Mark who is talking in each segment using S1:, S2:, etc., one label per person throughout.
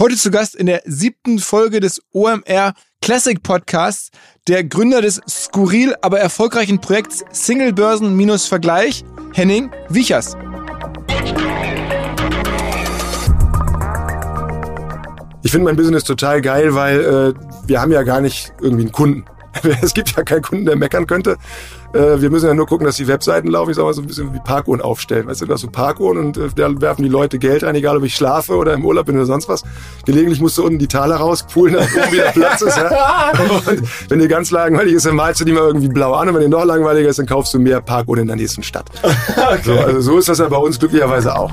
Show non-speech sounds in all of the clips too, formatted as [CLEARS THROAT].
S1: Heute zu Gast in der siebten Folge des OMR Classic Podcasts der Gründer des skurril, aber erfolgreichen Projekts Single Börsen-Vergleich, Henning Wiechers.
S2: Ich finde mein Business total geil, weil äh, wir haben ja gar nicht irgendwie einen Kunden. [LAUGHS] es gibt ja keinen Kunden, der meckern könnte. Äh, wir müssen ja nur gucken, dass die Webseiten laufen. Ich sag mal so ein bisschen wie Parkuhren aufstellen. Weißt du, du hast so Parkuhren und äh, da werfen die Leute Geld rein, egal ob ich schlafe oder im Urlaub bin oder sonst was. Gelegentlich musst du unten die Taler rauspulen, damit oben wieder Platz ist. Ja? [LAUGHS] Und wenn die ganz langweilig ist, dann malst du die mal irgendwie blau an. Und wenn die noch langweiliger ist, dann kaufst du mehr Parkuhren in der nächsten Stadt. [LAUGHS] okay. so, also so ist das ja bei uns glücklicherweise auch.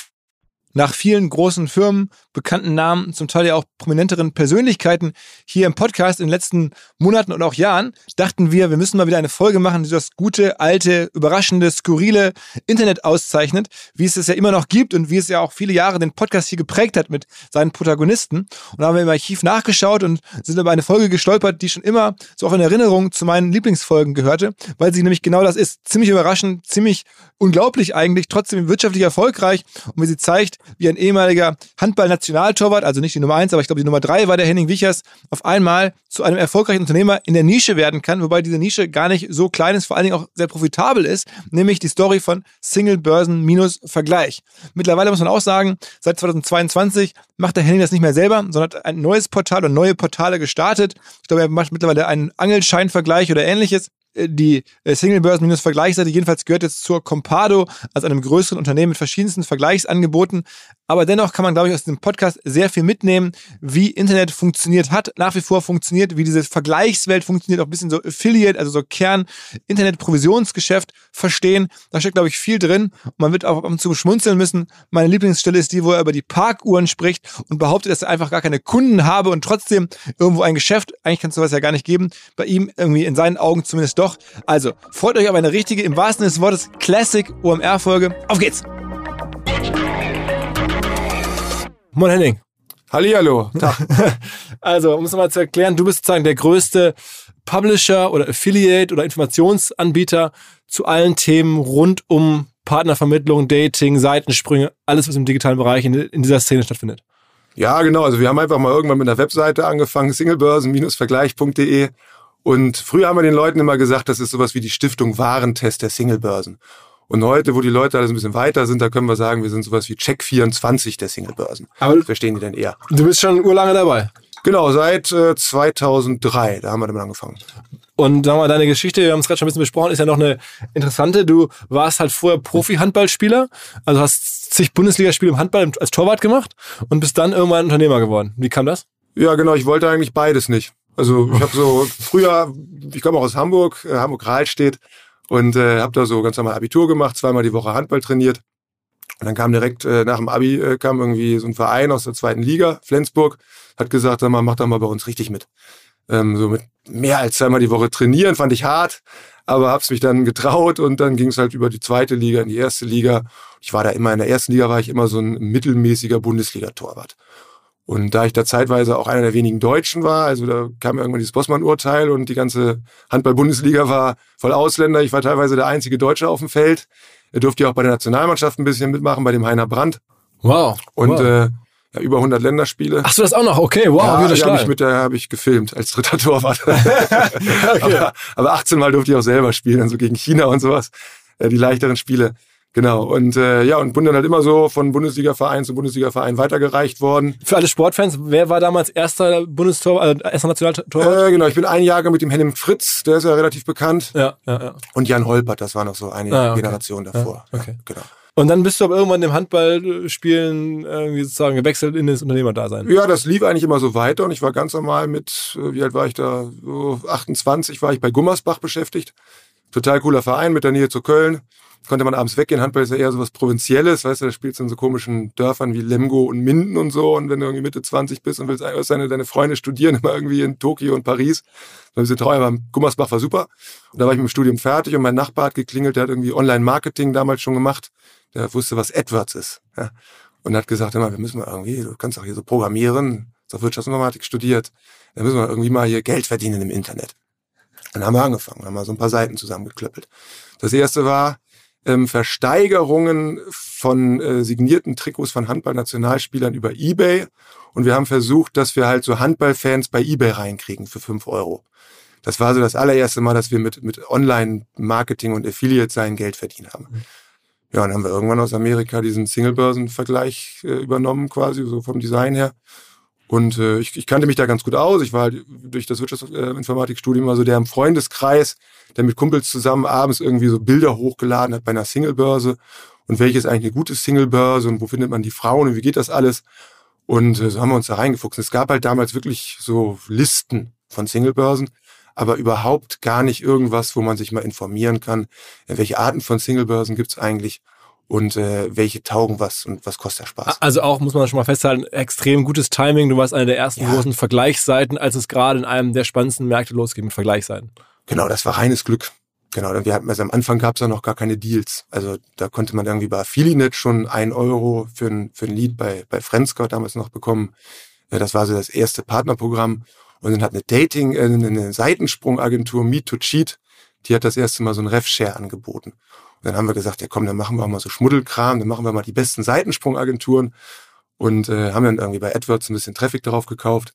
S1: Nach vielen großen Firmen, bekannten Namen, zum Teil ja auch prominenteren Persönlichkeiten hier im Podcast in den letzten Monaten und auch Jahren, dachten wir, wir müssen mal wieder eine Folge machen, die das gute, alte, überraschende, skurrile Internet auszeichnet, wie es es ja immer noch gibt und wie es ja auch viele Jahre den Podcast hier geprägt hat mit seinen Protagonisten. Und da haben wir im Archiv nachgeschaut und sind über eine Folge gestolpert, die schon immer so auch in Erinnerung zu meinen Lieblingsfolgen gehörte, weil sie nämlich genau das ist. Ziemlich überraschend, ziemlich unglaublich eigentlich, trotzdem wirtschaftlich erfolgreich und wie sie zeigt, wie ein ehemaliger Handball-Nationaltorwart, also nicht die Nummer eins, aber ich glaube die Nummer drei war der Henning Wichers, auf einmal zu einem erfolgreichen Unternehmer in der Nische werden kann, wobei diese Nische gar nicht so klein ist, vor allen Dingen auch sehr profitabel ist, nämlich die Story von Single Börsen minus Vergleich. Mittlerweile muss man auch sagen, seit 2022 macht der Henning das nicht mehr selber, sondern hat ein neues Portal und neue Portale gestartet. Ich glaube, er macht mittlerweile einen Angelscheinvergleich oder ähnliches. Äh, die äh, Single-Börsen-Vergleichsseite jedenfalls gehört jetzt zur Compado, also einem größeren Unternehmen mit verschiedensten Vergleichsangeboten. Aber dennoch kann man, glaube ich, aus dem Podcast sehr viel mitnehmen, wie Internet funktioniert hat, nach wie vor funktioniert, wie diese Vergleichswelt funktioniert, auch ein bisschen so Affiliate, also so Kern-Internet-Provisionsgeschäft verstehen. Da steckt, glaube ich, viel drin. Und man wird auch ab und zu schmunzeln müssen. Meine Lieblingsstelle ist die, wo er über die Parkuhren spricht und behauptet, dass er einfach gar keine Kunden habe und trotzdem irgendwo ein Geschäft, eigentlich kann es sowas ja gar nicht geben, bei ihm irgendwie in seinen Augen zumindest doch. Also, freut euch auf eine richtige, im wahrsten Sinne des Wortes, Classic OMR-Folge. Auf geht's! Moin Henning.
S2: Hallihallo. [LAUGHS]
S1: also, um es nochmal zu erklären, du bist sozusagen der größte Publisher oder Affiliate oder Informationsanbieter zu allen Themen rund um Partnervermittlung, Dating, Seitensprünge, alles, was im digitalen Bereich in, in dieser Szene stattfindet.
S2: Ja, genau. Also wir haben einfach mal irgendwann mit einer Webseite angefangen, singlebörsen-vergleich.de und früher haben wir den Leuten immer gesagt, das ist sowas wie die Stiftung Warentest der Singlebörsen. Und heute, wo die Leute alles ein bisschen weiter sind, da können wir sagen, wir sind sowas wie Check 24 der Singlebörsen. Aber verstehen die denn eher?
S1: Du bist schon urlange dabei.
S2: Genau, seit äh, 2003, da haben wir damit angefangen.
S1: Und sag mal, deine Geschichte, wir haben es gerade schon ein bisschen besprochen, ist ja noch eine interessante. Du warst halt vorher Profi-Handballspieler, also hast zig Bundesligaspiele im Handball als Torwart gemacht und bist dann irgendwann Unternehmer geworden. Wie kam das?
S2: Ja, genau, ich wollte eigentlich beides nicht. Also ich habe so früher, ich komme auch aus Hamburg, äh, Hamburg-Rahlstedt und äh, habe da so ganz normal Abitur gemacht, zweimal die Woche Handball trainiert. Und dann kam direkt äh, nach dem Abi äh, kam irgendwie so ein Verein aus der zweiten Liga, Flensburg, hat gesagt, sag mal, mach doch mal bei uns richtig mit. Ähm, so mit mehr als zweimal die Woche trainieren, fand ich hart, aber hab's mich dann getraut und dann ging es halt über die zweite Liga in die erste Liga. Ich war da immer in der ersten Liga war ich immer so ein mittelmäßiger Bundesliga-Torwart. Und da ich da zeitweise auch einer der wenigen Deutschen war, also da kam irgendwann dieses Bossmann-Urteil und die ganze Handball-Bundesliga war voll Ausländer. Ich war teilweise der einzige Deutsche auf dem Feld. Er durfte ja auch bei der Nationalmannschaft ein bisschen mitmachen, bei dem Heiner Brandt.
S3: Wow.
S2: Und
S3: wow.
S2: Äh, ja, über 100 Länderspiele.
S3: Ach so, das auch noch? Okay, wow,
S2: ja,
S3: guter
S2: die
S3: Schlag.
S2: hab ich mit der habe ich gefilmt als dritter [LAUGHS] Torwart. [LAUGHS] okay. aber, aber 18 Mal durfte ich auch selber spielen, also gegen China und sowas. Äh, die leichteren Spiele. Genau. Und äh, ja, und bin dann halt immer so von Bundesliga-Verein zu Bundesliga-Verein weitergereicht worden.
S3: Für alle Sportfans, wer war damals erster Bundestor, äh, erster Nationaltorwart?
S2: Äh, genau, ich bin ein Jahr mit dem Henning Fritz, der ist ja relativ bekannt.
S3: Ja, ja, ja.
S2: Und Jan Holpert, das war noch so eine
S3: Ah, okay.
S2: Generation davor.
S3: Ja, okay.
S2: Ja, genau.
S3: Und dann bist du aber irgendwann im Handballspielen irgendwie sozusagen gewechselt in das Unternehmerdasein.
S2: Ja, das lief eigentlich immer so weiter und ich war ganz normal mit, äh, wie alt war ich da? So 28 war ich bei Gummersbach beschäftigt. Total cooler Verein mit der Nähe zu Köln. Konnte man abends weggehen. Handball ist ja eher so was Provinzielles, weißt du, da spielst du in so komischen Dörfern wie Lemgo und Minden und so. Und wenn du irgendwie Mitte 20 bist und willst was deine, deine Freunde studieren, [LAUGHS] immer irgendwie in Tokio und Paris. So ein bisschen trauer, aber Gummersbach war super. Und da war ich mit dem Studium fertig und mein Nachbar hat geklingelt, der hat irgendwie Online-Marketing damals schon gemacht. Der wusste, was AdWords ist. Ja. Und hat gesagt, immer, wir müssen mal irgendwie, du kannst auch hier so programmieren, so Wirtschaftsinformatik studiert, da müssen wir irgendwie mal hier Geld verdienen im Internet. Dann haben wir angefangen, haben wir so ein paar Seiten zusammengeklöppelt. Das erste war ähm, Versteigerungen von äh, signierten Trikots von Handballnationalspielern über Ebay. Und wir haben versucht, dass wir halt so Handballfans bei Ebay reinkriegen für fünf Euro. Das war so das allererste Mal, dass wir mit, mit Online-Marketing und Affiliate sein Geld verdient haben. Mhm. Ja, und dann haben wir irgendwann aus Amerika diesen Single-Börsen-Vergleich äh, übernommen, quasi, so vom Design her. Und äh, ich, ich kannte mich da ganz gut aus. Ich war halt durch das Wirtschaftsinformatikstudium immer so der im Freundeskreis, der mit Kumpels zusammen abends irgendwie so Bilder hochgeladen hat bei einer Singlebörse. Und welches eigentlich eine gute Singlebörse und wo findet man die Frauen und wie geht das alles? Und äh, so haben wir uns da reingefuchst. Es gab halt damals wirklich so Listen von Singlebörsen, aber überhaupt gar nicht irgendwas, wo man sich mal informieren kann, welche Arten von Singlebörsen gibt's eigentlich und äh, welche taugen was und was kostet der Spaß.
S3: Also auch, muss man schon mal festhalten, extrem gutes Timing. Du warst einer der ersten
S2: Ja.
S3: großen Vergleichsseiten, als es gerade in einem der spannendsten Märkte losging mit Vergleichsseiten.
S2: Genau, das war reines Glück. Genau, dann wir hatten, also am Anfang gab es ja noch gar keine Deals. Also da konnte man irgendwie bei Affiliate schon ein Euro für ein, für ein Lied bei, bei Friendscout damals noch bekommen. Ja, das war so das erste Partnerprogramm. Und dann hat eine Dating, äh, eine Seitensprungagentur Meet to Cheat, die hat das erste Mal so ein Rev-Share angeboten. Dann haben wir gesagt, ja komm, dann machen wir auch mal so Schmuddelkram, dann machen wir mal die besten Seitensprungagenturen und äh, haben dann irgendwie bei AdWords ein bisschen Traffic darauf gekauft.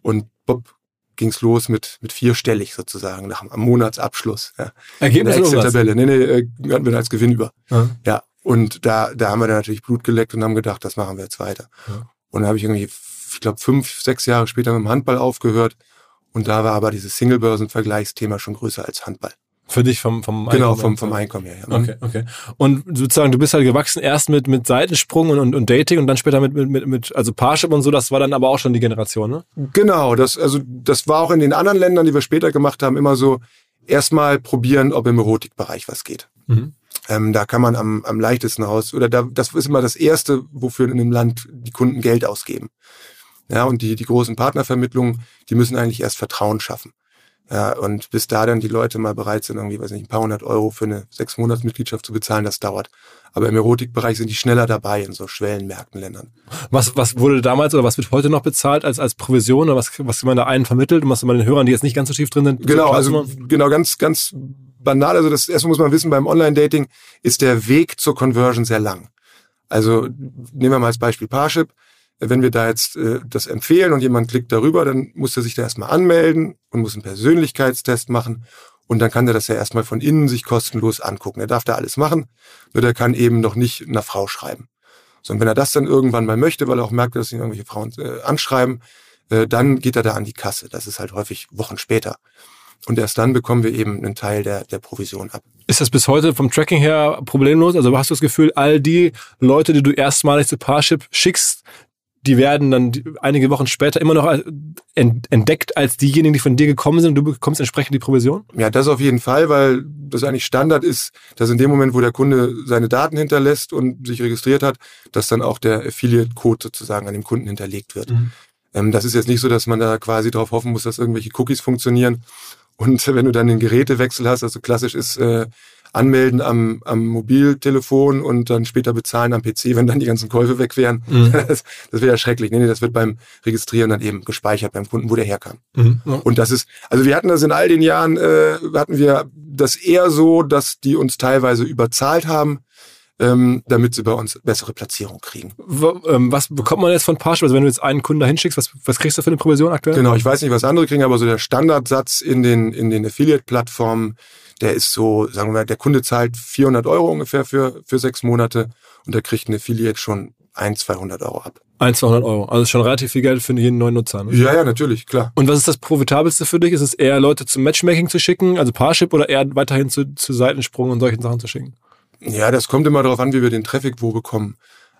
S2: Und Bob ging's los mit, mit vierstellig sozusagen, nach am Monatsabschluss. Ja. In
S3: Ergebnis
S2: der
S3: oder Umsatz?
S2: Excel-Tabelle. Nee, nee, äh, hatten wir als Gewinn über.
S3: Ja.
S2: Ja. Und da, da haben wir dann natürlich Blut geleckt und haben gedacht, das machen wir jetzt weiter.
S3: Ja.
S2: Und dann habe ich irgendwie, ich glaube, fünf, sechs Jahre später mit dem Handball aufgehört. Und da war aber dieses Singlebörsen-Vergleichsthema schon größer als Handball.
S3: Für dich vom, vom
S2: Genau,
S3: Einkommen.
S2: vom, vom Einkommen her. Ja.
S3: Okay, okay. Und sozusagen, du bist halt gewachsen erst mit, mit Seitensprung und, und, und Dating und dann später mit, mit, mit, mit also Parship und so, das war dann aber auch schon die Generation, ne?
S2: Genau, das, also, das war auch in den anderen Ländern, die wir später gemacht haben, immer so, erstmal probieren, ob im Erotikbereich was geht.
S3: Mhm.
S2: Ähm, da kann man am, am leichtesten aus, oder da, das ist immer das Erste, wofür in einem Land die Kunden Geld ausgeben. Ja, und die, die großen Partnervermittlungen, die müssen eigentlich erst Vertrauen schaffen. Ja, und bis da dann die Leute mal bereit sind, irgendwie, weiß nicht, ein paar hundert Euro für eine sechs Monats Mitgliedschaft zu bezahlen, das dauert. Aber im Erotikbereich sind die schneller dabei in so Schwellenmärkten Ländern.
S3: Was, was wurde damals oder was wird heute noch bezahlt als, als Provision oder was, was man da einen vermittelt und was man den Hörern, die jetzt nicht ganz so tief drin sind?
S2: Genau,
S3: so
S2: also genau, ganz, ganz banal. Also das erstmal muss man wissen, beim Online-Dating ist der Weg zur Conversion sehr lang. Also nehmen wir mal als Beispiel Parship. Wenn wir da jetzt äh, das empfehlen und jemand klickt darüber, dann muss er sich da erstmal anmelden und muss einen Persönlichkeitstest machen. Und dann kann er das ja erstmal von innen sich kostenlos angucken. Er darf da alles machen, nur der kann eben noch nicht einer Frau schreiben. So, und wenn er das dann irgendwann mal möchte, weil er auch merkt, dass ihn irgendwelche Frauen äh, anschreiben, äh, dann geht er da an die Kasse. Das ist halt häufig Wochen später. Und erst dann bekommen wir eben einen Teil der, der Provision ab.
S3: Ist das bis heute vom Tracking her problemlos? Also hast du das Gefühl, all die Leute, die du erstmalig zu Parship schickst, die werden dann einige Wochen später immer noch ent- entdeckt als diejenigen, die von dir gekommen sind und du bekommst entsprechend die Provision?
S2: Ja, das auf jeden Fall, weil das eigentlich Standard ist, dass in dem Moment, wo der Kunde seine Daten hinterlässt und sich registriert hat, dass dann auch der Affiliate-Code sozusagen an dem Kunden hinterlegt wird.
S3: Mhm.
S2: Ähm, das ist jetzt nicht so, dass man da quasi darauf hoffen muss, dass irgendwelche Cookies funktionieren. Und [LAUGHS] wenn du dann den Gerätewechsel hast, also klassisch ist, äh, anmelden am, am Mobiltelefon und dann später bezahlen am PC, wenn dann die ganzen Käufe weg wären. Mhm. [LAUGHS] Das, das wäre ja schrecklich. Nee, nee, das wird beim Registrieren dann eben gespeichert beim Kunden, wo der herkam. Mhm. Ja. Und das ist, also wir hatten das in all den Jahren, äh, hatten wir das eher so, dass die uns teilweise überzahlt haben ähm, damit sie bei uns bessere Platzierung kriegen.
S3: Ähm, was bekommt man jetzt von Parship? Also wenn du jetzt einen Kunden da hinschickst, was, was kriegst du für eine Provision aktuell?
S2: Genau, ich weiß nicht, was andere kriegen, aber so der Standardsatz in den, in den Affiliate-Plattformen, der ist so, sagen wir der Kunde zahlt 400 Euro ungefähr für, für sechs Monate und der kriegt ein Affiliate schon 1, 200 Euro ab.
S3: 1, 200 Euro. Also schon relativ viel Geld für jeden neuen Nutzer.
S2: Ne? Ja, ja, natürlich, klar.
S3: Und was ist das profitabelste für dich? Ist es eher Leute zum Matchmaking zu schicken, also Parship, oder eher weiterhin zu, zu Seitensprung und solchen Sachen zu schicken?
S2: Ja, das kommt immer darauf an, wie wir den Traffic wo bekommen.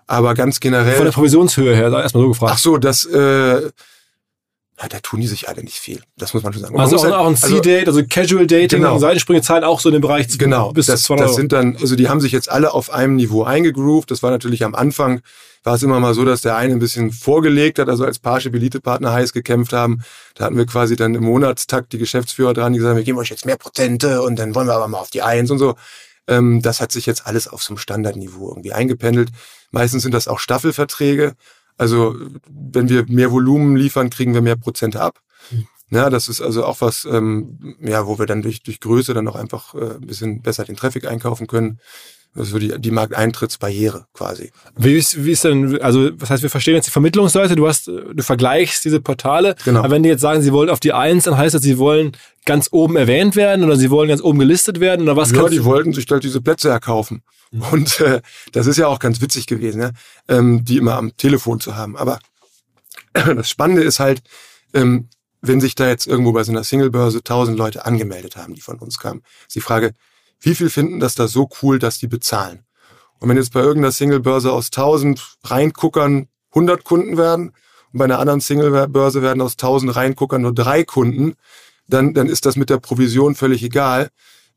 S2: Aber ganz generell.
S3: Von der Provisionshöhe her, erstmal so gefragt.
S2: Ach so, das, äh, ja, da tun die sich alle nicht viel. Das muss man schon sagen.
S3: also
S2: auch,
S3: halt, auch ein C-Date, also, also, Casual Dating, genau. Seitensprünge zahlen auch so in dem Bereich
S2: genau, bis das, zu 200 das sind dann, also die haben sich jetzt alle auf einem Niveau eingegroovt. Das war natürlich am Anfang, war es immer mal so, dass der eine ein bisschen vorgelegt hat, also als Parship Elite-Partner heiß gekämpft haben. Da hatten wir quasi dann im Monatstakt die Geschäftsführer dran, die gesagt haben, wir geben euch jetzt mehr Prozente und dann wollen wir aber mal auf die Eins und so. Ähm, das hat sich jetzt alles auf so einem Standardniveau irgendwie eingependelt. Meistens sind das auch Staffelverträge. Also wenn wir mehr Volumen liefern, kriegen wir mehr Prozente ab. Mhm. Ja, das ist also auch was, ähm, ja, wo wir dann durch, durch Größe dann auch einfach äh, ein bisschen besser den Traffic einkaufen können. Das ist die, die Markteintrittsbarriere quasi.
S3: Wie ist, wie ist denn, also was heißt, wir verstehen jetzt die Vermittlungsseite, du hast, du vergleichst diese Portale,
S2: genau.
S3: aber wenn die jetzt sagen, sie wollen auf die Eins, dann heißt das, sie wollen ganz oben erwähnt werden oder sie wollen ganz oben gelistet werden oder was?
S2: Ja, die wollten sich halt diese Plätze erkaufen. Mhm. Und äh, das ist ja auch ganz witzig gewesen, ne? ähm, die immer am Telefon zu haben. Aber [CLEARS THROAT] das Spannende ist halt, ähm, wenn sich da jetzt irgendwo bei so einer Singlebörse tausend Leute angemeldet haben, die von uns kamen, ist die Frage, wie viel finden das da so cool, dass die bezahlen? Und wenn jetzt bei irgendeiner Singlebörse aus 1000 Reinguckern 100 Kunden werden und bei einer anderen Singlebörse werden aus 1000 Reinguckern nur drei Kunden, dann, dann ist das mit der Provision völlig egal.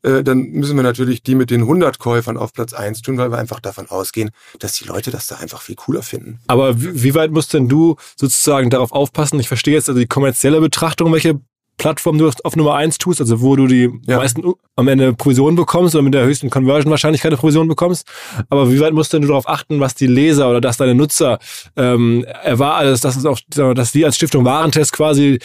S2: Äh, dann müssen wir natürlich die mit den 100 Käufern auf Platz 1 tun, weil wir einfach davon ausgehen, dass die Leute das da einfach viel cooler finden.
S3: Aber wie weit musst denn du sozusagen darauf aufpassen? Ich verstehe jetzt also die kommerzielle Betrachtung, welche Plattform du auf Nummer eins tust, also wo du die ja. meisten am Ende Provisionen bekommst oder mit der höchsten Conversion wahrscheinlich keine Provision bekommst. Aber wie weit musst denn du darauf achten, was die Leser oder dass deine Nutzer ähm, erwarten, also dass es auch, dass die als Stiftung Warentest quasi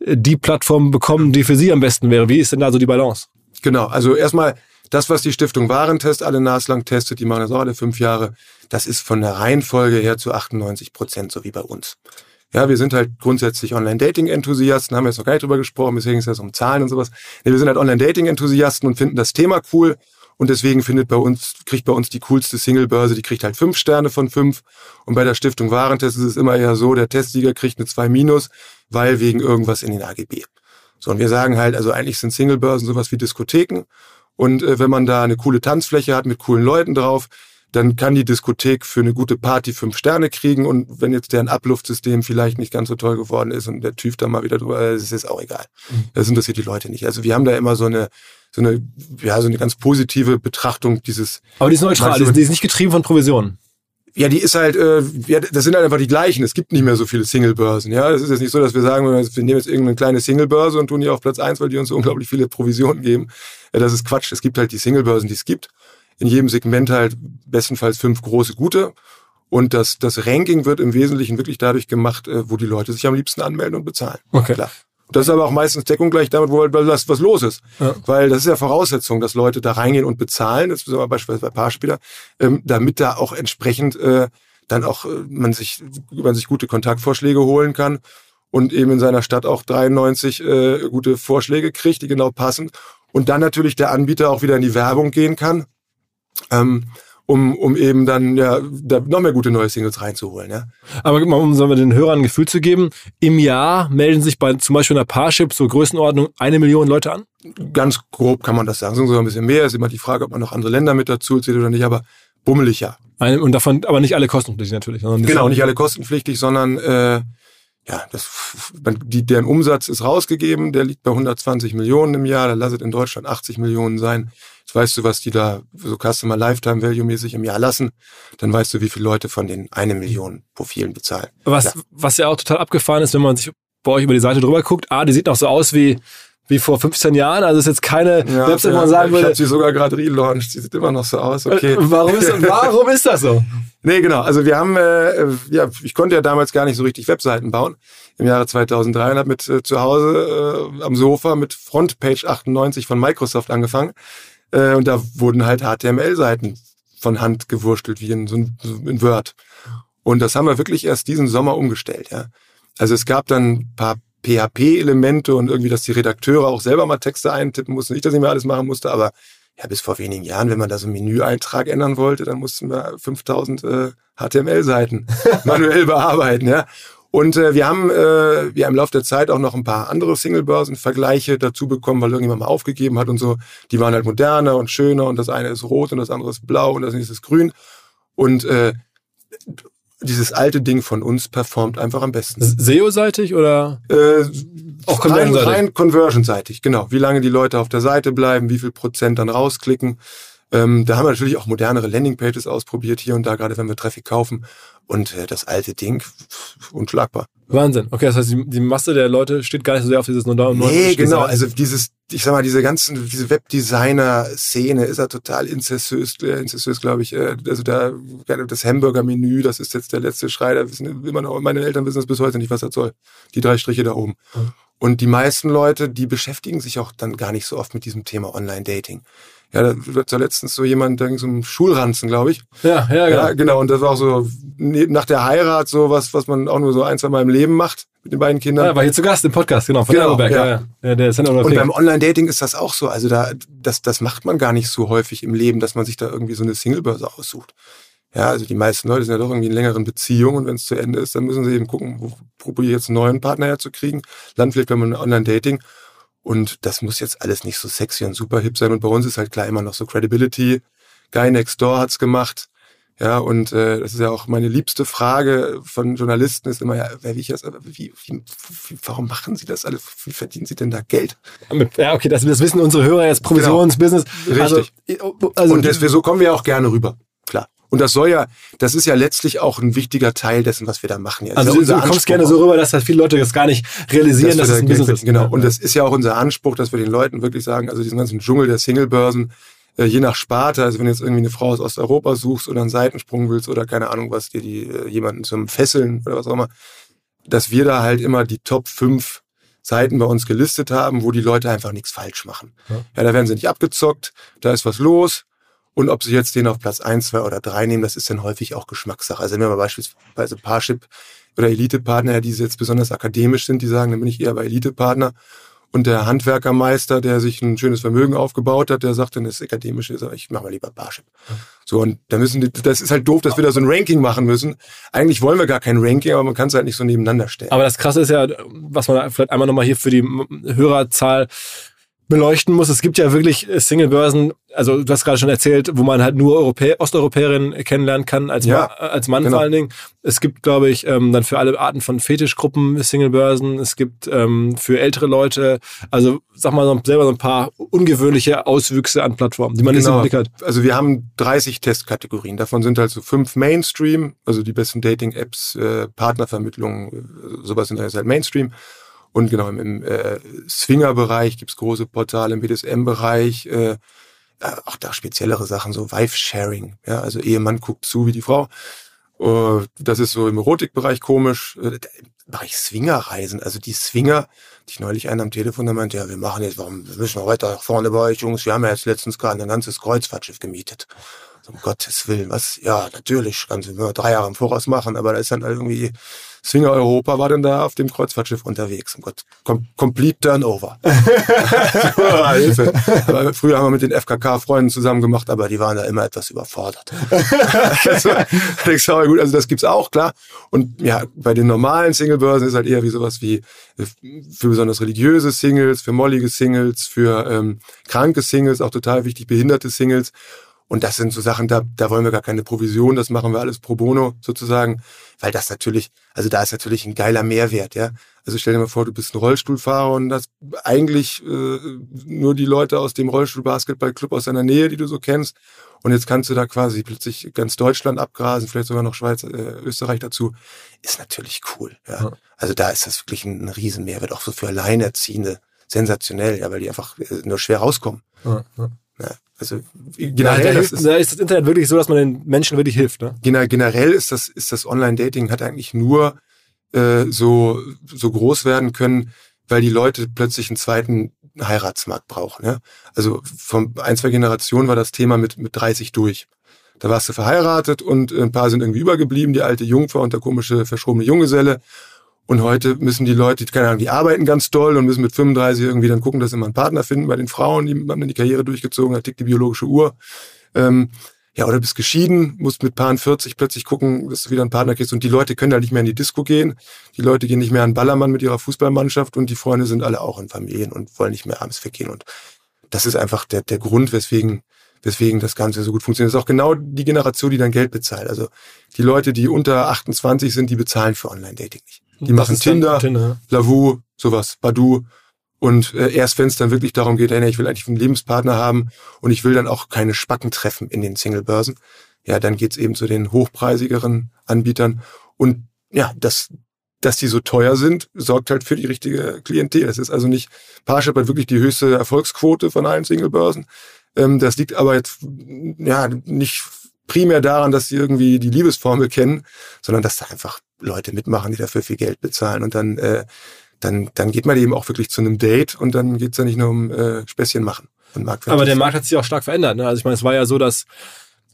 S3: äh, die Plattform bekommen, die für sie am besten wäre. Wie ist denn da so die Balance?
S2: Genau, also erstmal das, was die Stiftung Warentest alle naslang testet, die machen das auch alle fünf Jahre, das ist von der Reihenfolge her zu 98 Prozent so wie bei uns. Ja, wir sind halt grundsätzlich Online-Dating-Enthusiasten, haben wir jetzt noch gar nicht drüber gesprochen, deswegen ist das um Zahlen und sowas. Nee, wir sind halt Online-Dating-Enthusiasten und finden das Thema cool und deswegen findet bei uns, kriegt bei uns die coolste Single-Börse, die kriegt halt fünf Sterne von fünf. Und bei der Stiftung Warentest ist es immer eher so, der Testsieger kriegt eine 2 minus, weil wegen irgendwas in den AGB. So, und wir sagen halt, also eigentlich sind Single-Börsen sowas wie Diskotheken. Und äh, wenn man da eine coole Tanzfläche hat mit coolen Leuten drauf, dann kann die Diskothek für eine gute Party fünf Sterne kriegen und wenn jetzt deren Abluftsystem vielleicht nicht ganz so toll geworden ist und der TÜV da mal wieder drüber, das ist auch egal. Mhm. Das interessiert die Leute nicht. Also wir haben da immer so eine, so eine, ja, so eine ganz positive Betrachtung dieses.
S3: Aber die ist neutral, die ist, die ist nicht getrieben von Provisionen.
S2: Ja, die ist halt, äh, ja, das sind halt einfach die gleichen. Es gibt nicht mehr so viele Single-Börsen. Ja, es ist jetzt nicht so, dass wir sagen, wir nehmen jetzt irgendeine kleine Single-Börse und tun die auf Platz eins, weil die uns so unglaublich viele Provisionen geben. Ja, das ist Quatsch. Es gibt halt die Single-Börsen, die es gibt in jedem Segment halt bestenfalls fünf große gute. Und das, das Ranking wird im Wesentlichen wirklich dadurch gemacht, äh, wo die Leute sich am liebsten anmelden und bezahlen.
S3: Okay. Klar.
S2: Das ist aber auch meistens Deckung gleich damit, wo halt was, was los ist. Ja. Weil das ist ja Voraussetzung, dass Leute da reingehen und bezahlen, das ist aber beispielsweise bei Paarspieler, ähm, damit da auch entsprechend äh, dann auch äh, man sich man sich gute Kontaktvorschläge holen kann und eben in seiner Stadt auch 93 äh, gute Vorschläge kriegt, die genau passen. Und dann natürlich der Anbieter auch wieder in die Werbung gehen kann ähm, um, um eben dann ja, da noch mehr gute neue Singles reinzuholen. Ja.
S3: Aber um sollen wir den Hörern ein Gefühl zu geben, im Jahr melden sich bei zum Beispiel einer Parship so Größenordnung eine Million Leute an?
S2: Ganz grob kann man das sagen. Sind sogar ein bisschen mehr. Ist immer die Frage, ob man noch andere Länder mit dazu zählt oder nicht, aber bummelig ja.
S3: Und davon aber nicht alle kostenpflichtig natürlich.
S2: Genau, nicht alle kostenpflichtig, sondern äh, ja, das, die, deren Umsatz ist rausgegeben, der liegt bei 120 Millionen im Jahr, da lasst in Deutschland 80 Millionen sein. Jetzt weißt du, was die da so Customer Lifetime Value mäßig im Jahr lassen. Dann weißt du, wie viele Leute von den eine Million Profilen bezahlen.
S3: Was, ja. was ja auch total abgefahren ist, wenn man sich bei euch über die Seite drüber guckt. Ah, die sieht noch so aus wie
S1: wie vor 15 Jahren. Also ist jetzt keine
S2: Ja,
S1: wo
S2: ja,
S1: man sagen
S2: ich
S1: würde.
S2: habe sie sogar gerade relaunched. Die sieht immer noch so aus. Okay.
S1: Äh, warum, ist, [LAUGHS] warum ist das so?
S2: Nee, genau. Also wir haben, äh, ja, ich konnte ja damals gar nicht so richtig Webseiten bauen im Jahre 2003 und habe mit äh, zu Hause äh, am Sofa mit Frontpage 98 von Microsoft angefangen. Äh, und da wurden halt HTML-Seiten von Hand gewurstelt, wie in, so ein, so in Word. Und das haben wir wirklich erst diesen Sommer umgestellt, ja. Also es gab dann ein paar PHP-Elemente und irgendwie, dass die Redakteure auch selber mal Texte eintippen mussten. Nicht, dass ich mir alles machen musste, aber ja, bis vor wenigen Jahren, wenn man da so einen Menüeintrag ändern wollte, dann mussten wir 5000 äh, HTML-Seiten [LAUGHS] manuell bearbeiten, ja. Und äh, wir haben äh, wir haben im Laufe der Zeit auch noch ein paar andere Single-Börsen-Vergleiche dazu bekommen, weil irgendjemand mal aufgegeben hat und so. Die waren halt moderner und schöner und das eine ist rot und das andere ist blau und das nächste ist grün. Und äh, dieses alte Ding von uns performt einfach am besten.
S1: SEO-seitig oder?
S2: Äh,
S1: Auch
S2: rein,
S1: conversion-seitig?
S2: rein conversion-seitig, genau. Wie lange die Leute auf der Seite bleiben, wie viel Prozent dann rausklicken. Ähm, da haben wir natürlich auch modernere Landingpages ausprobiert, hier und da, gerade wenn wir Traffic kaufen. Und äh, das alte Ding, unschlagbar.
S1: Wahnsinn. Okay, das heißt, die, die Masse der Leute steht gar nicht so sehr auf dieses neue
S2: Nee, genau. Also dieses, ich sag mal, diese ganzen, diese Webdesigner-Szene ist ja total inzessiös, äh, inzessiös, glaube ich. Äh, also da, das Hamburger-Menü, das ist jetzt der letzte Schrei. Da wissen immer noch, meine Eltern wissen das bis heute nicht, was das soll. Die drei Striche da oben.
S1: Mhm.
S2: Und die meisten Leute, die beschäftigen sich auch dann gar nicht so oft mit diesem Thema Online-Dating. Ja, da wird ja letztens so jemand, da ging so ein Schulranzen, glaube ich.
S1: Ja, ja, genau.
S2: Ja, genau. Und das war auch so ne- nach der Heirat so was, was man auch nur so ein, zwei Mal im Leben macht mit den beiden Kindern.
S1: Ja, war hier zu Gast im Podcast, genau, von
S2: Genau,
S1: Aeroberg. Ja.
S2: ja.
S1: Ja, der ist
S2: Und beim Online-Dating ist das auch so. Also da, das, das macht man gar nicht so häufig im Leben, dass man sich da irgendwie so eine Singlebörse aussucht. Ja, also die meisten Leute sind ja doch irgendwie in längeren Beziehungen und wenn es zu Ende ist, dann müssen sie eben gucken, wo probiere ich jetzt einen neuen Partner herzukriegen. Landen vielleicht beim Online-Dating. Und das muss jetzt alles nicht so sexy und super hip sein. Und bei uns ist halt klar immer noch so Credibility. Guy Next Door hat's gemacht. Ja, und äh, das ist ja auch meine liebste Frage von Journalisten ist immer, ja, wer wie ich das, aber wie, wie, wie, warum machen sie das alle? Wie verdienen sie denn da Geld?
S1: Ja, okay, das, das wissen unsere Hörer jetzt, Provisionsbusiness.
S2: Richtig.
S1: Also, also
S2: und deswegen, so kommen wir auch gerne rüber. Klar. Und das soll ja, das ist ja letztlich auch ein wichtiger Teil dessen, was wir da machen. Ja, Das
S1: also
S2: ist
S1: du
S2: ja
S1: kommst gerne so rüber, dass das viele Leute das gar nicht realisieren, dass,
S2: wir
S1: es ein Business ist.
S2: Genau.
S1: Ja,
S2: Und
S1: ja.
S2: das ist ja auch unser Anspruch, dass wir den Leuten wirklich sagen, also diesen ganzen Dschungel der Singlebörsen, äh, je nach Sparte, also wenn du jetzt irgendwie eine Frau aus Osteuropa suchst oder einen Seitensprung willst oder keine Ahnung was, dir die äh, jemanden zum Fesseln oder was auch immer, dass wir da halt immer die Top 5 Seiten bei uns gelistet haben, wo die Leute einfach nichts falsch machen.
S1: Ja.
S2: Ja, da werden sie nicht abgezockt, da ist was los. Und ob sie jetzt den auf Platz 1, 2 oder 3 nehmen, das ist dann häufig auch Geschmackssache. Also wenn wir beispielsweise Parship oder Elite-Partner, die jetzt besonders akademisch sind, die sagen, dann bin ich eher bei Elite-Partner. Und der Handwerkermeister, der sich ein schönes Vermögen aufgebaut hat, der sagt dann, das ist akademisch, ist, ich mache mal lieber Parship. So, und da müssen die, das ist halt doof, dass wir da so ein Ranking machen müssen. Eigentlich wollen wir gar kein Ranking, aber man kann es halt nicht so nebeneinander stellen.
S1: Aber das Krasse ist ja, was man vielleicht einmal nochmal hier für die Hörerzahl beleuchten muss. Es gibt ja wirklich Singlebörsen, also du hast gerade schon erzählt, wo man halt nur Europä Osteuropäerinnen kennenlernen kann, als,
S2: Ja,
S1: Ma als Mann
S2: genau.
S1: vor allen Dingen. Es gibt, glaube ich, ähm, dann für alle Arten von Fetischgruppen Singlebörsen. Es gibt ähm, für ältere Leute, also sag mal so, selber so ein paar ungewöhnliche Auswüchse an Plattformen, die man nicht so im Blick hat.
S2: Also wir haben 30 Testkategorien. Davon sind halt so fünf Mainstream, also die besten Dating-Apps, äh, Partnervermittlung, äh, sowas sind halt Mainstream. Und genau, im, im äh, Swinger-Bereich gibt's große Portale, im BDSM-Bereich, äh, äh, auch da speziellere Sachen, so Wife-Sharing. Ja, also Ehemann guckt zu wie die Frau. Äh, das ist so im Erotikbereich komisch. Äh, Im Bereich Swingerreisen, also die Swinger, die ich neulich einen am Telefon, der meinte, ja, wir machen jetzt, warum wir müssen wir weiter nach vorne bei euch, Jungs, wir haben ja jetzt letztens gerade ein ganzes Kreuzfahrtschiff gemietet. Um Gottes Willen, was? Ja, natürlich, kannst du nur drei Jahre im Voraus machen, aber da ist dann halt irgendwie Swinger Europa war dann da auf dem Kreuzfahrtschiff unterwegs. Um Gott, com complete Turnover. [LAUGHS] Aber Früher haben wir mit den FKK-Freunden zusammen gemacht, aber die waren da immer etwas überfordert. [LAUGHS] also, du, aber gut, also das gibt's auch, klar. Und ja, bei den normalen Singlebörsen ist halt eher wie sowas wie für besonders religiöse Singles, für mollige Singles, für ähm, kranke Singles, auch total wichtig, behinderte Singles. Und das sind so Sachen, da, da wollen wir gar keine Provision, das machen wir alles pro bono sozusagen, weil das natürlich, also da ist natürlich ein geiler Mehrwert, ja. Also stell dir mal vor, du bist ein Rollstuhlfahrer und das eigentlich äh, nur die Leute aus dem Rollstuhl-Basketballclub aus deiner Nähe, die du so kennst. Und jetzt kannst du da quasi plötzlich ganz Deutschland abgrasen, vielleicht sogar noch Schweiz, äh, Österreich dazu. Ist natürlich cool, ja.
S1: Ja.
S2: Also da ist das wirklich ein, ein Riesenmehrwert, auch so für Alleinerziehende sensationell, ja, weil die einfach äh, nur schwer rauskommen. Ja, ja. Ja, also
S1: generell ja, da, ist, da ist das Internet wirklich so, dass man den Menschen wirklich hilft. Ne?
S2: Generell ist das, ist das Online-Dating hat eigentlich nur äh, so, so groß werden können, weil die Leute plötzlich einen zweiten Heiratsmarkt brauchen. Ja? Also von ein, zwei Generationen war das Thema mit, mit 30 durch. Da warst du verheiratet und ein paar sind irgendwie übergeblieben, die alte Jungfer und der komische verschrobene Junggeselle. Und heute müssen die Leute, keine Ahnung, die arbeiten ganz doll und müssen mit 35 irgendwie dann gucken, dass sie mal einen Partner finden. Bei den Frauen, die haben dann die Karriere durchgezogen, da tickt die biologische Uhr. Ähm, ja, oder bist geschieden, musst mit Paaren 40 plötzlich gucken, dass du wieder einen Partner kriegst. Und die Leute können da nicht mehr in die Disco gehen. Die Leute gehen nicht mehr an Ballermann mit ihrer Fußballmannschaft und die Freunde sind alle auch in Familien und wollen nicht mehr abends weggehen. Und das ist einfach der, der Grund, weswegen, weswegen das Ganze so gut funktioniert. Das ist auch genau die Generation, die dann Geld bezahlt. Also die Leute, die unter 28 sind, die bezahlen für Online-Dating nicht. Die machen Tinder, Tinder, Lavu, sowas, Badu. Und äh, erst wenn es dann wirklich darum geht, ey, ich will eigentlich einen Lebenspartner haben und ich will dann auch keine Spacken treffen in den Single-Börsen, ja, dann geht's eben zu den hochpreisigeren Anbietern. Und ja, das, dass die so teuer sind, sorgt halt für die richtige Klientel. Das ist also nicht, Parship hat wirklich die höchste Erfolgsquote von allen Single-Börsen. Ähm, das liegt aber jetzt ja nicht primär daran, dass sie irgendwie die Liebesformel kennen, sondern dass da einfach Leute mitmachen, die dafür viel Geld bezahlen und dann äh, dann, dann geht man eben auch wirklich zu einem Date und dann geht's ja nicht nur um äh, Späßchen machen.
S1: Aber der Markt hat sich auch stark verändert. Ne? Also ich meine, es war ja so, dass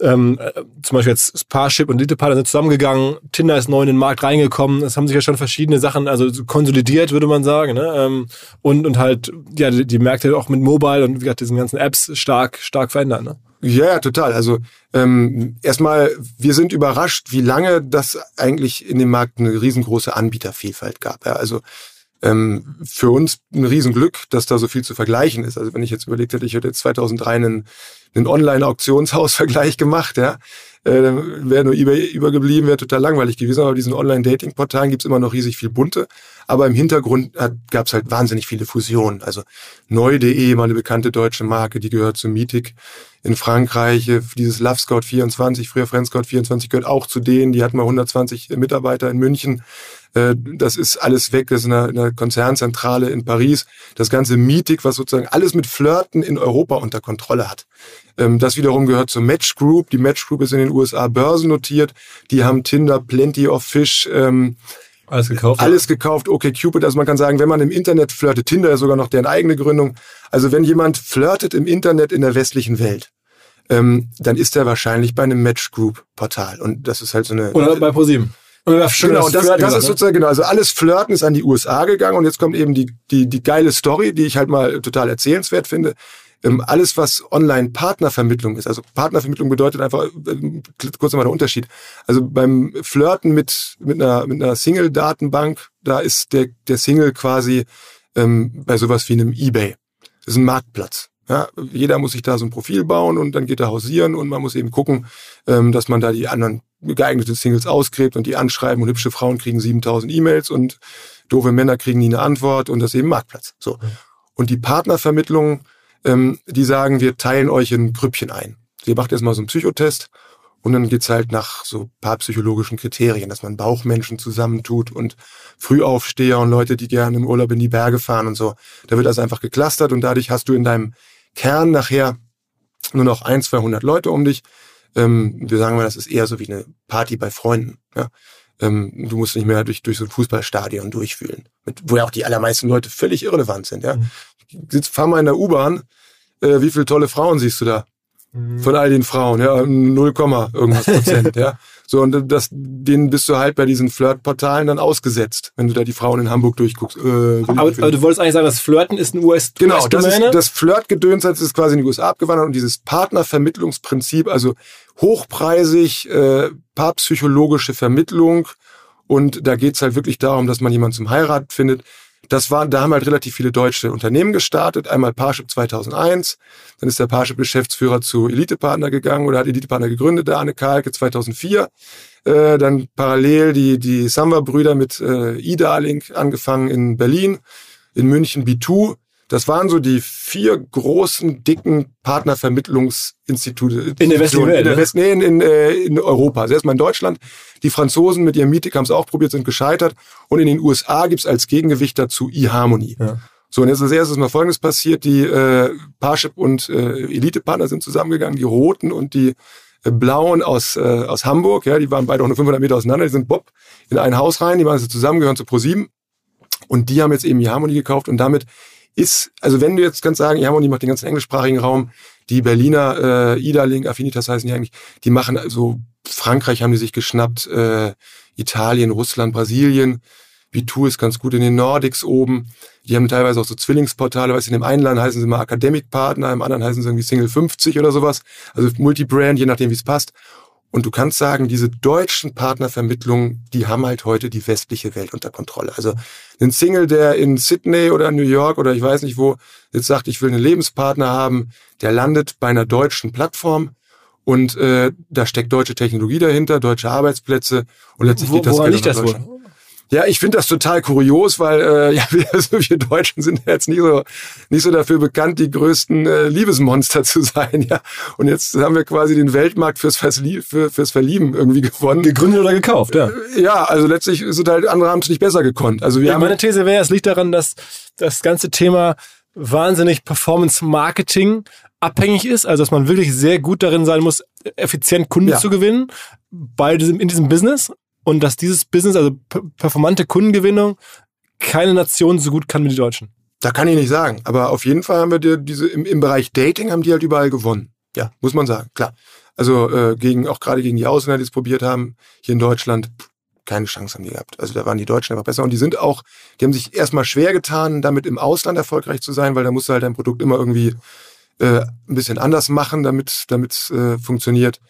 S1: ähm, äh, zum Beispiel jetzt Parship und Elite-Partner sind zusammengegangen, Tinder ist neu in den Markt reingekommen, es haben sich ja schon verschiedene Sachen, also konsolidiert, würde man sagen, ne? Ähm, und, und halt, ja, die, die Märkte auch mit Mobile und wie gesagt, diesen ganzen Apps stark, stark verändert, ne?
S2: Ja, ja, total. Also ähm, erstmal, wir sind überrascht, wie lange das eigentlich in dem Markt eine riesengroße Anbietervielfalt gab. Ja, also ähm, für uns ein Riesenglück, dass da so viel zu vergleichen ist. Also wenn ich jetzt überlegt hätte, ich hätte jetzt 2003 einen, einen Online-Auktionshaus-Vergleich [LAUGHS] gemacht, ja, äh, wäre nur eBay übergeblieben, wäre total langweilig gewesen. Aber diesen Online-Dating-Portalen gibt's immer noch riesig viel bunte. Aber im Hintergrund gab's halt wahnsinnig viele Fusionen. Also neu.de, mal eine bekannte deutsche Marke, die gehört zu Meetic in Frankreich. Dieses Love Scout 24, früher Friend Scout 24, gehört auch zu denen. Die hatten mal 120 Mitarbeiter in München. Äh, das ist alles weg, das ist eine, eine Konzernzentrale in Paris. Das ganze Meeting, was sozusagen alles mit Flirten in Europa unter Kontrolle hat. Ähm, das wiederum gehört zur Match Group. Die Match Group ist in den USA börsennotiert. Die haben Tinder, Plenty of Fish, ähm,
S1: alles gekauft.
S2: Alles gekauft, okay, Cupid. Also man kann sagen, wenn man im Internet flirtet, Tinder ist sogar noch deren eigene Gründung. Also wenn jemand flirtet im Internet in der westlichen Welt, ähm, dann ist er wahrscheinlich bei einem Match Group Portal. Und das ist halt so eine.
S1: Oder bei ProSieben.
S2: Genau, und das, das ist sozusagen, genau, also alles Flirten ist an die USA gegangen und jetzt kommt eben die, die, die geile Story, die ich halt mal total erzählenswert finde. Ähm, alles, was Online-Partnervermittlung ist, also Partnervermittlung bedeutet einfach, äh, kurz einmal der Unterschied. Also beim Flirten mit, mit einer, mit einer Single-Datenbank, da ist der, der Single quasi ähm, bei sowas wie einem Ebay. Das ist ein Marktplatz. Ja, jeder muss sich da so ein Profil bauen und dann geht er hausieren und man muss eben gucken, ähm, dass man da die anderen geeigneten Singles ausgräbt und die anschreiben und hübsche Frauen kriegen 7000 E-Mails und doofe Männer kriegen nie eine Antwort und das ist eben Marktplatz. So. Und die Partnervermittlung, ähm, die sagen, wir teilen euch in Grüppchen ein. Sie macht erstmal so einen Psychotest und dann geht's halt nach so paar psychologischen Kriterien, dass man Bauchmenschen zusammentut und Frühaufsteher und Leute, die gerne im Urlaub in die Berge fahren und so. Da wird das einfach geklustert und dadurch hast du in deinem Kern nachher nur noch ein, 200 Leute um dich. Ähm, wir sagen mal, das ist eher so wie eine Party bei Freunden. Ja? Ähm, du musst nicht mehr durch, durch so ein Fußballstadion durchfühlen, mit, wo ja auch die allermeisten Leute völlig irrelevant sind. Ja? Mhm. Sitz, fahr mal in der U-Bahn, äh, wie viele tolle Frauen siehst du da? Mhm. Von all den Frauen, ja, 0, irgendwas [LAUGHS] Prozent, ja. So, und das, denen bist du halt bei diesen Flirtportalen dann ausgesetzt, wenn du da die Frauen in Hamburg durchguckst. Äh,
S1: aber, aber, du wolltest eigentlich sagen, das Flirten ist ein US
S2: Genau, US das, ist, das Flirtgedöns ist quasi in die USA abgewandert und dieses Partnervermittlungsprinzip, also hochpreisig, äh, paarpsychologische Vermittlung und da geht's halt wirklich darum, dass man jemanden zum Heirat findet. Das war, da haben halt relativ viele deutsche Unternehmen gestartet. Einmal Parship 2001, dann ist der Parship-Geschäftsführer zu Elite-Partner gegangen oder hat Elite-Partner gegründet, der Arne Kalke 2004. Äh, dann parallel die, die Samba-Brüder mit äh, E-Darling angefangen in Berlin, in München B2. Das waren so die vier großen, dicken Partnervermittlungsinstitute.
S1: In der westlichen Welt?
S2: In, der West, nee, in, in, äh, in Europa. Also erstmal in Deutschland. Die Franzosen mit ihrem Meeting haben es auch probiert, sind gescheitert. Und in den USA gibt's als Gegengewicht dazu eHarmony. Ja. So, und jetzt als erstes mal Folgendes passiert. Die äh, Parship und äh, Elite-Partner sind zusammengegangen, die Roten und die äh, Blauen aus, äh, aus Hamburg. Ja, die waren beide auch nur 500 Meter auseinander. Die sind Bob in ein Haus rein, die waren also zusammengehören zu ProSieben. Und die haben jetzt eben die Harmony gekauft und damit ist, also wenn du jetzt kannst sagen, Harmony macht den ganzen englischsprachigen Raum, die Berliner äh, Ida-Link, Affinitas heißen die eigentlich, die machen also Frankreich haben die sich geschnappt, äh, Italien, Russland, Brasilien, B2 ist ganz gut in den Nordics oben. Die haben teilweise auch so Zwillingsportale, weißt du, in dem einen Land heißen sie mal Academic Partner, im anderen heißen sie irgendwie Single 50 oder sowas. Also Multibrand, je nachdem, wie es passt. Und du kannst sagen, diese deutschen Partnervermittlungen, die haben halt heute die westliche Welt unter Kontrolle. Also ein Single, der in Sydney oder New York oder ich weiß nicht wo jetzt sagt, ich will einen Lebenspartner haben, der landet bei einer deutschen Plattform und äh, da steckt deutsche Technologie dahinter, deutsche Arbeitsplätze und letztlich
S3: Wo,
S2: geht das Geld
S3: liegt das wohl?
S2: Ja, ich finde das total kurios, weil äh, [LAUGHS] ja, wir, also wir Deutschen sind jetzt nicht so nicht so dafür bekannt, die größten äh, Liebesmonster [LAUGHS] zu sein, ja. Und jetzt haben wir quasi den Weltmarkt fürs, Verslie für, fürs Verlieben irgendwie gewonnen.
S3: Gegründet oder gekauft, ja.
S2: Ja, also letztlich sind halt andere haben es nicht besser gekonnt. Also wir
S3: Ja,
S2: haben
S3: meine These wäre, es liegt daran, dass das ganze Thema wahnsinnig Performance-Marketing abhängig ist, also dass man wirklich sehr gut darin sein muss, effizient Kunden
S2: Ja.
S3: zu gewinnen bei diesem, in diesem Business und dass dieses Business, also per- performante Kundengewinnung, keine Nation so gut kann wie die Deutschen.
S2: Da kann ich nicht sagen. Aber auf jeden Fall haben wir die, diese im, im Bereich Dating haben die halt überall gewonnen. Ja, muss man sagen, klar. Also äh, gegen auch gerade gegen die Ausländer, die es probiert haben, hier in Deutschland, keine Chance haben die gehabt. Also da waren die Deutschen einfach besser. Und die sind auch, die haben sich erstmal schwer getan, damit im Ausland erfolgreich zu sein, weil da musst du halt dein Produkt immer irgendwie äh, ein bisschen anders machen, damit damit äh, funktioniert.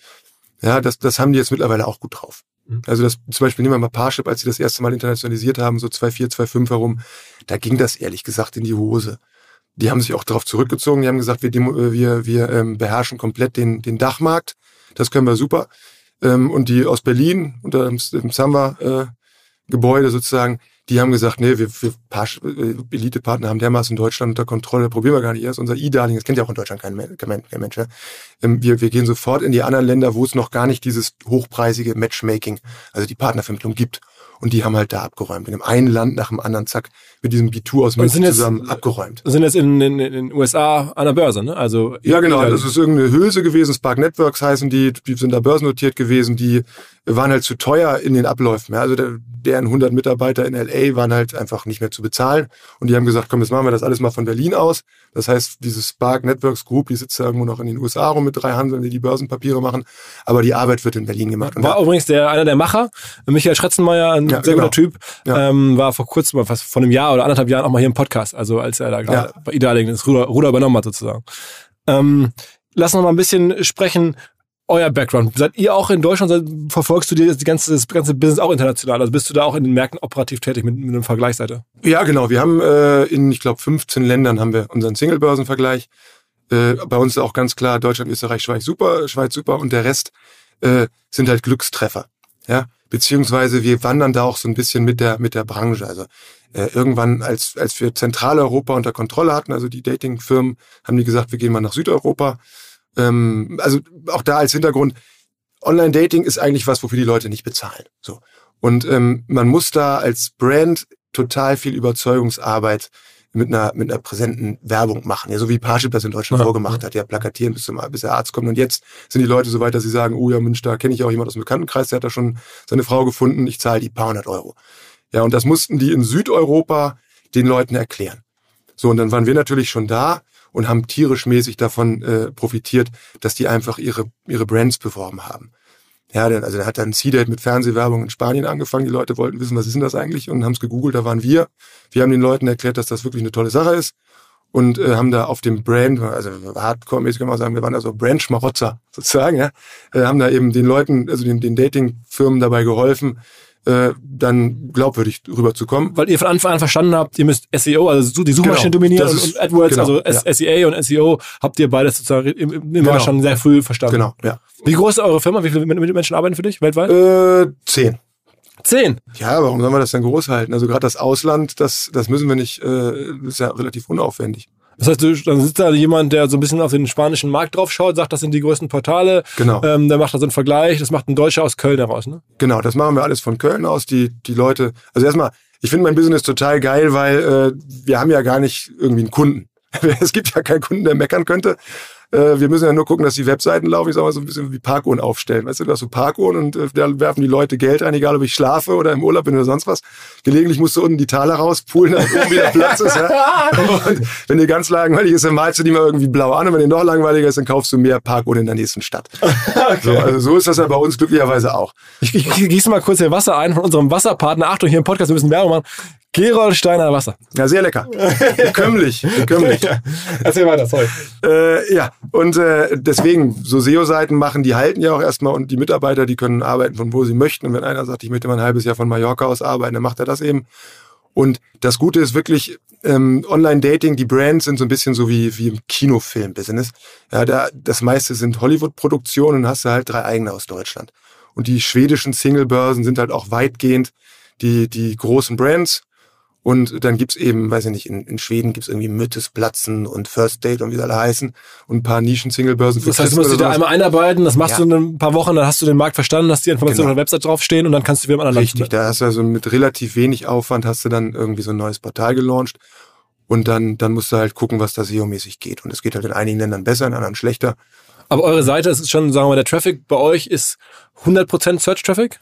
S2: Ja, das, das haben die jetzt mittlerweile auch gut drauf.
S3: Mhm.
S2: Also das zum Beispiel nehmen wir mal Parship, als sie das erste Mal internationalisiert haben, so 2,4, 2,5 herum, da ging das ehrlich gesagt in die Hose. Die haben sich auch darauf zurückgezogen, die haben gesagt, wir, äh, wir, wir ähm, beherrschen komplett den, den Dachmarkt, das können wir super. Ähm, und die aus Berlin, unter dem, Samba-Gebäude sozusagen, die haben gesagt, nee, wir, wir äh, Elite-Partner haben dermaßen Deutschland unter Kontrolle, probieren wir gar nicht erst. Unser E-Darling, das kennt ja auch in Deutschland kein, kein, kein Mensch. Ja? Ähm, wir, wir gehen sofort in die anderen Länder, wo es noch gar nicht dieses hochpreisige Matchmaking, also die Partnervermittlung gibt. Und die haben halt da abgeräumt. In dem einen Land nach dem anderen, zack, mit diesem B2 aus München
S3: sind jetzt-
S2: zusammen abgeräumt.
S3: Sind jetzt in, den USA an der Börse, ne? Also
S2: Ja, genau. Das ist irgendeine Hülse gewesen. Spark Networks heißen die. Die sind da börsennotiert gewesen. Die waren halt zu teuer in den Abläufen. Ja, also der, deren 100 Mitarbeiter in LA waren halt einfach nicht mehr zu bezahlen. Und die haben gesagt, komm, jetzt machen wir das alles mal von Berlin aus. Das heißt, diese Spark Networks Group, die sitzt da irgendwo noch in den USA rum mit drei Handeln, die die Börsenpapiere machen. Aber die Arbeit wird in Berlin gemacht. Und
S3: War übrigens der, einer der Macher, Michael Schretzenmeier, ein
S2: Ja,
S3: sehr
S2: genau.
S3: guter Typ,
S2: Ja.
S3: ähm, war vor kurzem, fast vor einem Jahr oder anderthalb Jahren auch mal hier im Podcast, also als er da gerade
S2: Ja.
S3: bei Idealing das Ruder, Ruder übernommen hat sozusagen. Ähm, lass uns noch mal ein bisschen sprechen, euer Background. Seid ihr auch in Deutschland, verfolgst du dir das ganze, das ganze Business auch international? Also bist du da auch in den Märkten operativ tätig mit, mit einer Vergleichsseite?
S2: Ja, genau. Wir haben äh, in, ich glaube, 15 Ländern haben wir unseren Single-Börsenvergleich. Äh, bei uns ist auch ganz klar Deutschland, Österreich, Schweiz super, Schweiz super und der Rest äh, sind halt Glückstreffer. Ja, beziehungsweise wir wandern da auch so ein bisschen mit der mit der Branche. Also äh, irgendwann, als als wir Zentraleuropa unter Kontrolle hatten, also die Datingfirmen, haben die gesagt, wir gehen mal nach Südeuropa. Ähm, also auch da als Hintergrund: Online-Dating ist eigentlich was, wofür die Leute nicht bezahlen. So und ähm, man muss da als Brand total viel Überzeugungsarbeit mit einer, mit einer präsenten Werbung machen. Ja, so wie Parship das in Deutschland
S3: Ja,
S2: vorgemacht hat, ja, plakatieren bis zum, bis der Arzt kommt. Und jetzt sind die Leute so weit, dass sie sagen, oh ja, Mensch, da kenne ich auch jemand aus dem Bekanntenkreis, der hat da schon seine Frau gefunden, ich zahle die paar hundert Euro. Ja, und das mussten die in Südeuropa den Leuten erklären. So, und dann waren wir natürlich schon da und haben tierisch mäßig davon äh, profitiert, dass die einfach ihre, ihre Brands beworben haben. Ja, der, also der hat dann C-Date mit Fernsehwerbung in Spanien angefangen. Die Leute wollten wissen, was ist denn das eigentlich? Und haben es gegoogelt, da waren wir. Wir haben den Leuten erklärt, dass das wirklich eine tolle Sache ist. Und äh, haben da auf dem Brand, also hardcore-mäßig kann man sagen, wir waren da so Brand-Schmarotzer sozusagen, ja. Äh, haben da eben den Leuten, also den, den Dating-Firmen dabei geholfen, äh, dann glaubwürdig rüberzukommen.
S3: Weil ihr von Anfang an verstanden habt, ihr müsst SEO, also die Suchmaschine
S2: Genau,
S3: dominieren und, und AdWords,
S2: genau,
S3: also
S2: ja.
S3: SEA und SEO, habt ihr beides sozusagen im, im, immer
S2: Genau.
S3: schon sehr früh verstanden.
S2: Genau, ja.
S3: Wie groß ist eure Firma? Wie viele Menschen arbeiten für dich weltweit?
S2: Äh, zehn.
S3: Zehn.
S2: Ja, warum sollen wir das denn groß halten? Also gerade das Ausland, das, das müssen wir nicht, äh, das ist ja relativ unaufwendig.
S3: Das heißt, du, dann sitzt da jemand, der so ein bisschen auf den spanischen Markt drauf schaut, sagt, das sind die größten Portale.
S2: Genau.
S3: Ähm, der macht da so einen Vergleich. Das macht ein Deutscher aus Köln heraus, ne?
S2: Genau, das machen wir alles von Köln aus. Die, die Leute, also erstmal, Ich finde mein Business total geil, weil äh, wir haben ja gar nicht irgendwie einen Kunden. [LAUGHS] es gibt ja keinen Kunden, der meckern könnte. Äh, wir müssen ja nur gucken, dass die Webseiten laufen. Ich sag mal so ein bisschen wie Parkuhren aufstellen. Weißt du, du hast so Parkuhren und äh, da werfen die Leute Geld ein, egal ob ich schlafe oder im Urlaub bin oder sonst was. Gelegentlich musst du unten die Taler rauspulen, damit oben wieder Platz ist. Ja? [LAUGHS] Und wenn dir ganz langweilig ist, dann malst du die mal irgendwie blau an. Und wenn dir noch langweiliger ist, dann kaufst du mehr Parkuhren in der nächsten Stadt. [LAUGHS] okay. so, also so ist das ja bei uns glücklicherweise auch.
S1: Ich, ich, ich gieße mal kurz hier Wasser ein von unserem Wasserpartner. Achtung, hier im Podcast, wir müssen Werbung machen. Gerolsteiner Wasser.
S2: Ja, sehr lecker. Kömmlich. Kömmlich. [LAUGHS]
S1: Erzähl weiter, sorry.
S2: Äh, ja, und äh, deswegen, so SEO-Seiten machen, die halten ja auch erstmal und die Mitarbeiter, die können arbeiten von wo sie möchten. Und wenn einer sagt, ich möchte mal ein halbes Jahr von Mallorca aus arbeiten, dann macht er das eben. Und das Gute ist wirklich, ähm, Online-Dating, die Brands sind so ein bisschen so wie, wie im Kinofilm-Business. Ja, da, das meiste sind Hollywood-Produktionen hast du halt drei eigene aus Deutschland. Und die schwedischen Single-Börsen sind halt auch weitgehend die, die großen Brands und dann gibt's eben, weiß ich nicht, in, in Schweden gibt's irgendwie Müttes, Platzen und First Date und wie sie alle heißen und ein paar Nischen-Singlebörsen.
S1: Das heißt, du musst dich da einmal einarbeiten, das machst ja. du in ein paar Wochen, dann hast du den Markt verstanden, hast die Informationen genau. auf der Website draufstehen und dann kannst du wieder im anderen
S2: Richtig, Land da hast du also mit relativ wenig Aufwand hast du dann irgendwie so ein neues Portal gelauncht und dann, dann musst du halt gucken, was da SEO-mäßig geht. Und es geht halt in einigen Ländern besser, in anderen schlechter.
S1: Aber eure Seite, das ist schon, sagen wir mal, der Traffic bei euch ist 100% Search-Traffic?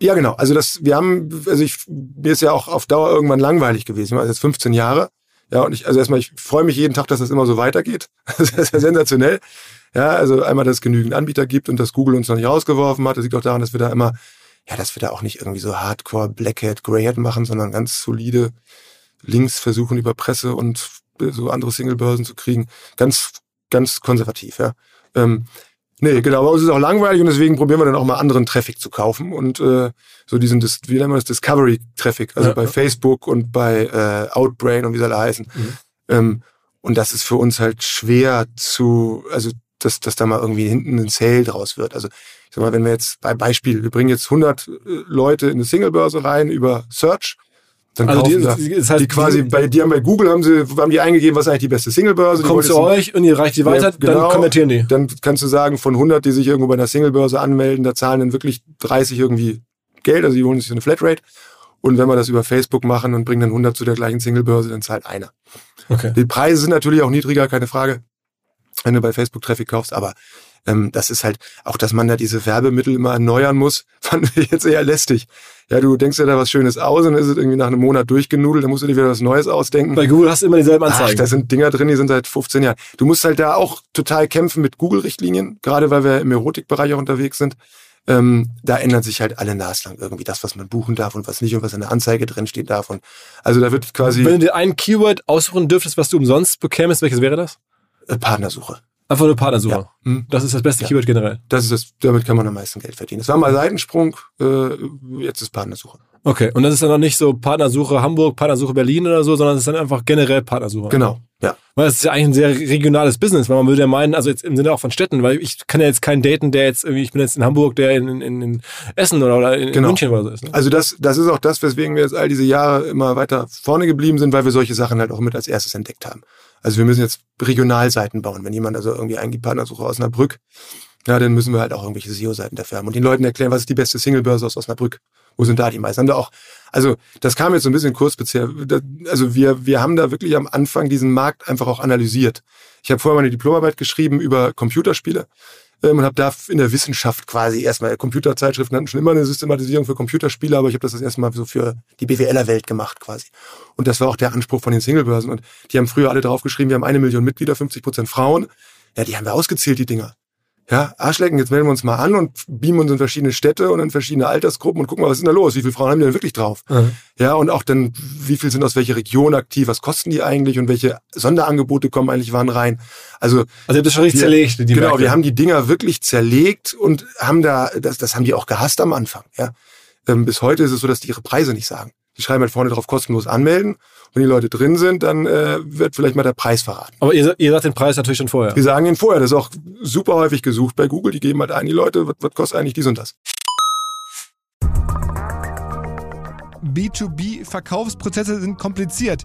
S2: Ja, genau. Also das, wir haben, also ich, mir ist ja auch auf Dauer irgendwann langweilig gewesen. War jetzt 15 Jahre. Ja, und ich, also erstmal, ich freue mich jeden Tag, dass das immer so weitergeht. [LAUGHS] Das ist ja sensationell. Ja, also einmal, dass es genügend Anbieter gibt und dass Google uns noch nicht rausgeworfen hat. Das liegt auch daran, dass wir da immer, ja, dass wir da auch nicht irgendwie so Hardcore Blackhead, Greyhead machen, sondern ganz solide Links versuchen über Presse und so andere Singlebörsen zu kriegen. Ganz, ganz konservativ, ja. Ähm, Nee, genau. Bei uns ist es auch langweilig und deswegen probieren wir dann auch mal anderen Traffic zu kaufen und äh, so diesen, wie nennen wir das, Discovery-Traffic, also ja, bei ja. Facebook und bei äh, Outbrain und wie sie alle heißen. Mhm. Ähm, und das ist für uns halt schwer zu, also dass, dass da mal irgendwie hinten ein Sale draus wird. Also ich sag mal, wenn wir jetzt bei Beispiel, wir bringen jetzt 100 äh, Leute in eine Singlebörse rein über Search dann also die, da, das heißt, die quasi die, bei die haben bei Google haben sie haben die eingegeben, was ist eigentlich die beste Singlebörse.
S1: Kommt zu euch und ihr reicht die weiter, ja, genau, dann konvertieren die.
S2: Dann kannst du sagen, von 100, die sich irgendwo bei einer Singlebörse anmelden, da zahlen dann wirklich 30 irgendwie Geld, also die holen sich so eine Flatrate. Und wenn wir das über Facebook machen und bringen dann 100 zu der gleichen Singlebörse, dann zahlt einer. Okay. Die Preise sind natürlich auch niedriger, keine Frage, wenn du bei Facebook Traffic kaufst, aber ähm, das ist halt auch, dass man da diese Werbemittel immer erneuern muss, [LAUGHS] fand ich jetzt eher lästig. Ja, du denkst dir da was Schönes aus und dann ist es irgendwie nach einem Monat durchgenudelt, dann musst du dir wieder was Neues ausdenken.
S1: Bei Google hast du immer dieselben Anzeigen. Ach,
S2: da sind Dinger drin, die sind seit 15 Jahren. Du musst halt da auch total kämpfen mit Google-Richtlinien, gerade weil wir im Erotikbereich auch unterwegs sind. Ähm, da ändern sich halt alle naslang irgendwie das, was man buchen darf und was nicht und was in der Anzeige drin steht darf. Und also da wird quasi.
S1: Wenn du dir ein Keyword aussuchen dürftest, was du umsonst bekämest, welches wäre das?
S2: Äh, Partnersuche.
S1: Einfach eine Partnersuche. Ja. Hm. Das ist das beste ja. Keyword generell.
S2: Das ist das, damit kann man am meisten Geld verdienen. Es war mal Seitensprung, äh, jetzt ist Partnersuche.
S1: Okay, und das ist dann noch nicht so Partnersuche Hamburg, Partnersuche Berlin oder so, sondern es ist dann einfach generell Partnersuche.
S2: Genau, ja.
S1: Weil es ist ja eigentlich ein sehr regionales Business, weil man würde ja meinen, also jetzt im Sinne auch von Städten, weil ich kann ja jetzt keinen daten, der jetzt irgendwie, ich bin jetzt in Hamburg, der in, in, in Essen oder, oder in, genau. München oder so ist. Ne?
S2: Also das, das ist auch das, weswegen wir jetzt all diese Jahre immer weiter vorne geblieben sind, weil wir solche Sachen halt auch mit als erstes entdeckt haben. Also wir müssen jetzt Regionalseiten bauen. Wenn jemand also irgendwie eingibt Partnersuche aus Osnabrück, ja, dann müssen wir halt auch irgendwelche SEO-Seiten dafür haben und den Leuten erklären, was ist die beste Singlebörse aus Osnabrück? Wo sind da die meisten? Haben da auch, also das kam jetzt so ein bisschen kurz bisher. Also wir, wir haben da wirklich am Anfang diesen Markt einfach auch analysiert. Ich habe vorher meine Diplomarbeit geschrieben über Computerspiele ähm, und habe da in der Wissenschaft quasi erstmal Computerzeitschriften hatten schon immer eine Systematisierung für Computerspiele, aber ich habe das das erste so für die BWLer-Welt gemacht quasi. Und das war auch der Anspruch von den Singlebörsen. Und die haben früher alle draufgeschrieben, wir haben eine Million Mitglieder, 50 Prozent Frauen. Ja, die haben wir ausgezählt, die Dinger. Ja, Arschlecken, jetzt melden wir uns mal an und beamen uns in verschiedene Städte und in verschiedene Altersgruppen und gucken mal, was ist denn da los? Wie viele Frauen haben die denn wirklich drauf? Mhm. Ja, und auch dann, wie viel sind aus welcher Region aktiv? Was kosten die eigentlich? Und welche Sonderangebote kommen eigentlich wann rein? Also,
S1: also ihr habt das schon richtig wir, zerlegt.
S2: Die genau, Märkte. wir haben die Dinger wirklich zerlegt und haben da, das, das haben die auch gehasst am Anfang. Ja, ähm, bis heute ist es so, dass die ihre Preise nicht sagen. Die schreiben halt vorne drauf kostenlos anmelden wenn die Leute drin sind, dann äh, wird vielleicht mal der Preis verraten.
S1: Aber ihr, ihr sagt den Preis natürlich schon vorher.
S2: Wir sagen ihn vorher. Das ist auch super häufig gesucht bei Google. Die geben halt ein, die Leute, was, was kostet eigentlich dies und das?
S1: B2B-Verkaufsprozesse sind kompliziert.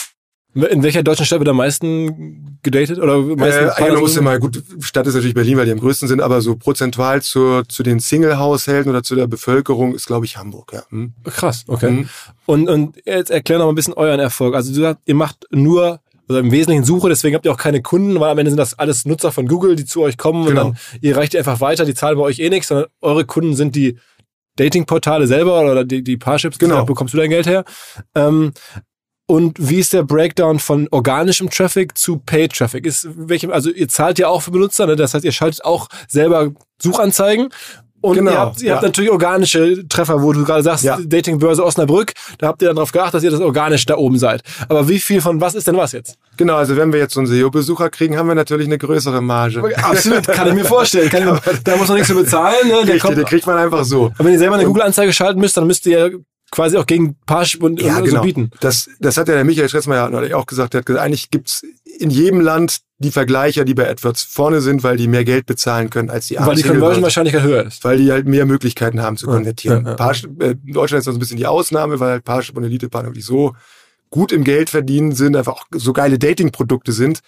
S3: In welcher deutschen Stadt wird am meisten gedatet? Oder meisten
S2: äh, ja, muss mal, gut, Stadt ist natürlich Berlin, weil die am größten sind, aber so prozentual zur, zu den Single-Haushalten oder zu der Bevölkerung ist, glaube ich, Hamburg, ja. Hm.
S3: Krass, okay. Hm. Und, und jetzt erklär noch mal ein bisschen euren Erfolg. Also du sagst, ihr macht nur also im Wesentlichen Suche, deswegen habt ihr auch keine Kunden, weil am Ende sind das alles Nutzer von Google, die zu euch kommen genau. und dann ihr reicht ihr einfach weiter, die zahlen bei euch eh nichts, sondern eure Kunden sind die Datingportale selber oder die, die Parships,
S2: genau.
S3: da bekommst du dein Geld her. Ähm, und wie ist der Breakdown von organischem Traffic zu Paid Traffic? Ist welchem, also ihr zahlt ja auch für Benutzer, ne? das heißt, ihr schaltet auch selber Suchanzeigen. Und genau, ihr, habt, ihr ja. habt natürlich organische Treffer, wo du gerade sagst, ja. Datingbörse Osnabrück, da habt ihr dann darauf geachtet, dass ihr das organisch da oben seid. Aber wie viel von was ist denn was jetzt?
S2: Genau, also wenn wir jetzt so einen SEO-Besucher kriegen, haben wir natürlich eine größere Marge. [LAUGHS]
S3: Absolut, kann ich mir vorstellen. Kann [LAUGHS] ich, da muss man nichts für bezahlen. Ne?
S2: Der, Richtig, kommt, kriegt man einfach so.
S3: Aber wenn ihr selber eine Google-Anzeige schalten müsst, dann müsst ihr quasi auch gegen Parship und,
S2: ja,
S3: und
S2: genau.
S3: so bieten.
S2: Das, das hat ja der Michael Schretzmeier neulich auch gesagt. Er hat gesagt, eigentlich gibt's in jedem Land die Vergleicher, die bei AdWords vorne sind, weil die mehr Geld bezahlen können als die
S3: anderen. Weil die Conversion Wahrscheinlichkeit höher ist.
S2: Weil die halt mehr Möglichkeiten haben zu konvertieren. Ja, ja, Parship, äh, Deutschland ist so ein bisschen die Ausnahme, weil halt Parship und Elite-Partner wirklich so gut im Geld verdienen sind, einfach auch so geile Dating-Produkte sind.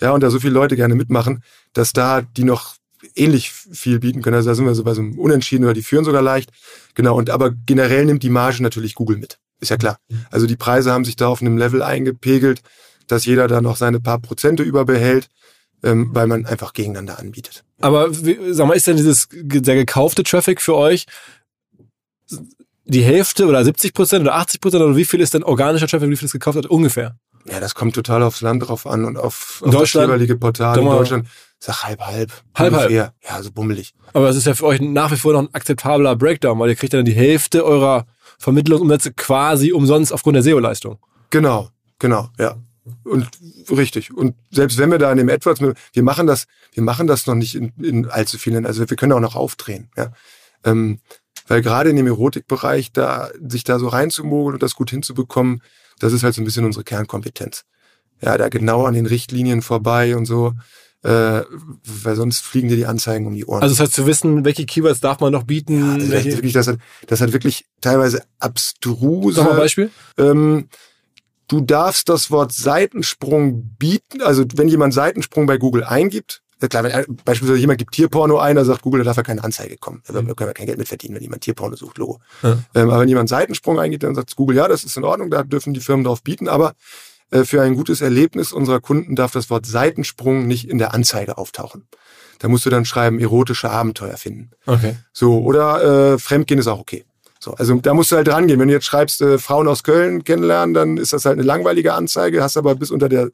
S2: Ja, und da so viele Leute gerne mitmachen, dass da die noch ähnlich viel bieten können. Also da sind wir so bei so einem Unentschieden oder die führen sogar leicht. Genau, und aber generell nimmt die Marge natürlich Google mit. Ist ja klar. Also die Preise haben sich da auf einem Level eingepegelt, dass jeder da noch seine paar Prozente überbehält, ähm, weil man einfach gegeneinander anbietet.
S3: Aber wie, sag mal, ist denn dieses der gekaufte Traffic für euch die Hälfte oder 70 Prozent oder 80 Prozent oder wie viel ist denn organischer Traffic, wie viel ist gekauft hat? Ungefähr.
S2: Ja, das kommt total aufs Land drauf an und auf, auf das jeweilige Portal in Deutschland. Sag halb, halb.
S3: Halb,
S2: ungefähr. halb. Ja, so bummelig.
S3: Aber es ist ja für euch nach wie vor noch ein akzeptabler Breakdown, weil ihr kriegt dann die Hälfte eurer Vermittlungsumsätze quasi umsonst aufgrund der SEO-Leistung.
S2: Genau, genau, ja. Und richtig. Und selbst wenn wir da in dem AdWords, wir machen das, wir machen das noch nicht in, in allzu vielen, also wir können auch noch aufdrehen, ja. Ähm, weil gerade in dem Erotikbereich da, sich da so reinzumogeln und das gut hinzubekommen, das ist halt so ein bisschen unsere Kernkompetenz. Ja, da genau an den Richtlinien vorbei und so äh, weil sonst fliegen dir die Anzeigen um die Ohren.
S3: Also das heißt zu wissen, welche Keywords darf man noch bieten? Ja,
S2: das, welche? wirklich, das, hat, das hat wirklich teilweise abstruse...
S3: Sag mal ein Beispiel.
S2: Ähm, du darfst das Wort Seitensprung bieten, also wenn jemand Seitensprung bei Google eingibt, klar, wenn beispielsweise jemand gibt Tierporno ein, da sagt Google, da darf er keine Anzeige kommen. Da können wir kein Geld mit verdienen, wenn jemand Tierporno sucht, Logo. Ja. Ähm, aber wenn jemand Seitensprung eingibt, dann sagt Google, ja, das ist in Ordnung, da dürfen die Firmen drauf bieten, aber äh, für ein gutes Erlebnis unserer Kunden darf das Wort Seitensprung nicht in der Anzeige auftauchen. Da musst du dann schreiben, erotische Abenteuer finden.
S3: Okay.
S2: So, oder äh, Fremdgehen ist auch okay. So, also da musst du halt dran gehen. Wenn du jetzt schreibst, äh, Frauen aus Köln kennenlernen, dann ist das halt eine langweilige Anzeige, hast aber bis unter der,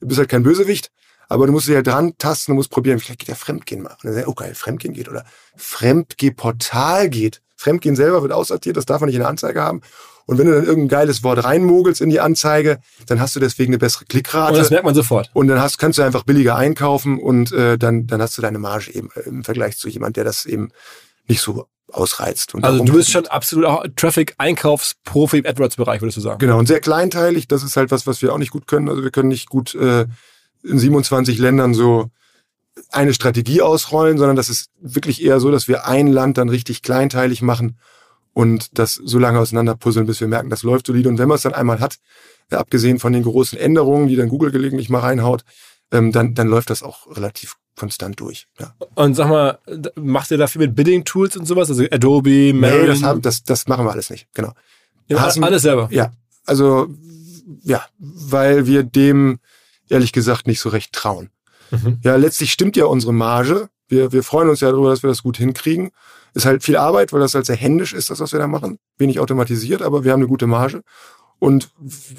S2: bist halt kein Bösewicht. Aber du musst dich halt dran tasten, du musst probieren, vielleicht geht der Fremdgehen mal. Und dann du, oh geil, Fremdgehen geht oder Fremdgehportal geht. Fremdgehen selber wird aussortiert, das darf man nicht in der Anzeige haben. Und wenn du dann irgendein geiles Wort reinmogelst in die Anzeige, dann hast du deswegen eine bessere Klickrate.
S3: Und das merkt man sofort.
S2: Und dann hast, kannst du einfach billiger einkaufen und äh, dann, dann hast du deine Marge eben äh, im Vergleich zu jemand, der das eben nicht so ausreizt.
S3: Also du bist schon absolut auch Traffic-Einkaufsprofi im AdWords-Bereich, würdest du sagen.
S2: Genau, und sehr kleinteilig, das ist halt was, was wir auch nicht gut können. Also wir können nicht gut äh, in 27 Ländern so eine Strategie ausrollen, sondern das ist wirklich eher so, dass wir ein Land dann richtig kleinteilig machen und das so lange auseinanderpuzzeln, bis wir merken, das läuft solide. Und wenn man es dann einmal hat, abgesehen von den großen Änderungen, die dann Google gelegentlich mal reinhaut, ähm, dann, dann läuft das auch relativ konstant durch. Ja.
S3: Und sag mal, macht ihr da viel mit Bidding-Tools und sowas? Also Adobe,
S2: Nee,
S3: Marin?
S2: das, haben, das, das machen wir alles nicht, genau.
S3: ja,
S2: Hasen-
S3: alles selber.
S2: Ja, also ja, weil wir dem ehrlich gesagt nicht so recht trauen.
S3: Mhm.
S2: Ja, letztlich stimmt ja unsere Marge. Wir, wir freuen uns ja darüber, dass wir das gut hinkriegen. Ist halt viel Arbeit, weil das halt sehr händisch ist, das, was wir da machen. Wenig automatisiert, aber wir haben eine gute Marge. Und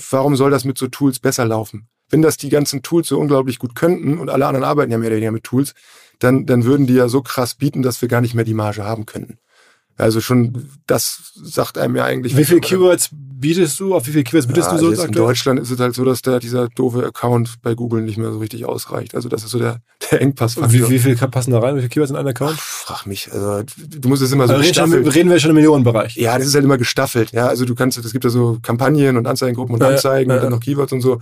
S2: warum soll das mit so Tools besser laufen? Wenn das die ganzen Tools so unglaublich gut könnten und alle anderen arbeiten ja mehr oder weniger mit Tools, dann, dann würden die ja so krass bieten, dass wir gar nicht mehr die Marge haben könnten. Also schon, das sagt einem ja eigentlich.
S3: Wie viele Keywords bietest du? Auf wie viele Keywords bietest
S2: ja,
S3: du so
S2: also in? Deutschland ist es halt so, dass da dieser doofe Account bei Google nicht mehr so richtig ausreicht. Also das ist so der, [LAUGHS] der Engpass.
S3: Wie, wie viel passen da rein? Wie viele Keywords in einen Account?
S2: Frag mich. Also du musst es immer so
S3: Also
S2: gestaffelt.
S3: reden wir schon im Millionenbereich.
S2: Ja, das ist halt immer gestaffelt. Ja, also du kannst, es gibt ja so Kampagnen und Anzeigengruppen und
S3: Ja,
S2: Anzeigen
S3: ja,
S2: und dann noch Keywords und so.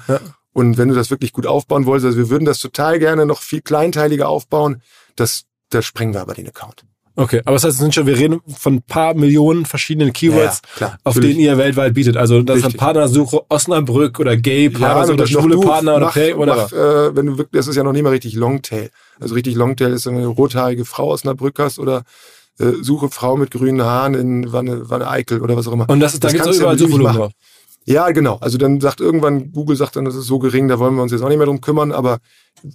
S2: Und wenn du das wirklich gut aufbauen wolltest, also wir würden das total gerne noch viel kleinteiliger aufbauen, das, da sprengen wir aber den Account.
S3: Okay, aber das heißt, es sind schon, wir reden von ein paar Millionen verschiedenen Keywords,
S2: Ja, klar,
S3: auf denen ihr weltweit bietet. Also das ist
S2: Richtig.
S3: Partnersuche Osnabrück oder Gay Partnersuche oder
S2: und noch
S3: schwule Partner oder Pay oder
S2: mach, äh, wenn du wirklich, das ist ja noch nicht mal richtig Longtail. Also richtig Longtail ist, wenn du eine rothaarige Frau aus Brücke hast oder äh, suche Frau mit grünen Haaren in Wanne, Wanne Eickel oder was auch immer.
S3: Und das ist, da
S2: Das
S3: gibt es
S2: du ja
S3: überall
S2: beliebig
S3: Suchvolumen.
S2: Ja, genau. Also dann sagt irgendwann, Google sagt dann, das ist so gering, da wollen wir uns jetzt auch nicht mehr drum kümmern, aber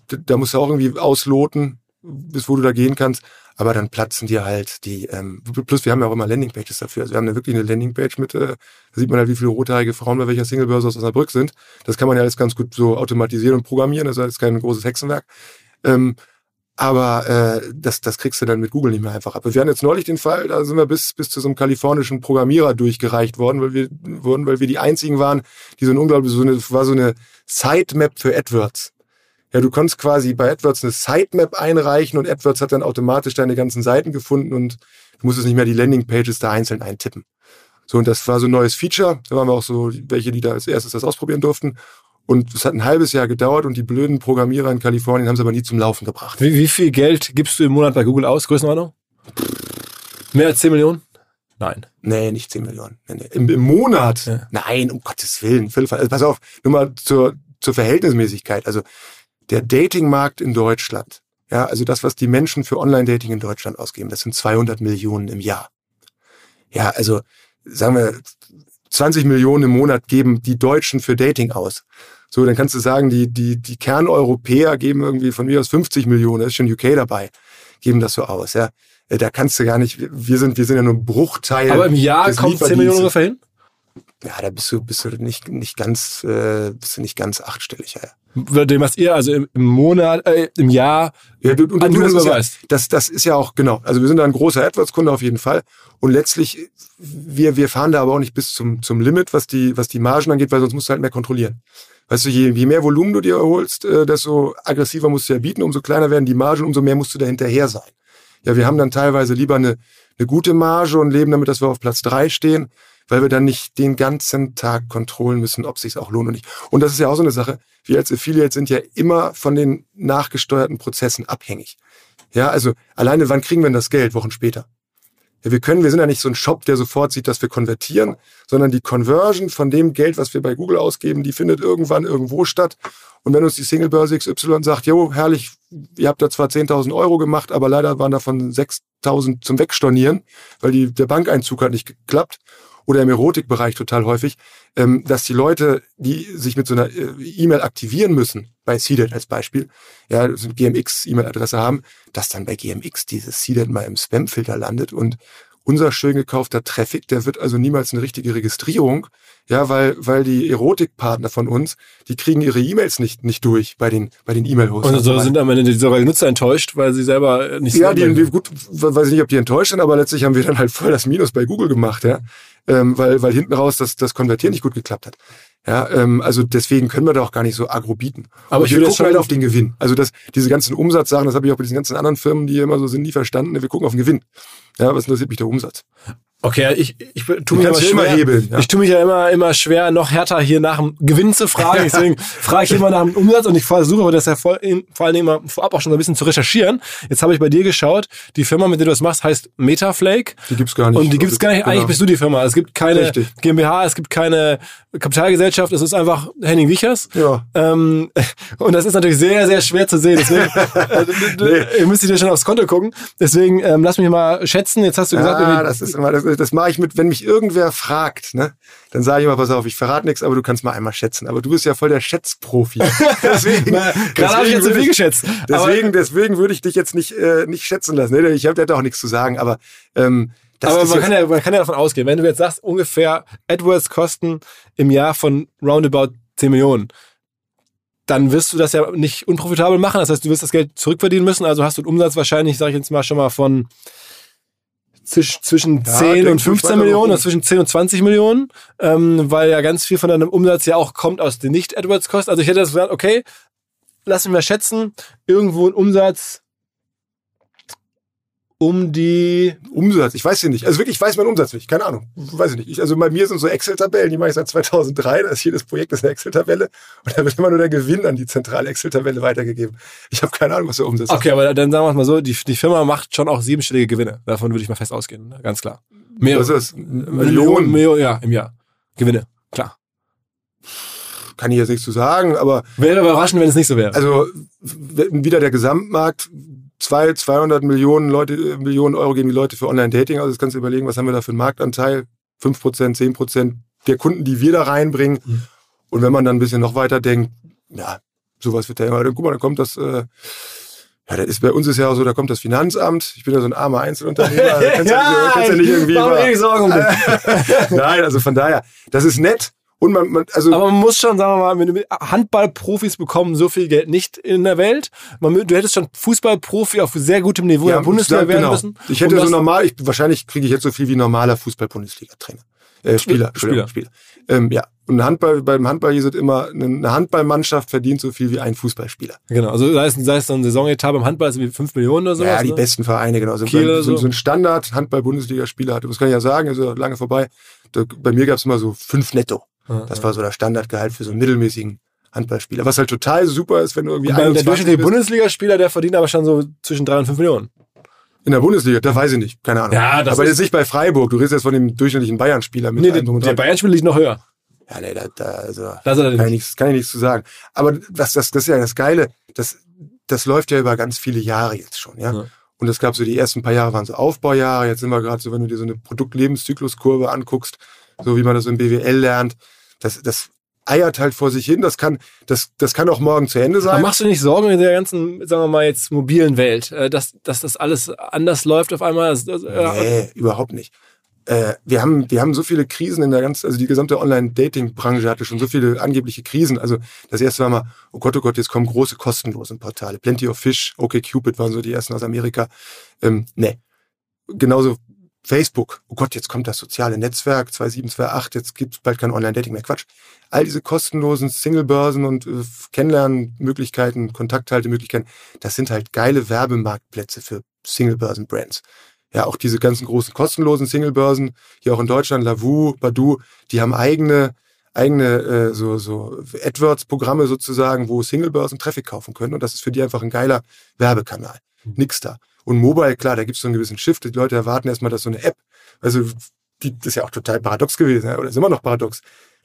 S2: da musst du auch irgendwie ausloten, bis wo du da gehen kannst. Aber dann platzen dir halt die, ähm, plus wir haben ja auch immer Landingpages dafür. Also wir haben ja wirklich eine Landingpage mit, äh, da sieht man halt, wie viele rothaarige Frauen bei welcher Singlebörse aus Osnabrück sind. Das kann man ja alles ganz gut so automatisieren und programmieren, das ist jetzt kein großes Hexenwerk. Ähm, aber äh, das, das kriegst du dann mit Google nicht mehr einfach ab. Wir hatten jetzt neulich den Fall, da sind wir bis, bis zu so einem kalifornischen Programmierer durchgereicht worden, weil wir wurden, weil wir die einzigen waren, die so ein unglaublich, so eine, war so eine Sitemap für AdWords. Ja, du konntest quasi bei AdWords eine Sitemap einreichen und AdWords hat dann automatisch deine ganzen Seiten gefunden und du musstest nicht mehr die Landingpages da einzeln eintippen. So, und das war so ein neues Feature. Da waren wir auch so welche, die da als erstes das ausprobieren durften. Und es hat ein halbes Jahr gedauert und die blöden Programmierer in Kalifornien haben es aber nie zum Laufen gebracht.
S3: Wie, wie viel Geld gibst du im Monat bei Google aus? Größenordnung? Mehr als 10 Millionen? Nein.
S2: Nee, nicht 10 Millionen. Nee, nee. Im, Im Monat?
S3: Ja.
S2: Nein, um Gottes Willen. Also pass auf, nur mal zur, zur Verhältnismäßigkeit. Also der Datingmarkt in Deutschland, ja, also das, was die Menschen für Online-Dating in Deutschland ausgeben, das sind 200 Millionen im Jahr. Ja, also sagen wir, 20 Millionen im Monat geben die Deutschen für Dating aus. So, dann kannst du sagen, die, die, die Kerneuropäer geben irgendwie von mir aus 50 Millionen, da ist schon UK dabei, geben das so aus, ja. Äh, Da kannst du gar nicht, wir sind, wir sind ja nur ein Bruchteil.
S3: Aber im Jahr kommt 10 Millionen ungefähr hin?
S2: Ja, da bist du, bist du nicht, nicht ganz, äh, bist du nicht ganz achtstellig, ja.
S3: Über dem, was ihr also im, Monat, äh, im Jahr
S2: Ja, du, und,
S3: an
S2: du, das, ja, das, das ist ja auch, genau. Also wir sind da ein großer AdWords-Kunde auf jeden Fall. Und letztlich, wir, wir fahren da aber auch nicht bis zum, zum Limit, was die, was die Margen angeht, weil sonst musst du halt mehr kontrollieren. Weißt du, je, je mehr Volumen du dir erholst, äh, desto aggressiver musst du ja bieten, umso kleiner werden die Margen, umso mehr musst du da hinterher sein. Ja, wir haben dann teilweise lieber eine, eine gute Marge und leben damit, dass wir auf Platz drei stehen, weil wir dann nicht den ganzen Tag kontrollen müssen, ob es sich auch lohnt oder nicht. Und das ist ja auch so eine Sache. Wir als Affiliate sind ja immer von den nachgesteuerten Prozessen abhängig. Ja, also alleine, wann kriegen wir denn das Geld? Wochen später. Ja, wir können, wir sind ja nicht so ein Shop, der sofort sieht, dass wir konvertieren, sondern die Conversion von dem Geld, was wir bei Google ausgeben, die findet irgendwann irgendwo statt. Und wenn uns die Singlebörse XY sagt, jo, herrlich, ihr habt da zwar 10.000 Euro gemacht, aber leider waren davon 6.000 zum Wegstornieren, weil die, der Bankeinzug hat nicht geklappt oder im Erotikbereich total häufig, ähm, dass die Leute, die sich mit so einer äh, E-Mail aktivieren müssen, bei Seeded als Beispiel, ja, so GMX-E-Mail-Adresse haben, dass dann bei GMX dieses Seeded mal im Spam-Filter landet und unser schön gekaufter Traffic, der wird also niemals eine richtige Registrierung, ja, weil, weil die Erotikpartner von uns, die kriegen ihre E-Mails nicht, nicht durch bei den, bei den E-Mail-Hostern.
S3: Und so sind am Ende sogar die Nutzer enttäuscht, weil sie selber nicht
S2: Ja, die, die, gut, weiß ich nicht, ob die enttäuscht sind, aber letztlich haben wir dann halt voll das Minus bei Google gemacht, ja. ähm, weil, weil hinten raus das, das Konvertieren nicht gut geklappt hat. Ja, ähm, also deswegen können wir da auch gar nicht so agro bieten.
S3: Aber
S2: Und
S3: ich
S2: wir
S3: will
S2: gucken halt auf den Gewinn. Also das, diese ganzen Umsatzsachen, das habe ich auch bei diesen ganzen anderen Firmen, die immer so sind, nie verstanden. Wir gucken auf den Gewinn. Ja, was interessiert mich der Umsatz?
S3: Okay, ich, ich tu
S2: Du
S3: mich immer
S2: immer
S3: schwer,
S2: hebeln, ja.
S3: Ich tue mich ja immer, immer schwer, noch härter hier nach dem Gewinn zu fragen. Deswegen frage ich immer nach dem Umsatz und ich versuche aber das ja vor, vor allen Dingen mal vorab auch schon so ein bisschen zu recherchieren. Jetzt habe ich bei dir geschaut, die Firma, mit der du das machst, heißt Metaflake.
S2: Die gibt's gar nicht.
S3: Und die gibt's gar nicht.
S2: Genau.
S3: Eigentlich bist du die Firma. Es gibt keine
S2: Richtig.
S3: GmbH, es gibt keine Kapitalgesellschaft. Es ist einfach Henning Wichers.
S2: Ja.
S3: Ähm, und das ist natürlich sehr, sehr schwer zu sehen. Deswegen, [LAUGHS] äh, ihr müsst dir schon aufs Konto gucken. Deswegen ähm, lass mich mal schätzen. Jetzt hast du gesagt,
S2: Ah, das ist immer, das, das mache ich mit, wenn mich irgendwer fragt, ne? Dann sage ich immer, pass auf, ich verrate nichts, aber du kannst mal einmal schätzen. Aber du bist ja voll der Schätzprofi. [LAUGHS] deswegen,
S3: Na, gerade habe ich jetzt so
S2: würde
S3: viel geschätzt.
S2: Deswegen, deswegen würde ich dich jetzt nicht, äh, nicht schätzen lassen. Ne? Ich habe da auch nichts zu sagen, aber ähm, das
S3: aber
S2: ist
S3: man kann, ja, man kann ja davon ausgehen, wenn du jetzt sagst, ungefähr AdWords kosten im Jahr von roundabout 10 Millionen, dann wirst du das ja nicht unprofitabel machen. Das heißt, du wirst das Geld zurückverdienen müssen. Also hast du einen Umsatz wahrscheinlich, sage ich jetzt mal schon mal von zwisch- zwischen
S2: Ja,
S3: 10
S2: denk
S3: und
S2: ruhig
S3: 15
S2: weiter
S3: Millionen, oder zwischen 10 und 20 Millionen, ähm, weil ja ganz viel von deinem Umsatz ja auch kommt aus den Nicht-AdWords-Kosten. Also ich hätte das gesagt, okay, lass mich mal schätzen, irgendwo ein Umsatz um die
S2: Umsatz, ich weiß ja nicht. Also wirklich, ich weiß meinen Umsatz nicht. Keine Ahnung. Weiß ich nicht. Ich, also bei mir sind so Excel-Tabellen, die mache ich seit 2003. Da ist jedes Projekt ist eine Excel-Tabelle. Und da wird immer nur der Gewinn an die zentrale Excel-Tabelle weitergegeben. Ich habe keine Ahnung, was der Umsatz ist.
S3: Okay, aber dann sagen wir es mal so, die, die Firma macht schon auch siebenstellige Gewinne. Davon würde ich mal fest ausgehen, ne? ganz klar. Mehr,
S2: Was ist das?
S3: Millionen,
S2: Millionen?
S3: Ja, im Jahr. Gewinne, klar.
S2: Kann ich jetzt nichts zu sagen, aber
S3: Wäre überraschend, wenn es nicht so wäre.
S2: Also wieder der Gesamtmarkt, zwei, 200 Millionen Leute, äh, Millionen Euro geben die Leute für Online-Dating aus. Jetzt kannst du überlegen, was haben wir da für einen Marktanteil? 5%, 10% der Kunden, die wir da reinbringen.
S3: Mhm.
S2: Und wenn man dann ein bisschen noch weiter denkt, ja, sowas wird da immer, dann guck mal, dann kommt das, äh, ja, das ist bei uns ist ja auch so, da kommt das Finanzamt. Ich bin ja so ein armer Einzelunternehmer. [LAUGHS] da kannst ja, nicht, kannst ja nicht irgendwie über,
S3: eh Sorgen um. [LAUGHS]
S2: Nein, also von daher, das ist nett. Und man, man also
S3: Aber man muss schon, sagen wir mal, Handballprofis bekommen so viel Geld nicht in der Welt. Man, du hättest schon Fußballprofi auf sehr gutem Niveau in der Bundesliga
S2: ja,
S3: werden
S2: genau.
S3: müssen.
S2: Ich hätte so normal, ich, wahrscheinlich kriege ich jetzt so viel wie ein normaler Fußball-Bundesliga-Trainer. Äh, Spieler, Spieler. Spieler. Ähm, ja. Und Handball, beim Handball hier sind immer, eine Handballmannschaft verdient so viel wie ein Fußballspieler.
S3: Genau, also sei es, sei es so ein Saisonetat beim Handball, ist wie 5 Millionen oder so.
S2: ja, die besten Vereine, genau. Sind,
S3: Kiel
S2: beim,
S3: so.
S2: so ein Standard Handball-Bundesliga-Spieler. Das kann ich ja sagen, ist ja lange vorbei. Da, bei mir gab es immer so fünf netto. Das war so der Standardgehalt für so einen mittelmäßigen Handballspieler. Was halt total super ist, wenn du irgendwie
S3: beim, der
S2: 21
S3: durchschnittliche. Bundesligaspieler, der verdient aber schon so zwischen 3 und 5 Millionen.
S2: In der Bundesliga, da weiß ich nicht, keine Ahnung.
S3: Ja, das
S2: Aber
S3: ist-
S2: jetzt nicht bei Freiburg. Du redest jetzt von dem durchschnittlichen Bayern-Spieler mit
S3: Nee, der, der. Bayern-Spieler liegt noch höher.
S2: Ja, nee, da, da, also,
S3: Das
S2: kann, ich
S3: nicht.
S2: nichts, kann ich nichts zu sagen. Aber das, das, das ist ja das Geile. Das, das läuft ja über ganz viele Jahre jetzt schon, ja.
S3: Ja.
S2: Und es gab so die ersten paar Jahre waren so Aufbaujahre. Jetzt sind wir gerade so, wenn du dir so eine Produktlebenszykluskurve anguckst, so wie man das im BWL lernt, das, das eiert halt vor sich hin. Das kann, das, das kann auch morgen zu Ende
S3: Aber
S2: sein.
S3: machst du nicht Sorgen in der ganzen, sagen wir mal jetzt, mobilen Welt, äh, dass, dass das alles anders läuft auf einmal? Ja,
S2: Nee, überhaupt nicht. Äh, wir haben, wir haben so viele Krisen in der ganzen, also die gesamte Online-Dating-Branche hatte schon so viele angebliche Krisen. Also das erste war mal, oh Gott, oh Gott, jetzt kommen große kostenlose Portale. Plenty of Fish, OkCupid waren so die ersten aus Amerika. Ähm, nee. Genauso Facebook. Oh Gott, jetzt kommt das soziale Netzwerk 2728, jetzt gibt's bald kein Online-Dating mehr. Quatsch. All diese kostenlosen Single-Börsen und äh, Kennenlernmöglichkeiten, Kontakthaltemöglichkeiten, das sind halt geile Werbemarktplätze für Single-Börsen-Brands ja auch diese ganzen großen kostenlosen Singlebörsen, hier auch in Deutschland, Lavu, Badu, die haben eigene eigene äh, so so AdWords-Programme sozusagen, wo Singlebörsen Traffic kaufen können und das ist für die einfach ein geiler Werbekanal. Nix da. Und Mobile, klar, da gibt es so einen gewissen Shift. Die Leute erwarten erstmal, dass so eine App, also die, das ist ja auch total paradox gewesen, oder ist immer noch paradox.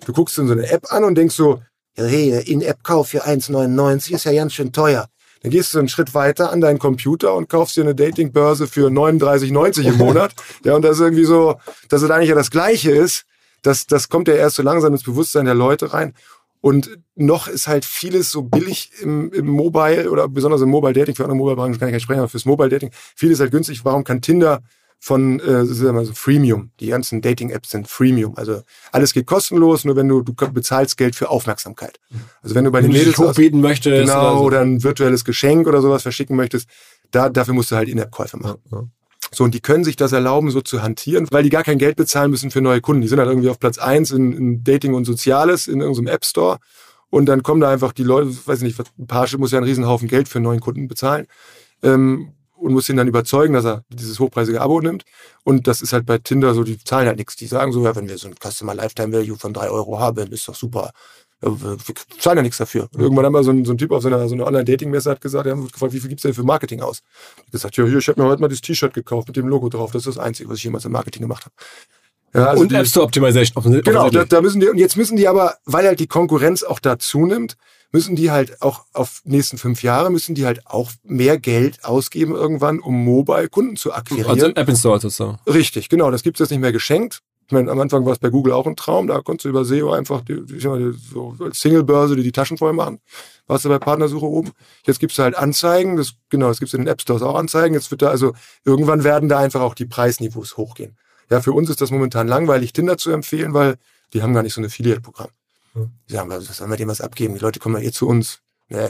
S2: Du guckst dir so eine App an und denkst so, ja, hey, In-App-Kauf für 1,99 ist ja ganz schön teuer. Dann gehst du einen Schritt weiter an deinen Computer und kaufst dir eine Datingbörse für 39,90 im Monat. [LAUGHS] ja, und das ist irgendwie so, dass es eigentlich ja das Gleiche ist. Das, das kommt ja erst so langsam ins Bewusstsein der Leute rein. Und noch ist halt vieles so billig im, im Mobile oder besonders im Mobile Dating, für andere Mobile Branchen kann ich gar nicht sprechen, aber fürs Mobile Dating, vieles halt günstig. Warum kann Tinder von, äh, sagen wir mal so Freemium, die ganzen Dating-Apps sind Freemium. Also alles geht kostenlos, nur wenn du, du bezahlst Geld für Aufmerksamkeit. Also wenn du bei
S3: wenn
S2: den Mädels
S3: hochbieten möchtest.
S2: genau,
S3: oder
S2: oder ein virtuelles Geschenk oder sowas verschicken möchtest, da, dafür musst du halt In-App-Käufe machen.
S3: so.
S2: So, und die können sich das erlauben, so zu hantieren, weil die gar kein Geld bezahlen müssen für neue Kunden. Die sind halt irgendwie auf Platz eins in, in Dating und Soziales in irgendeinem App Store. Und dann kommen da einfach die Leute, weiß ich nicht, ein Paar muss ja einen Riesenhaufen Geld für neuen Kunden bezahlen. Ähm, und muss ihn dann überzeugen, dass er dieses hochpreisige Abo nimmt. Und das ist halt bei Tinder so, die zahlen halt nichts. Die sagen so, ja, wenn wir so ein Customer Lifetime Value von drei Euro haben, ist doch super. Wir zahlen ja nichts dafür. Und irgendwann haben wir so ein, so ein Typ auf so einer, so einer Online-Dating-Messe hat gesagt, er hat gefragt, wie viel gibt's denn für Marketing aus? Ich habe gesagt, ja, hier, ich habe mir heute mal das T-Shirt gekauft mit dem Logo drauf. Das ist das Einzige, was ich jemals im Marketing gemacht habe.
S3: Ja, also und App Store Optimization.
S2: Genau, da, da müssen die, und jetzt müssen die aber, weil halt die Konkurrenz auch da zunimmt, müssen die halt auch auf nächsten fünf Jahre müssen die halt auch mehr Geld ausgeben irgendwann, um Mobile-Kunden zu akquirieren. Also
S3: App Store sozusagen.
S2: Richtig, genau. Das gibt's jetzt nicht mehr geschenkt. Ich meine, am Anfang war es bei Google auch ein Traum. Da konntest du über SEO einfach die, die, die, so als Single-Börse die, die Taschen voll machen. Warst du bei Partnersuche oben. Jetzt gibt's halt Anzeigen. Das, genau, das gibt's in den App Stores auch Anzeigen. Jetzt wird da also, irgendwann werden da einfach auch die Preisniveaus hochgehen. Ja, für uns ist das momentan langweilig, Tinder zu empfehlen, weil die haben gar nicht so ein Affiliate-Programm. Die sagen, was sollen wir dem was abgeben? Die Leute kommen ja eh zu uns. Nee.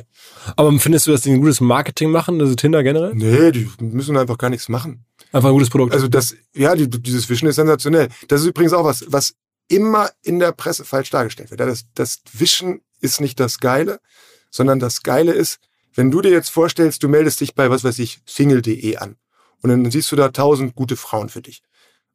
S3: Aber findest du, dass die ein gutes Marketing machen, also Tinder generell?
S2: Nee, die müssen einfach gar nichts machen.
S3: Einfach ein gutes Produkt.
S2: Also das, ja, die, dieses Wischen ist sensationell. Das ist übrigens auch was, was immer in der Presse falsch dargestellt wird. Das, das Wischen ist nicht das Geile, sondern das Geile ist, wenn du dir jetzt vorstellst, du meldest dich bei, was weiß ich, single.de an. Und dann siehst du da tausend gute Frauen für dich.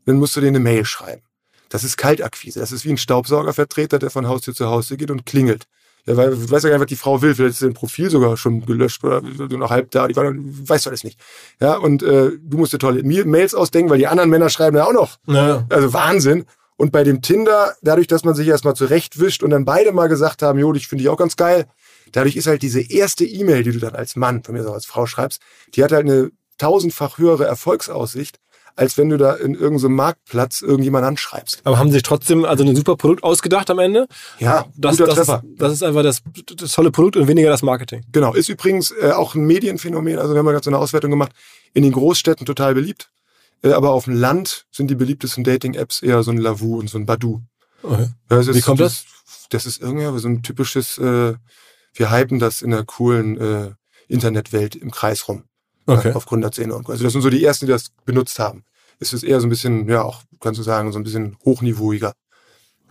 S2: Dann musst du denen eine Mail schreiben. Das ist Kaltakquise. Das ist wie ein Staubsaugervertreter, der von Haustür zu Haustür geht und klingelt. Ja, weil du weißt ja gar nicht, was die Frau will. Vielleicht ist dein Profil sogar schon gelöscht oder du noch halb da. Die war, weißt du alles nicht. Ja, und äh, du musst dir tolle Mails ausdenken, weil die anderen Männer schreiben ja auch noch. Ja. Also Wahnsinn. Und bei dem Tinder, dadurch, dass man sich erstmal zurechtwischt und dann beide mal gesagt haben, jo, dich finde ich auch ganz geil, dadurch ist halt diese erste E-Mail, die du dann als Mann, von mir so als Frau schreibst, die hat halt eine tausendfach höhere Erfolgsaussicht, als wenn du da in irgendeinem Marktplatz irgendjemand anschreibst.
S3: Aber haben sie sich trotzdem also ein super Produkt ausgedacht am Ende?
S2: Ja,
S3: das, guter das, Treffer. Ist, das ist einfach das, das tolle Produkt und weniger das Marketing.
S2: Genau, ist übrigens äh, auch ein Medienphänomen. Also wir haben ja gerade so eine Auswertung gemacht. In den Großstädten total beliebt. Äh, aber auf dem Land sind die beliebtesten Dating-Apps eher so ein Lavu und so ein Badu.
S3: Okay. Wie kommt das?
S2: Das ist irgendwie so ein typisches, äh, wir hypen das in der coolen äh, Internetwelt im Kreis rum. Okay. Auf Gründerzähne und Also das sind so die ersten, die das benutzt haben. Es ist eher so ein bisschen, ja, auch, kannst du sagen, so ein bisschen hochniveauiger.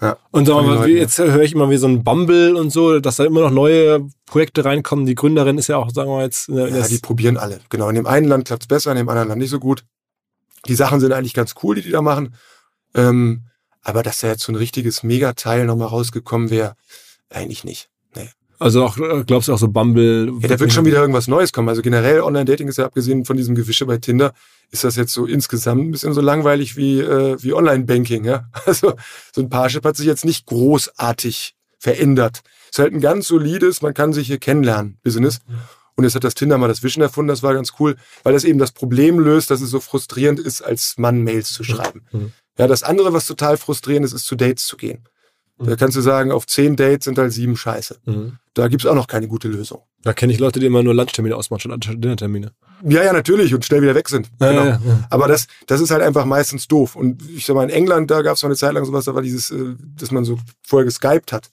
S3: Ja, und sag mal, wie, jetzt höre ich immer wie so ein Bumble und so, dass da immer noch neue Projekte reinkommen. Die Gründerin ist ja auch, sagen wir jetzt.
S2: Ja, die probieren alle. Genau. In dem einen Land klappt's besser, in dem anderen Land nicht so gut. Die Sachen sind eigentlich ganz cool, die die da machen. Ähm, aber dass da jetzt so ein richtiges Megateil nochmal rausgekommen wäre, eigentlich nicht.
S3: Also auch, äh, glaubst du auch so Bumble?
S2: Ja, da wird schon wieder irgendwas Neues kommen. Also generell Online-Dating ist ja abgesehen von diesem Gewische bei Tinder, ist das jetzt so insgesamt ein bisschen so langweilig wie, äh, wie Online-Banking. Ja? [LAUGHS] Also so ein Parship hat sich jetzt nicht großartig verändert. Ist halt ein ganz solides, man kann sich hier kennenlernen, Business. Und jetzt hat das Tinder mal das Vision erfunden, das war ganz cool, weil das eben das Problem löst, dass es so frustrierend ist, als Mann Mails zu schreiben. Mhm. Ja, das andere, was total frustrierend ist, ist zu Dates zu gehen. Da kannst du sagen, auf zehn Dates sind halt sieben Scheiße. Mhm. Da gibt's auch noch keine gute Lösung.
S3: Da kenne ich Leute, die immer nur Lunchtermine ausmachen statt Dinnertermine.
S2: Ja, ja, natürlich und schnell wieder weg sind. Ja, genau. Ja, ja. Aber das, das ist halt einfach meistens doof. Und ich sag mal, in England, da gab's mal eine Zeit lang sowas, da war dieses, äh, dass man so vorher geskypt hat.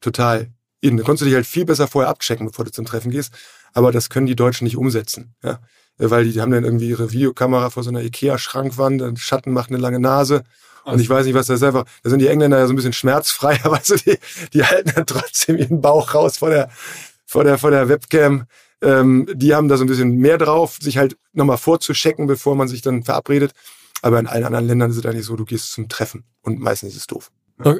S2: Total in. Da konntest du dich halt viel besser vorher abchecken, bevor du zum Treffen gehst. Aber das können die Deutschen nicht umsetzen. Ja? Weil die, die haben dann irgendwie ihre Videokamera vor so einer Ikea-Schrankwand, ein Schatten macht eine lange Nase und ich weiß nicht, was das ist einfach, da sind die Engländer ja so ein bisschen schmerzfreier, [LAUGHS] weißt du, die, die halten dann trotzdem ihren Bauch raus vor der, vor der, vor der Webcam. Ähm, die haben da so ein bisschen mehr drauf, sich halt nochmal vorzuschecken, bevor man sich dann verabredet. Aber in allen anderen Ländern ist es eigentlich so, du gehst zum Treffen und meistens ist es doof.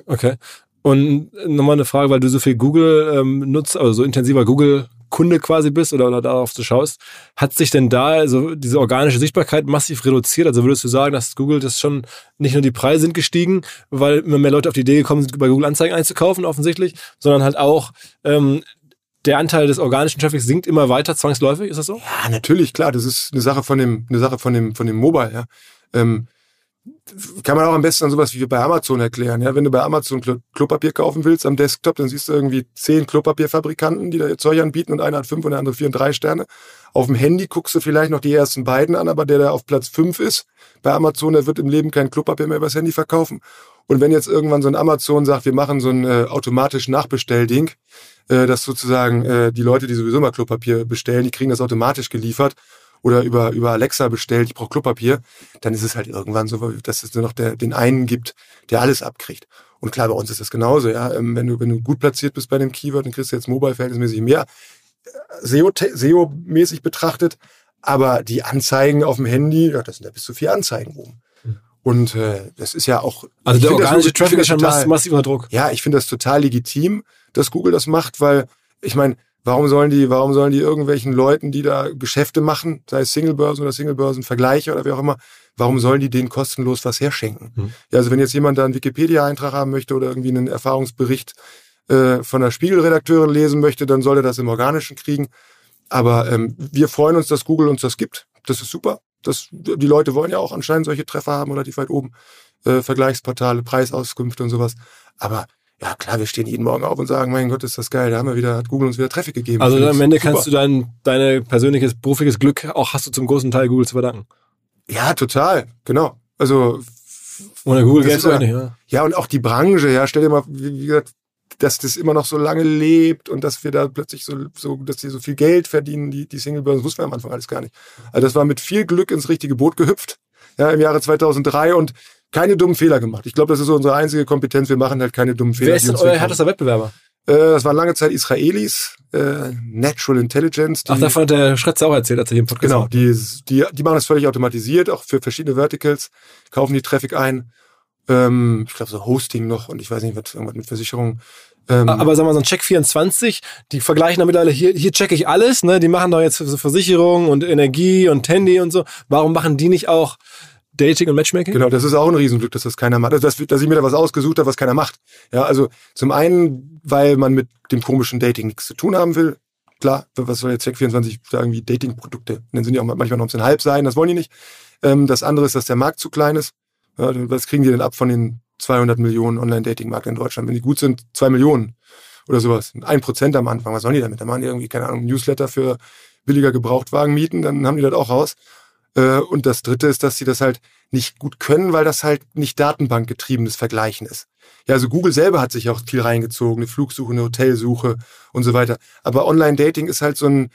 S3: Okay. Und nochmal eine Frage, weil du so viel Google ähm, nutzt, also so intensiver Google Kunde quasi bist oder, oder darauf du schaust, hat sich denn da also diese organische Sichtbarkeit massiv reduziert? Also würdest du sagen, dass Google das schon nicht nur die Preise sind gestiegen, weil immer mehr Leute auf die Idee gekommen sind, bei Google Anzeigen einzukaufen, offensichtlich, sondern halt auch ähm, der Anteil des organischen Traffics sinkt immer weiter zwangsläufig, ist das so?
S2: Ja, natürlich, klar. Das ist eine Sache von dem, eine Sache von dem, von dem Mobile, ja. Ähm, kann man auch am besten an sowas wie bei Amazon erklären. Ja, wenn du bei Amazon Klopapier kaufen willst am Desktop, dann siehst du irgendwie zehn Klopapierfabrikanten, die da ihr Zeug anbieten und einer hat fünf und der andere vier und drei Sterne. Auf dem Handy guckst du vielleicht noch die ersten beiden an, aber der, der auf Platz fünf ist, bei Amazon, der wird im Leben kein Klopapier mehr übers Handy verkaufen. Und wenn jetzt irgendwann so ein Amazon sagt, wir machen so ein äh, automatisch Nachbestellding, äh, dass sozusagen äh, die Leute, die sowieso mal Klopapier bestellen, die kriegen das automatisch geliefert oder über, über Alexa bestellt, ich brauche Klopapier, dann ist es halt irgendwann so, dass es nur noch der, den einen gibt, der alles abkriegt. Und klar, bei uns ist das genauso, ja. Ähm, wenn du, wenn du gut platziert bist bei dem Keyword, dann kriegst du jetzt Mobile verhältnismäßig mehr äh, SEO-mäßig SEO betrachtet. Aber die Anzeigen auf dem Handy, ja, das sind ja bis zu vier Anzeigen oben. Hm. Und äh, das ist ja auch.
S3: Also der organische Traffic ist schon massiver Druck.
S2: Ja, ich finde das total legitim, dass Google das macht, weil ich meine, Warum sollen die, warum sollen die irgendwelchen Leuten, die da Geschäfte machen, sei es Singlebörsen oder Singlebörsenvergleiche oder wie auch immer, warum sollen die denen kostenlos was herschenken? Mhm. Ja, also wenn jetzt jemand da einen Wikipedia-Eintrag haben möchte oder irgendwie einen Erfahrungsbericht äh, von der Spiegelredakteurin lesen möchte, dann soll er das im Organischen kriegen. Aber ähm, wir freuen uns, dass Google uns das gibt. Das ist super. Das, die Leute wollen ja auch anscheinend solche Treffer haben, relativ weit oben. Äh, Vergleichsportale, Preisauskünfte und sowas. Aber ja klar, wir stehen jeden Morgen auf und sagen, mein Gott, ist das geil, da haben wir wieder, hat Google uns wieder Traffic gegeben.
S3: Also am Ende super. kannst du dein, deine persönliches, berufliches Glück auch hast du zum großen Teil Google zu verdanken.
S2: Ja, total, genau. Also
S3: ohne Google gäbe es nicht, ja.
S2: Ja, und auch die Branche, ja, stell dir mal, wie gesagt, dass das immer noch so lange lebt und dass wir da plötzlich so, so dass die so viel Geld verdienen, die, die Singlebörsen, das wussten wir am Anfang alles gar nicht. Also das war mit viel Glück ins richtige Boot gehüpft, ja, im Jahre 2003 und keine dummen Fehler gemacht. Ich glaube, das ist so unsere einzige Kompetenz. Wir machen halt keine dummen Fehler.
S3: Wer ist denn euer härtester Wettbewerber?
S2: Äh, das waren lange Zeit Israelis, äh, Natural Intelligence.
S3: Ach, davon hat der Schretzer auch erzählt, als er hier im Podcast
S2: Genau, die, die, die machen das völlig automatisiert, auch für verschiedene Verticals, kaufen die Traffic ein. Ähm, ich glaube, so Hosting noch und ich weiß nicht, was irgendwas mit Versicherung.
S3: Ähm, aber sagen wir so ein Check 24, die vergleichen damit alle, hier, hier checke ich alles, ne? Die machen doch jetzt so Versicherung und Energie und Handy und so. Warum machen die nicht auch Dating und Matchmaking?
S2: Genau, das ist auch ein Riesenglück, dass das keiner macht. Also, dass, dass ich mir da was ausgesucht habe, was keiner macht. Ja, also zum einen, weil man mit dem komischen Dating nichts zu tun haben will. Klar, was soll jetzt Check24 da irgendwie Dating-Produkte? Dann sind die auch manchmal noch ein bisschen halb sein, das wollen die nicht. Ähm, das andere ist, dass der Markt zu klein ist. Ja, was kriegen die denn ab von den 200 Millionen Online-Dating-Markt in Deutschland? Wenn die gut sind, zwei Millionen oder sowas. Ein Prozent am Anfang, was sollen die damit? Da machen die irgendwie, keine Ahnung, Newsletter für billiger Gebrauchtwagen mieten, dann haben die das auch raus. Äh, und das Dritte ist, dass sie das halt nicht gut können, weil das halt nicht datenbankgetriebenes Vergleichen ist. Ja, also Google selber hat sich auch viel reingezogen, eine Flugsuche, eine Hotelsuche und so weiter. Aber Online-Dating ist halt so ein,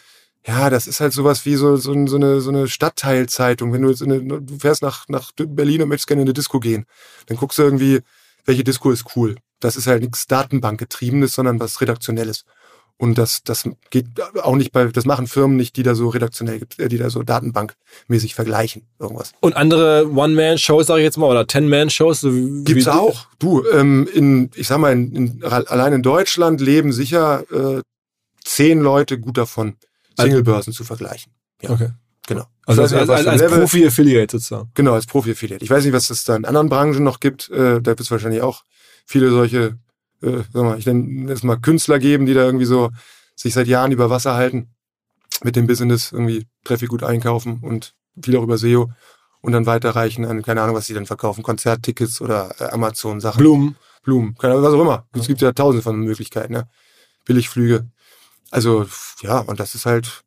S2: ja, das ist halt sowas wie so, so, so eine, so eine Stadtteilzeitung. Wenn du jetzt in eine, du fährst nach, nach Berlin und möchtest gerne in eine Disco gehen, dann guckst du irgendwie, welche Disco ist cool. Das ist halt nichts Datenbankgetriebenes, sondern was Redaktionelles. Und das, das geht auch nicht bei, das machen Firmen nicht, die da so redaktionell, äh, die da so datenbankmäßig vergleichen, irgendwas.
S3: Und andere One-Man-Shows, sage ich jetzt mal, oder Ten-Man-Shows? So
S2: Gibt's auch. Du, ähm, in, ich sag mal, in, in, allein in Deutschland leben sicher äh, zehn Leute gut davon, also Singlebörsen zu vergleichen.
S3: Ja. Okay.
S2: Genau.
S3: Also als, als, als, als Profi-Affiliate sozusagen.
S2: Genau, als Profi-Affiliate. Ich weiß nicht, was es da in anderen Branchen noch gibt. Äh, da wird es wahrscheinlich auch viele solche äh, sag mal, ich nenne es mal Künstler geben, die da irgendwie so sich seit Jahren über Wasser halten, mit dem Business irgendwie Traffic gut einkaufen und viel auch über SEO und dann weiterreichen an, keine Ahnung, was sie dann verkaufen, Konzerttickets oder äh, Amazon-Sachen.
S3: Blumen.
S2: Blumen, keine Ahnung, was auch immer. Es gibt ja tausende von Möglichkeiten, ne? Billigflüge. Also, ja, und das ist halt,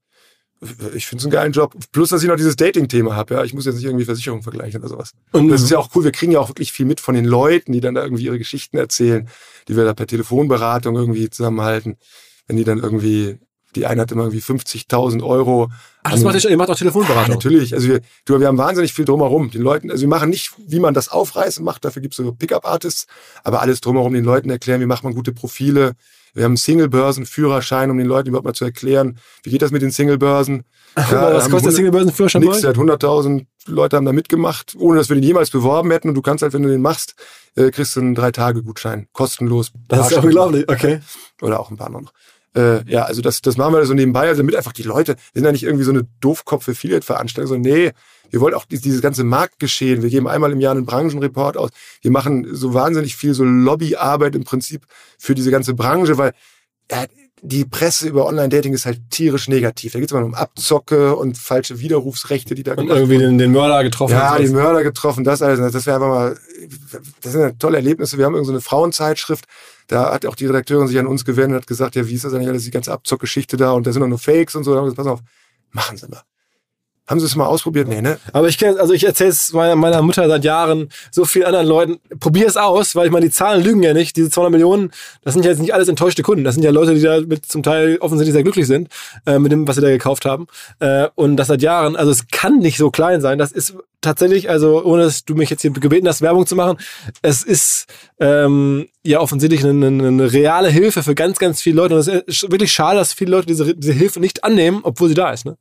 S2: ich finde es einen geilen Job. Plus, dass ich noch dieses Dating-Thema habe. Ja, ich muss jetzt nicht irgendwie Versicherungen vergleichen oder sowas. Und das ist ja auch cool. Wir kriegen ja auch wirklich viel mit von den Leuten, die dann da irgendwie ihre Geschichten erzählen, die wir da per Telefonberatung irgendwie zusammenhalten. Wenn die dann irgendwie, die eine hat immer irgendwie 50.000 Euro.
S3: Ach, das macht ihr, ihr macht auch Telefonberatung?
S2: Ja, natürlich. Also wir, du, wir haben wahnsinnig viel drumherum. Den Leuten, also wir machen nicht, wie man das aufreißen macht. Dafür gibt es so Pickup-Artists. Aber alles drumherum den Leuten erklären, wie macht man gute Profile, wir haben Single-Börsen-Führerschein, um den Leuten überhaupt mal zu erklären, wie geht das mit den Single-Börsen. [LAUGHS]
S3: Ja, was kostet der Single-Börsen-Führerschein?
S2: Nix, hat 100.000 Leute haben da mitgemacht, ohne dass wir den jemals beworben hätten. Und du kannst halt, wenn du den machst, äh, kriegst du einen Drei-Tage-Gutschein, kostenlos.
S3: Das ist unglaublich, okay.
S2: Oder auch ein paar noch. Äh, ja, also das, das machen wir so nebenbei, also damit einfach die Leute, sind ja nicht irgendwie so eine Doofkopf-Affiliate-Veranstaltung, so nee, wir wollen auch dieses ganze Marktgeschehen. Wir geben einmal im Jahr einen Branchenreport aus. Wir machen so wahnsinnig viel so Lobbyarbeit im Prinzip für diese ganze Branche, weil ja, die Presse über Online-Dating ist halt tierisch negativ. Da geht es immer um Abzocke und falsche Widerrufsrechte, die da
S3: und irgendwie den, den, Mörder getroffen.
S2: Ja, den Mörder getroffen, das alles. Das wäre einfach mal, das sind ja tolle Erlebnisse. Wir haben irgendeine so Frauenzeitschrift, da hat auch die Redakteurin sich an uns gewendet und hat gesagt, ja, wie ist das eigentlich alles, die ganze Abzockgeschichte da und da sind auch nur Fakes und so. Da haben wir gesagt, pass auf, machen Sie mal Haben Sie es mal ausprobiert? Nee, ne?
S3: Aber ich kenne, also ich erzähle es meiner, meiner Mutter seit Jahren, so vielen anderen Leuten. Probier es aus, weil ich meine, die Zahlen lügen ja nicht. Diese 200 Millionen, das sind ja jetzt nicht alles enttäuschte Kunden. Das sind ja Leute, die da mit zum Teil offensichtlich sehr glücklich sind äh, mit dem, was sie da gekauft haben. Äh, und das seit Jahren. Also es kann nicht so klein sein. Das ist tatsächlich, also ohne dass du mich jetzt hier gebeten hast, Werbung zu machen, es ist ähm, ja offensichtlich eine, eine, eine reale Hilfe für ganz, ganz viele Leute. Und es ist wirklich schade, dass viele Leute diese, diese Hilfe nicht annehmen, obwohl sie da ist. Ne?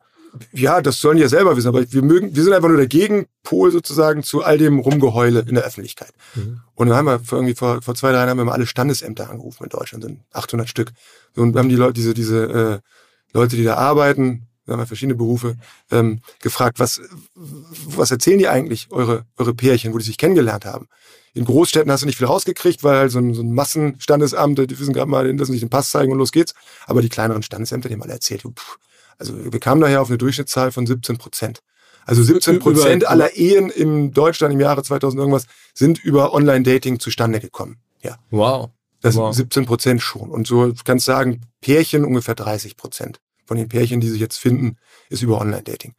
S2: Ja, das sollen die ja selber wissen, aber wir mögen, wir sind einfach nur der Gegenpol sozusagen zu all dem Rumgeheule in der Öffentlichkeit. Mhm. Und dann haben wir vor, irgendwie vor, vor zwei, drei Jahren haben wir mal alle Standesämter angerufen in Deutschland, sind 800 Stück. Und wir haben die Leute, diese, diese äh, Leute, die da arbeiten, wir haben ja verschiedene Berufe, ähm, gefragt, was, was erzählen die eigentlich, eure, eure Pärchen, wo die sich kennengelernt haben? In Großstädten hast du nicht viel rausgekriegt, weil halt so ein, so ein Massenstandesamt, die wissen gerade mal, lassen sich den Pass zeigen und los geht's. Aber die kleineren Standesämter, die haben alle erzählt, pff, also wir kamen daher auf eine Durchschnittszahl von 17 Prozent. Also 17 Prozent aller Ehen in Deutschland im Jahre 2000 irgendwas sind über Online-Dating zustande gekommen. Ja.
S3: Wow.
S2: Das
S3: wow.
S2: 17 Prozent schon. Und so kannst du sagen, Pärchen ungefähr 30 Prozent von den Pärchen, die sich jetzt finden, ist über Online-Dating.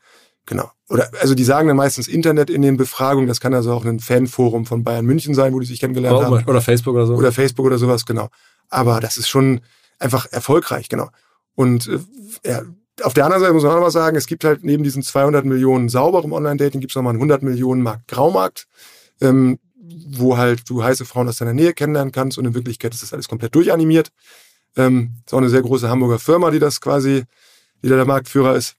S2: Genau. Oder also die sagen dann meistens Internet in den Befragungen. Das kann also auch ein Fanforum von Bayern München sein, wo die sich kennengelernt
S3: oh,
S2: haben.
S3: Oder Facebook oder so.
S2: Oder Facebook oder sowas, genau. Aber das ist schon einfach erfolgreich, genau. Und äh, ja, auf der anderen Seite muss man auch noch mal sagen, es gibt halt neben diesen 200 Millionen sauberem Online-Dating, gibt es nochmal einen 100 Millionen Markt Graumarkt, ähm, wo halt du heiße Frauen aus deiner Nähe kennenlernen kannst und in Wirklichkeit ist das alles komplett durchanimiert. Ähm, ist auch eine sehr große Hamburger Firma, die das quasi, die da der Marktführer ist,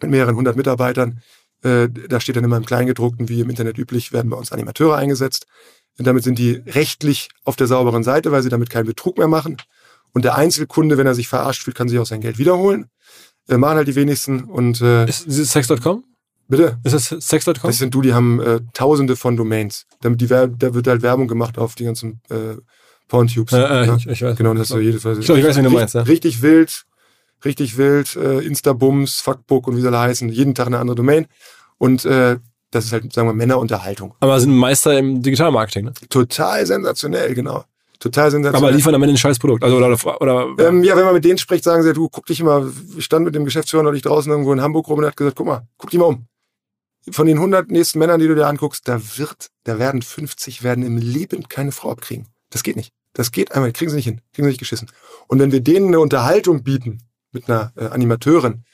S2: mit mehreren hundert Mitarbeitern. Äh, da steht dann immer im Kleingedruckten, wie im Internet üblich, werden bei uns Animateure eingesetzt. Und damit sind die rechtlich auf der sauberen Seite, weil sie damit keinen Betrug mehr machen. Und der Einzelkunde, wenn er sich verarscht fühlt, kann sich auch sein Geld wiederholen. Äh, machen halt die wenigsten und äh,
S3: ist, ist Sex.com?
S2: Bitte?
S3: Ist das Sex.com?
S2: Das sind du, die haben äh, tausende von Domains. Damit die, da wird halt Werbung gemacht auf die ganzen äh, Porntubes.
S3: Äh, ja? ich, ich weiß.
S2: Genau, das hast du jedes Mal.
S3: Ich ich weiß, wie du meinst. Ja.
S2: Richtig wild, richtig wild, äh, Instabums, Fuckbook und wie soll er heißen. Jeden Tag eine andere Domain. Und äh, das ist halt, sagen wir, Männerunterhaltung.
S3: Aber sind Meister im Digitalmarketing, ne?
S2: Total sensationell, genau total sensationell.
S3: Aber liefern am Ende ein scheiß Produkt. Also, oder, oder,
S2: ähm, ja, wenn man mit denen spricht, sagen sie, du, guck dich immer, ich stand mit dem Geschäftsführer neulich draußen irgendwo in Hamburg rum und hat gesagt, guck mal, guck dich mal um. Von den 100 nächsten Männern, die du dir anguckst, da wird, da werden 50 werden im Leben keine Frau abkriegen. Das geht nicht. Das geht einmal, kriegen sie nicht hin, kriegen sie nicht geschissen. Und wenn wir denen eine Unterhaltung bieten mit einer äh, Animateurin,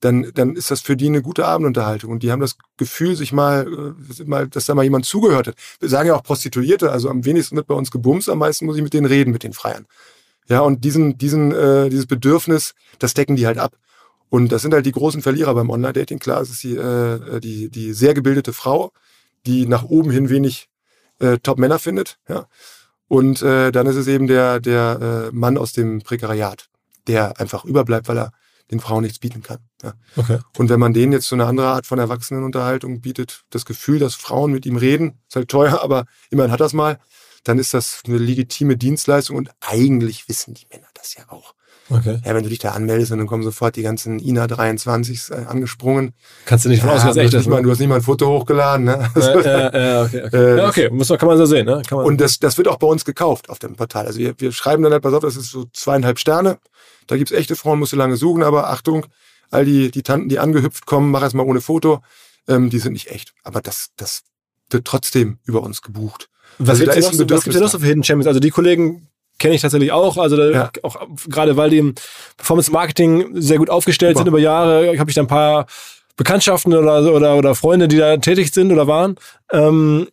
S2: dann, dann ist das für die eine gute Abendunterhaltung. Und die haben das Gefühl, sich mal, äh, mal, dass da mal jemand zugehört hat. Wir sagen ja auch Prostituierte, also am wenigsten wird bei uns gebumst, am meisten muss ich mit denen reden, mit den Freiern. Ja, und diesen, diesen, äh, dieses Bedürfnis, das decken die halt ab. Und das sind halt die großen Verlierer beim Online-Dating. Klar, es ist die, äh, die, die sehr gebildete Frau, die nach oben hin wenig äh, Top-Männer findet. Ja. Und äh, dann ist es eben der, der äh, Mann aus dem Prekariat, der einfach überbleibt, weil er den Frauen nichts bieten kann. Ja.
S3: Okay.
S2: Und wenn man denen jetzt so eine andere Art von Erwachsenenunterhaltung bietet, das Gefühl, dass Frauen mit ihm reden, ist halt teuer, [LAUGHS] aber immerhin hat das mal, dann ist das eine legitime Dienstleistung und eigentlich wissen die Männer das ja auch.
S3: Okay.
S2: Ja, wenn du dich da anmeldest und dann kommen sofort die ganzen INA 23 äh, angesprungen.
S3: Kannst du nicht von
S2: ja,
S3: ausgehen, dass echt
S2: ist. Ne? Du hast nicht mal ein Foto hochgeladen. Ne?
S3: Äh, äh, okay, okay. [LAUGHS] Äh, ja, okay. Muss man, kann man so sehen. Ne? Kann man
S2: und das, das wird auch bei uns gekauft auf dem Portal. Also wir, wir schreiben dann halt, pass auf, das ist so zweieinhalb Sterne. Da gibt's echte Frauen, musst du lange suchen, aber Achtung, all die, die Tanten, die angehüpft kommen, mach erst mal ohne Foto, ähm, die sind nicht echt. Aber das, das wird trotzdem über uns gebucht.
S3: Was, also, was gibt's denn noch so für Hidden Champions? Also die Kollegen kenne ich tatsächlich auch. Also da, ja. auch gerade weil die im Performance Marketing sehr gut aufgestellt Super. sind über Jahre, habe ich da ein paar Bekanntschaften oder, oder, oder Freunde, die da tätig sind oder waren. Ähm,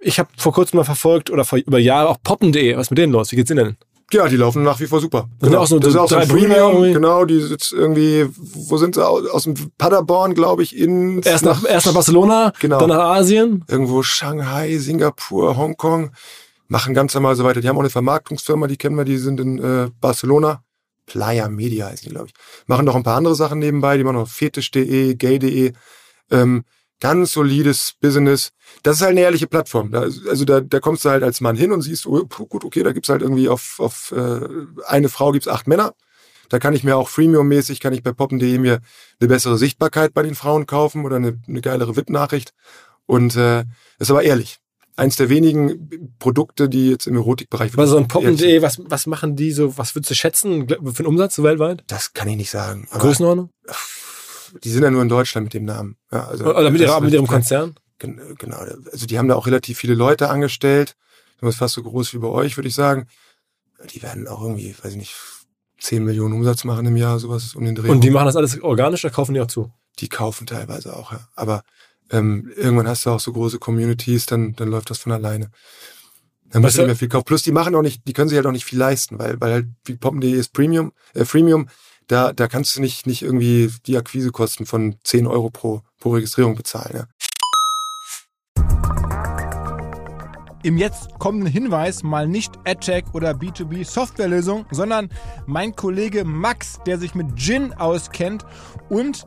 S3: ich habe vor kurzem mal verfolgt oder vor über Jahre auch poppen.de. Was ist mit denen los? Wie geht's ihnen denn?
S2: Ja, die laufen nach wie vor super.
S3: Das, genau. auch so,
S2: das ist auch so
S3: ein
S2: Premium, genau, die sitzt irgendwie, wo sind sie? Aus dem Paderborn, glaube ich, in
S3: erst nach, erst nach Barcelona,
S2: genau.
S3: dann nach Asien.
S2: Irgendwo Shanghai, Singapur, Hongkong, machen ganz normal so weiter. Die haben auch eine Vermarktungsfirma, die kennen wir, die sind in äh, Barcelona. Playa Media heißen die, glaube ich. Machen noch ein paar andere Sachen nebenbei, die machen noch fetisch.de, gay.de. Ähm, ganz solides Business. Das ist halt eine ehrliche Plattform. Da, also da, da kommst du halt als Mann hin und siehst, oh, gut, okay, da gibt's halt irgendwie auf, auf äh, eine Frau gibt's acht Männer. Da kann ich mir auch Freemium-mäßig, kann ich bei poppen.de mir eine bessere Sichtbarkeit bei den Frauen kaufen oder eine, eine geilere VIP-Nachricht. Und äh, ist aber ehrlich. Eins der wenigen Produkte, die jetzt im Erotikbereich...
S3: Was so ein poppen.de, was, was machen die so, was würdest du schätzen für einen Umsatz so weltweit?
S2: Das kann ich nicht sagen.
S3: Größenordnung?
S2: die sind ja nur in Deutschland mit dem Namen. Ja,
S3: also, Oder mit, ihrer, mit ihrem Konzern?
S2: Genau, also die haben da auch relativ viele Leute angestellt. Das ist fast so groß wie bei euch, würde ich sagen. Die werden auch irgendwie, weiß ich nicht, 10 Millionen Umsatz machen im Jahr, sowas um den Dreh.
S3: Und die machen das alles organisch, da kaufen die auch zu?
S2: Die kaufen teilweise auch, ja. Aber ähm, irgendwann hast du auch so große Communities, dann, dann läuft das von alleine. Dann musst du nicht mehr viel kaufen. Plus die machen auch nicht, die können sich halt auch nicht viel leisten, weil, weil halt wie poppen.de ist Premium, äh, Freemium, da, da kannst du nicht, nicht irgendwie die Akquisekosten von 10 Euro pro, pro Registrierung bezahlen. Ja.
S1: Im jetzt kommenden Hinweis mal nicht AdTech oder B2B Softwarelösung, sondern mein Kollege Max, der sich mit Gin auskennt und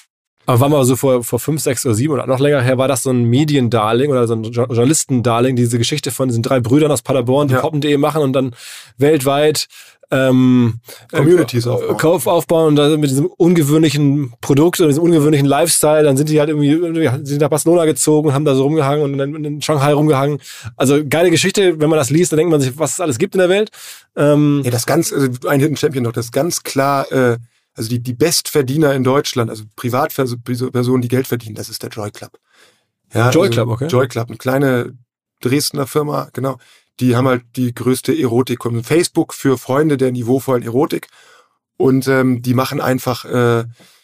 S3: Aber war mal so vor, vor fünf, sechs oder sieben oder noch länger her, war das so ein Mediendarling oder so ein Journalistendarling, diese Geschichte von diesen drei Brüdern aus Paderborn, die ja. poppen.de machen und dann weltweit ähm,
S2: Communities
S3: äh, aufbauen. Kauf aufbauen und dann mit diesem ungewöhnlichen Produkt oder diesem ungewöhnlichen Lifestyle, dann sind die halt irgendwie, sind nach Barcelona gezogen und haben da so rumgehangen und dann in Shanghai rumgehangen. Also geile Geschichte, wenn man das liest, dann denkt man sich, was es alles gibt in der Welt.
S2: Ähm, ja, das ganz, also ein Hidden Champion noch, das ganz klar, äh, also die, die Bestverdiener in Deutschland, also Privatpersonen, die Geld verdienen, das ist der Joy Club.
S3: Ja, Joy also Club, okay.
S2: Joy Club, eine kleine Dresdner Firma, genau. Die haben halt die größte Erotik. Facebook für Freunde der niveauvollen Erotik. Und ähm, die machen einfach, äh,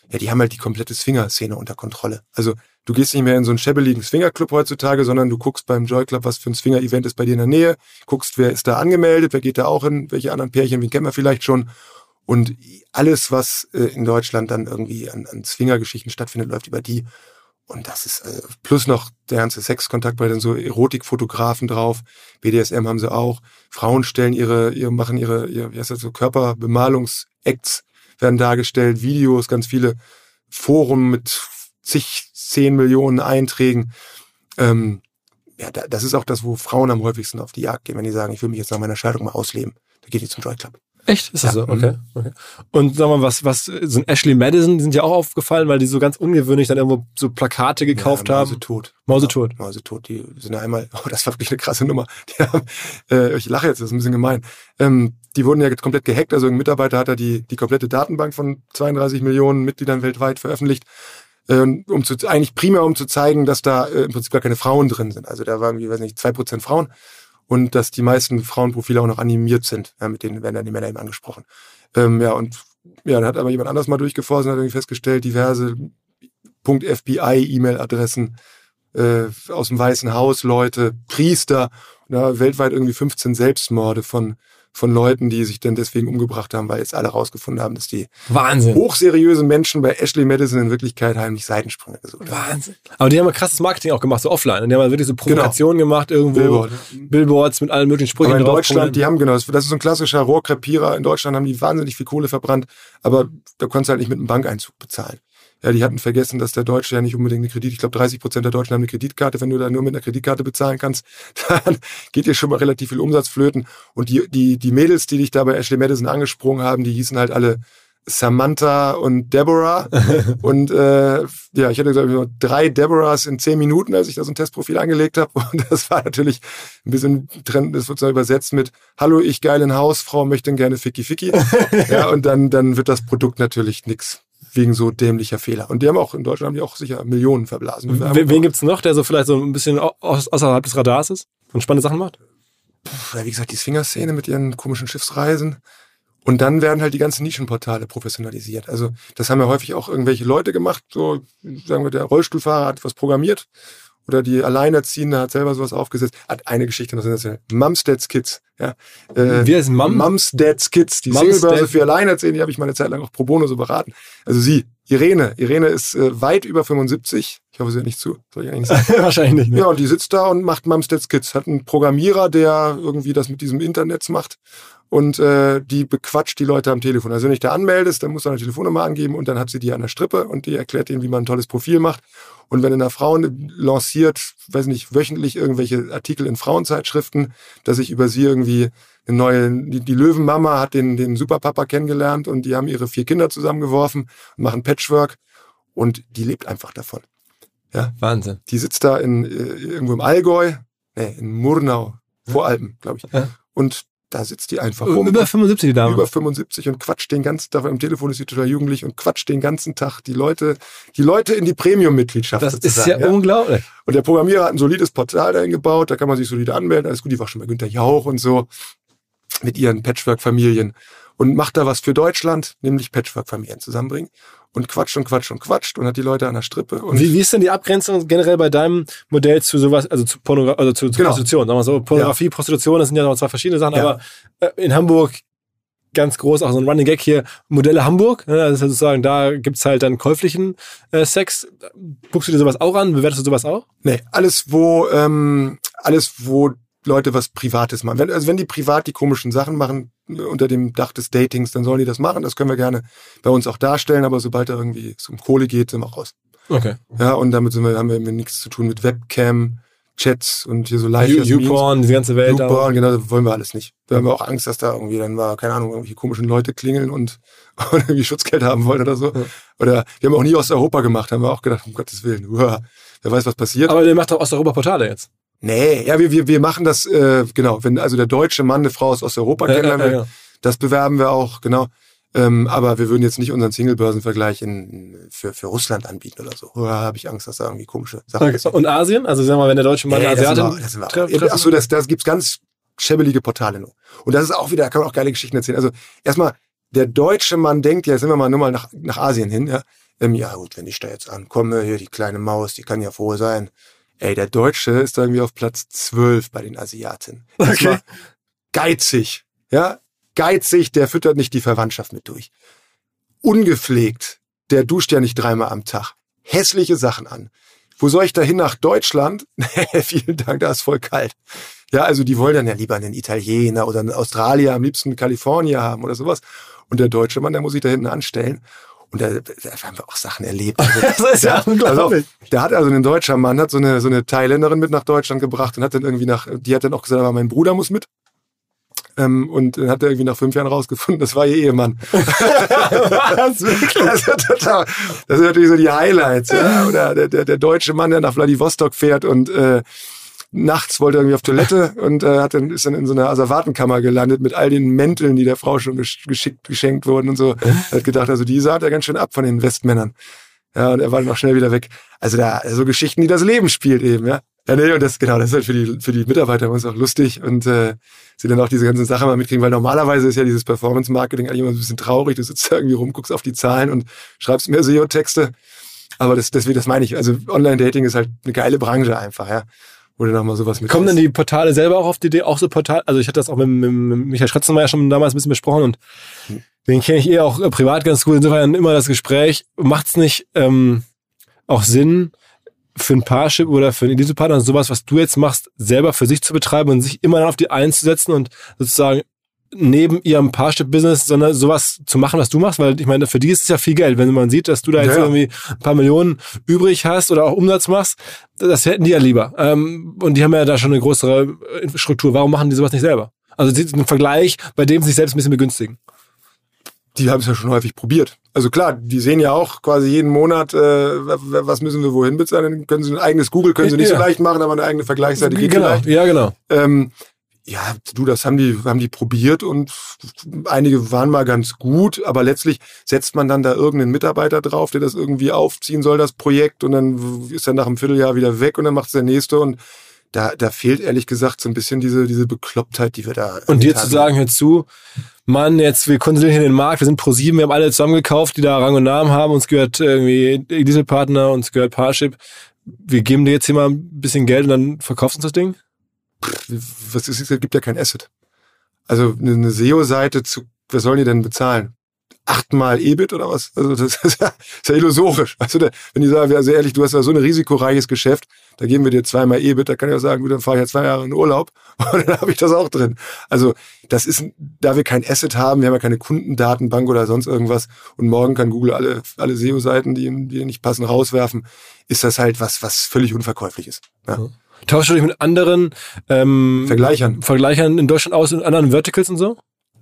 S2: ja, die haben halt die komplette Swinger-Szene unter Kontrolle. Also du gehst nicht mehr in so einen schäbeligen Swinger-Club heutzutage, sondern du guckst beim Joy Club, was für ein Swinger-Event ist bei dir in der Nähe, guckst, wer ist da angemeldet, wer geht da auch hin, welche anderen Pärchen, wen kennt man vielleicht schon und alles, was äh, in Deutschland dann irgendwie an, an Swinger-Geschichten stattfindet, läuft über die. Und das ist äh, plus noch der ganze Sexkontakt bei den so Erotikfotografen drauf. BDSM haben sie auch. Frauen stellen ihre, ihre machen ihre, ihre wie heißt das so Körperbemalungsacts werden dargestellt, Videos, ganz viele Foren mit zig, zehn Millionen Einträgen. Ähm, ja, das ist auch das, wo Frauen am häufigsten auf die Jagd gehen, wenn die sagen, ich will mich jetzt nach meiner Scheidung mal ausleben. Da geht die zum Joy Club.
S3: Echt? Ist das ja. so? Okay. Mhm. okay. Und sag mal, was, was, so ein Ashley Madison, die sind ja auch aufgefallen, weil die so ganz ungewöhnlich dann irgendwo so Plakate gekauft ja, haben.
S2: Tot.
S3: Mausetot.
S2: Ja, Mausetot. Die sind ja einmal, oh, das war wirklich eine krasse Nummer. [LAUGHS] Die haben, äh, ich lache jetzt, das ist ein bisschen gemein. Ähm, die wurden ja komplett gehackt. Also ein Mitarbeiter hat da die, die komplette Datenbank von 32 Millionen Mitgliedern weltweit veröffentlicht. Äh, um zu, eigentlich primär um zu zeigen, dass da äh, im Prinzip gar keine Frauen drin sind. Also da waren, wie weiß nicht, zwei Prozent Frauen und dass die meisten Frauenprofile auch noch animiert sind. Ja, mit denen werden dann die Männer eben angesprochen. Ähm, ja, und ja, dann hat aber jemand anders mal durchgeforscht und hat irgendwie festgestellt, diverse .fbi-E-Mail-Adressen äh, aus dem Weißen Haus, Leute, Priester, ja, weltweit irgendwie 15 Selbstmorde von von Leuten, die sich dann deswegen umgebracht haben, weil jetzt alle rausgefunden haben, dass die
S3: Wahnsinn.
S2: hochseriösen Menschen bei Ashley Madison in Wirklichkeit heimlich Seitensprünge gesucht
S3: haben. Wahnsinn. Aber die haben ja krasses Marketing auch gemacht, so offline. Und die haben halt wirklich so genau. Provokationen genau. gemacht irgendwo. Billboard. Billboards mit allen möglichen Sprüchen.
S2: Aber in Deutschland, die haben genau, das ist so ein klassischer Rohrkrepierer. In Deutschland haben die wahnsinnig viel Kohle verbrannt, aber da konntest du halt nicht mit einem Bankeinzug bezahlen. Ja, die hatten vergessen, dass der Deutsche ja nicht unbedingt eine Kredit, ich glaube 30 Prozent der Deutschen haben eine Kreditkarte. Wenn du da nur mit einer Kreditkarte bezahlen kannst, [LAUGHS] dann geht dir schon mal relativ viel Umsatz flöten. Und die, die, die Mädels, die dich da bei Ashley Madison angesprungen haben, die hießen halt alle Samantha und Deborah. [LAUGHS] und äh, ja, ich hatte, glaube ich, drei Deborahs in zehn Minuten, als ich da so ein Testprofil angelegt habe. [LAUGHS] Und das war natürlich ein bisschen Trend, das wird so übersetzt mit Hallo, ich geilen Hausfrau, möchte gerne Ficky Ficky. ja, und dann, dann wird das Produkt natürlich nix wegen so dämlicher Fehler. Und die haben auch, in Deutschland haben die auch sicher Millionen verblasen.
S3: Wen, wen gibt's noch, der so vielleicht so ein bisschen außerhalb des Radars ist und spannende Sachen macht?
S2: Puh, wie gesagt, die Swinger-Szene mit ihren komischen Schiffsreisen. Und dann werden halt die ganzen Nischenportale professionalisiert. Also das haben ja häufig auch irgendwelche Leute gemacht. So sagen wir, der Rollstuhlfahrer hat was programmiert oder die Alleinerziehende hat selber sowas aufgesetzt. Hat eine Geschichte noch sensationell. Mums Dad's Kids. Ja.
S3: Äh, Wie heißt Mum?
S2: Mums Dad's Kids. Die Singlebörse für Alleinerziehende, die habe ich mal eine Zeit lang auch pro bono so beraten. Also sie, Irene. Irene ist äh, weit über 75. Ich hoffe, sie hört nicht zu. Soll ich eigentlich [LAUGHS] sagen?
S3: Wahrscheinlich nicht.
S2: Ne? Ja, und die sitzt da und macht Mums Dad's Kids. Hat einen Programmierer, der irgendwie das mit diesem Internet macht und äh, die bequatscht die Leute am Telefon. Also wenn ich da anmeldest, dann musst du eine Telefonnummer angeben und dann hat sie die an der Strippe und die erklärt ihnen, wie man ein tolles Profil macht. Und wenn eine Frau lanciert, weiß nicht, wöchentlich irgendwelche Artikel in Frauenzeitschriften, dass ich über sie irgendwie eine neue, die, die Löwenmama hat den, den Superpapa kennengelernt und die haben ihre vier Kinder zusammengeworfen und machen Patchwork und die lebt einfach davon. Ja.
S3: Wahnsinn.
S2: Die sitzt da in, äh, irgendwo im Allgäu, nee, in Murnau, Voralpen, glaube ich. Ja. Und da sitzt die einfach rum.
S3: Über 75 die Dame.
S2: Über 75 und quatscht den ganzen Tag. Am Telefon ist sie total jugendlich und quatscht den ganzen Tag die Leute, die Leute in die Premium-Mitgliedschaft.
S3: Das ist ja, ja, unglaublich.
S2: Und der Programmierer hat ein solides Portal dahin gebaut. Da kann man sich solide anmelden. Alles gut. Die war schon bei Günter Jauch und so. Mit ihren Patchwork-Familien. Und macht da was für Deutschland, nämlich Patchwork-Familien zusammenbringen und quatscht und quatscht und quatscht und hat die Leute an der Strippe. Und
S3: wie, wie ist denn die Abgrenzung generell bei deinem Modell zu sowas, also zu, Pornogra also zu, zu genau. Prostitution? Sagen wir so, Pornografie, ja. Prostitution, das sind ja noch zwei verschiedene Sachen, ja. aber äh, in Hamburg ganz groß, auch so ein Running Gag hier, Modelle Hamburg. Ne? Also sozusagen, da gibt's halt dann käuflichen äh, Sex. Guckst du dir sowas auch an? Bewertest du sowas auch?
S2: Nee, alles, wo, ähm, alles, wo Leute was Privates machen. Wenn, also wenn die privat die komischen Sachen machen, unter dem Dach des Datings, dann sollen die das machen. Das können wir gerne bei uns auch darstellen, aber sobald da irgendwie es um Kohle geht, sind wir raus.
S3: Okay.
S2: Ja, und damit wir, haben wir nichts zu tun mit Webcam, Chats und hier so live
S3: YouPorn, die ganze Welt.
S2: YouPorn, genau, das wollen wir alles nicht. Da haben wir auch Angst, dass da irgendwie dann mal, keine Ahnung, irgendwelche komischen Leute klingeln und, [LAUGHS] und irgendwie Schutzgeld haben wollen oder so. Ja. Oder wir haben auch nie Osteuropa gemacht, haben wir auch gedacht, um Gottes Willen, uah, wer weiß, was passiert.
S3: Aber der macht doch Osteuropa-Portale jetzt.
S2: Nee, ja, wir, wir, wir machen das, äh, genau, wenn also der deutsche Mann eine Frau aus Osteuropa ja, kennenlernen will, ja, ja. das bewerben wir auch, genau. Ähm, aber wir würden jetzt nicht unseren Single-Börsenvergleich in, für, für Russland anbieten oder so. Da habe ich Angst, dass da irgendwie komische Sachen
S3: okay. Und Asien? Also sagen wir mal, wenn der deutsche Mann
S2: nee,
S3: Asiatin
S2: das sind wir, das sind wir Achso, das, das gibt's ganz schäbelige Portale nur. Und das ist auch wieder, da kann man auch geile Geschichten erzählen. Also erstmal, der deutsche Mann denkt, ja, sind wir mal nur mal nach, nach Asien hin, ja. Ähm, ja gut, wenn ich da jetzt ankomme, hier die kleine Maus, die kann ja froh sein. Ey, der Deutsche ist irgendwie auf Platz 12 bei den Asiaten. Okay. Geizig, ja, geizig, der füttert nicht die Verwandtschaft mit durch. Ungepflegt, der duscht ja nicht dreimal am Tag. Hässliche Sachen an. Wo soll ich da hin nach Deutschland? [LAUGHS] Vielen Dank, da ist voll kalt. Ja, also die wollen dann ja lieber einen Italiener oder einen Australier, am liebsten Kalifornier haben oder sowas. Und der deutsche Mann, der muss sich da hinten anstellen. Und da, da haben wir auch Sachen erlebt. [LAUGHS] Also,
S3: das ist ja, ja unglaublich.
S2: Also, der hat also ein deutscher Mann, hat so eine, so eine Thailänderin mit nach Deutschland gebracht und hat dann irgendwie nach, die hat dann auch gesagt, aber mein Bruder muss mit. Ähm, und dann hat er irgendwie nach fünf Jahren rausgefunden, das war ihr Ehemann. Was, [LAUGHS] wirklich? Das, ist total, das sind natürlich so die Highlights. Ja? Oder der, der, der deutsche Mann, der nach Vladivostok fährt und äh, nachts wollte er irgendwie auf Toilette [LAUGHS] und äh, hat dann, ist dann in so einer Asservatenkammer gelandet mit all den Mänteln, die der Frau schon geschickt, geschenkt wurden und so. Er hat gedacht, also die sah er ganz schön ab von den Westmännern. Ja, und er war dann auch schnell wieder weg. Also da, so Geschichten, die das Leben spielt eben, ja. Ja, nee, und das, genau, das ist halt für die, für die Mitarbeiter uns auch lustig und äh, sie dann auch diese ganzen Sachen mal mitkriegen, weil normalerweise ist ja dieses Performance-Marketing eigentlich immer ein bisschen traurig. Du sitzt da irgendwie rum, guckst auf die Zahlen und schreibst mehr SEO-Texte. Aber das, deswegen, das meine ich. Also Online-Dating ist halt eine geile Branche einfach, ja oder noch mal sowas mit.
S3: Kommen denn die Portale selber auch auf die Idee, auch so Portal? Also ich hatte das auch mit, mit, mit Michael Schratzenmeier schon damals ein bisschen besprochen und hm. den kenne ich eh auch äh, privat ganz gut. Insofern immer das Gespräch. Macht es nicht ähm, auch Sinn, für ein Parship oder für einen Elite-Partner sowas, was du jetzt machst, selber für sich zu betreiben und sich immer dann auf die einzusetzen und sozusagen neben ihrem Parship-Business, sondern sowas zu machen, was du machst, weil ich meine, für die ist es ja viel Geld. Wenn man sieht, dass du da jetzt ja. irgendwie ein paar Millionen übrig hast oder auch Umsatz machst, das hätten die ja lieber. Ähm, und die haben ja da schon eine größere Infrastruktur. Warum machen die sowas nicht selber? Also einen Vergleich, bei dem sie sich selbst ein bisschen begünstigen.
S2: die haben es ja schon häufig probiert. Also klar, die sehen ja auch quasi jeden Monat, äh, was müssen wir wohin bezahlen. Können sie ein eigenes Google, können sie nicht
S3: Ja.
S2: so leicht machen, aber eine eigene Vergleichsseite geht
S3: genau,
S2: vielleicht.
S3: ja, genau.
S2: Ähm, ja, du, das haben die, haben die probiert und einige waren mal ganz gut, aber letztlich setzt man dann da irgendeinen Mitarbeiter drauf, der das irgendwie aufziehen soll, das Projekt, und dann ist er nach einem Vierteljahr wieder weg und dann macht es der nächste und da, da fehlt ehrlich gesagt so ein bisschen diese, diese Beklopptheit, die wir da.
S3: Und dir zu sagen, hör zu, Mann, jetzt, wir konsolidieren hier den Markt, wir sind pro sieben, wir haben alle zusammengekauft, die da Rang und Namen haben, uns gehört irgendwie Dieselpartner, uns gehört Parship. Wir geben dir jetzt hier mal ein bisschen Geld und dann verkaufst du uns das Ding?
S2: Was ist, es gibt ja kein Asset. Also eine, SEO-Seite zu, was sollen die denn bezahlen? Achtmal EBIT oder was? Also das [LAUGHS] ist ja, ist ja illusorisch. Also da, wenn die sagen, also ehrlich, du hast ja so ein risikoreiches Geschäft, da geben wir dir zweimal EBIT, da kann ich auch sagen, gut, dann fahre ich ja zwei Jahre in Urlaub [LAUGHS] und dann habe ich das auch drin. Also das ist, da wir kein Asset haben, wir haben ja keine Kundendatenbank oder sonst irgendwas und morgen kann Google alle, alle SEO-Seiten, die, die nicht passen, rauswerfen, ist das halt was, was völlig unverkäuflich ist. Ja.
S3: Tauschst du dich mit anderen ähm,
S2: Vergleichern.
S3: Vergleichern in Deutschland aus, in anderen Verticals und so?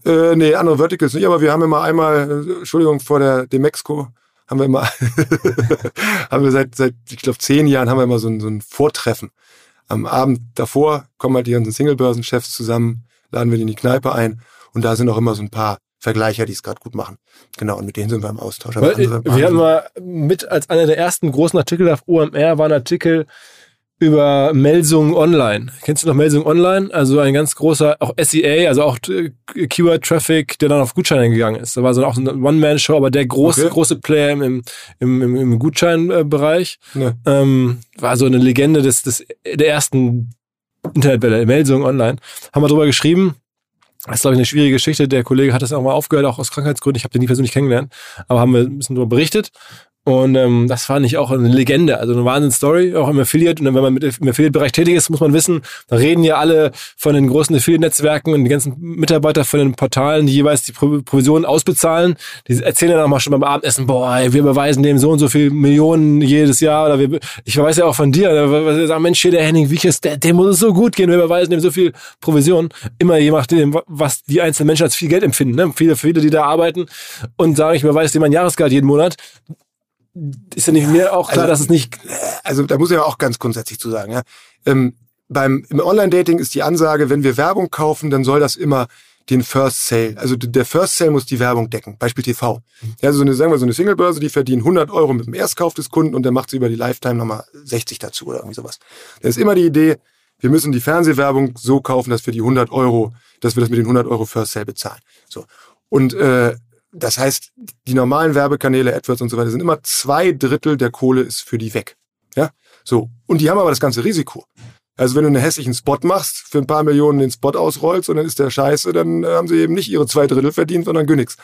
S2: Äh, nee, andere Verticals nicht, aber wir haben immer einmal, äh, Entschuldigung, vor der Demexco haben wir immer, [LAUGHS] haben wir seit, seit ich glaube, zehn Jahren haben wir immer so ein, so ein Vortreffen. Am Abend davor kommen halt die ganzen Singlebörsenchefs zusammen, laden wir die in die Kneipe ein und da sind auch immer so ein paar Vergleicher, die es gerade gut machen. Genau, und mit denen sind wir im Austausch.
S3: Weil, äh, wir hatten mal mit als einer der ersten großen Artikel auf OMR war ein Artikel über Melsungen Online. Kennst du noch Melsungen Online? Also ein ganz großer, auch SEA, also auch äh, Keyword-Traffic, der dann auf Gutscheine gegangen ist. Da war so auch so eine One-Man-Show, aber der große,
S2: Okay.
S3: große Player im, im, im, im Gutscheinbereich.
S2: Ne.
S3: Ähm, war so eine Legende des, des, der ersten Internetwelle, Melsungen Online. Haben wir drüber geschrieben. Das ist, glaube ich, eine schwierige Geschichte. Der Kollege hat das auch mal aufgehört, auch aus Krankheitsgründen. Ich habe den nie persönlich kennengelernt, aber haben wir ein bisschen darüber berichtet. Und ähm, das fand ich auch eine Legende, also eine Wahnsinns-Story, auch im Affiliate. Und wenn man mit im Affiliate-Bereich tätig ist, muss man wissen, da reden ja alle von den großen Affiliate-Netzwerken und die ganzen Mitarbeiter von den Portalen, die jeweils die Pro Provisionen ausbezahlen. Die erzählen dann auch mal schon beim Abendessen, boah, ey, wir beweisen dem so und so viel Millionen jedes Jahr. Oder wir, ich weiß ja auch von dir, sagen, Mensch, hier der Henning Wiechers, der, dem muss es so gut gehen, wir beweisen dem so viel Provision. Immer je nachdem, was die einzelnen Menschen als viel Geld empfinden. Ne? Viele, viele, die da arbeiten und sagen, ich beweise dem mein Jahresgehalt jeden Monat ist ja nicht mir auch klar,
S2: Also-
S3: dass es nicht.
S2: also da muss ich ja auch ganz grundsätzlich zu sagen, ja. Ähm, beim, Im Online-Dating ist die Ansage, wenn wir Werbung kaufen, dann soll das immer den First Sale, also der First Sale muss die Werbung decken, Beispiel TV. Ja, so eine, sagen wir so eine Singlebörse, die verdient 100 Euro mit dem Erstkauf des Kunden und der macht sie über die Lifetime nochmal 60 dazu oder irgendwie sowas. Da ist immer die Idee, wir müssen die Fernsehwerbung so kaufen, dass wir die 100 Euro, dass wir das mit den 100 Euro First Sale bezahlen. So. Und äh, das heißt, die normalen Werbekanäle, AdWords und so weiter, sind immer zwei Drittel der Kohle ist für die weg. Ja, so. Und die haben aber das ganze Risiko. Also wenn du einen hässlichen Spot machst, für ein paar Millionen den Spot ausrollst und dann ist der scheiße, dann äh, haben sie eben nicht ihre zwei Drittel verdient, sondern gar nichts.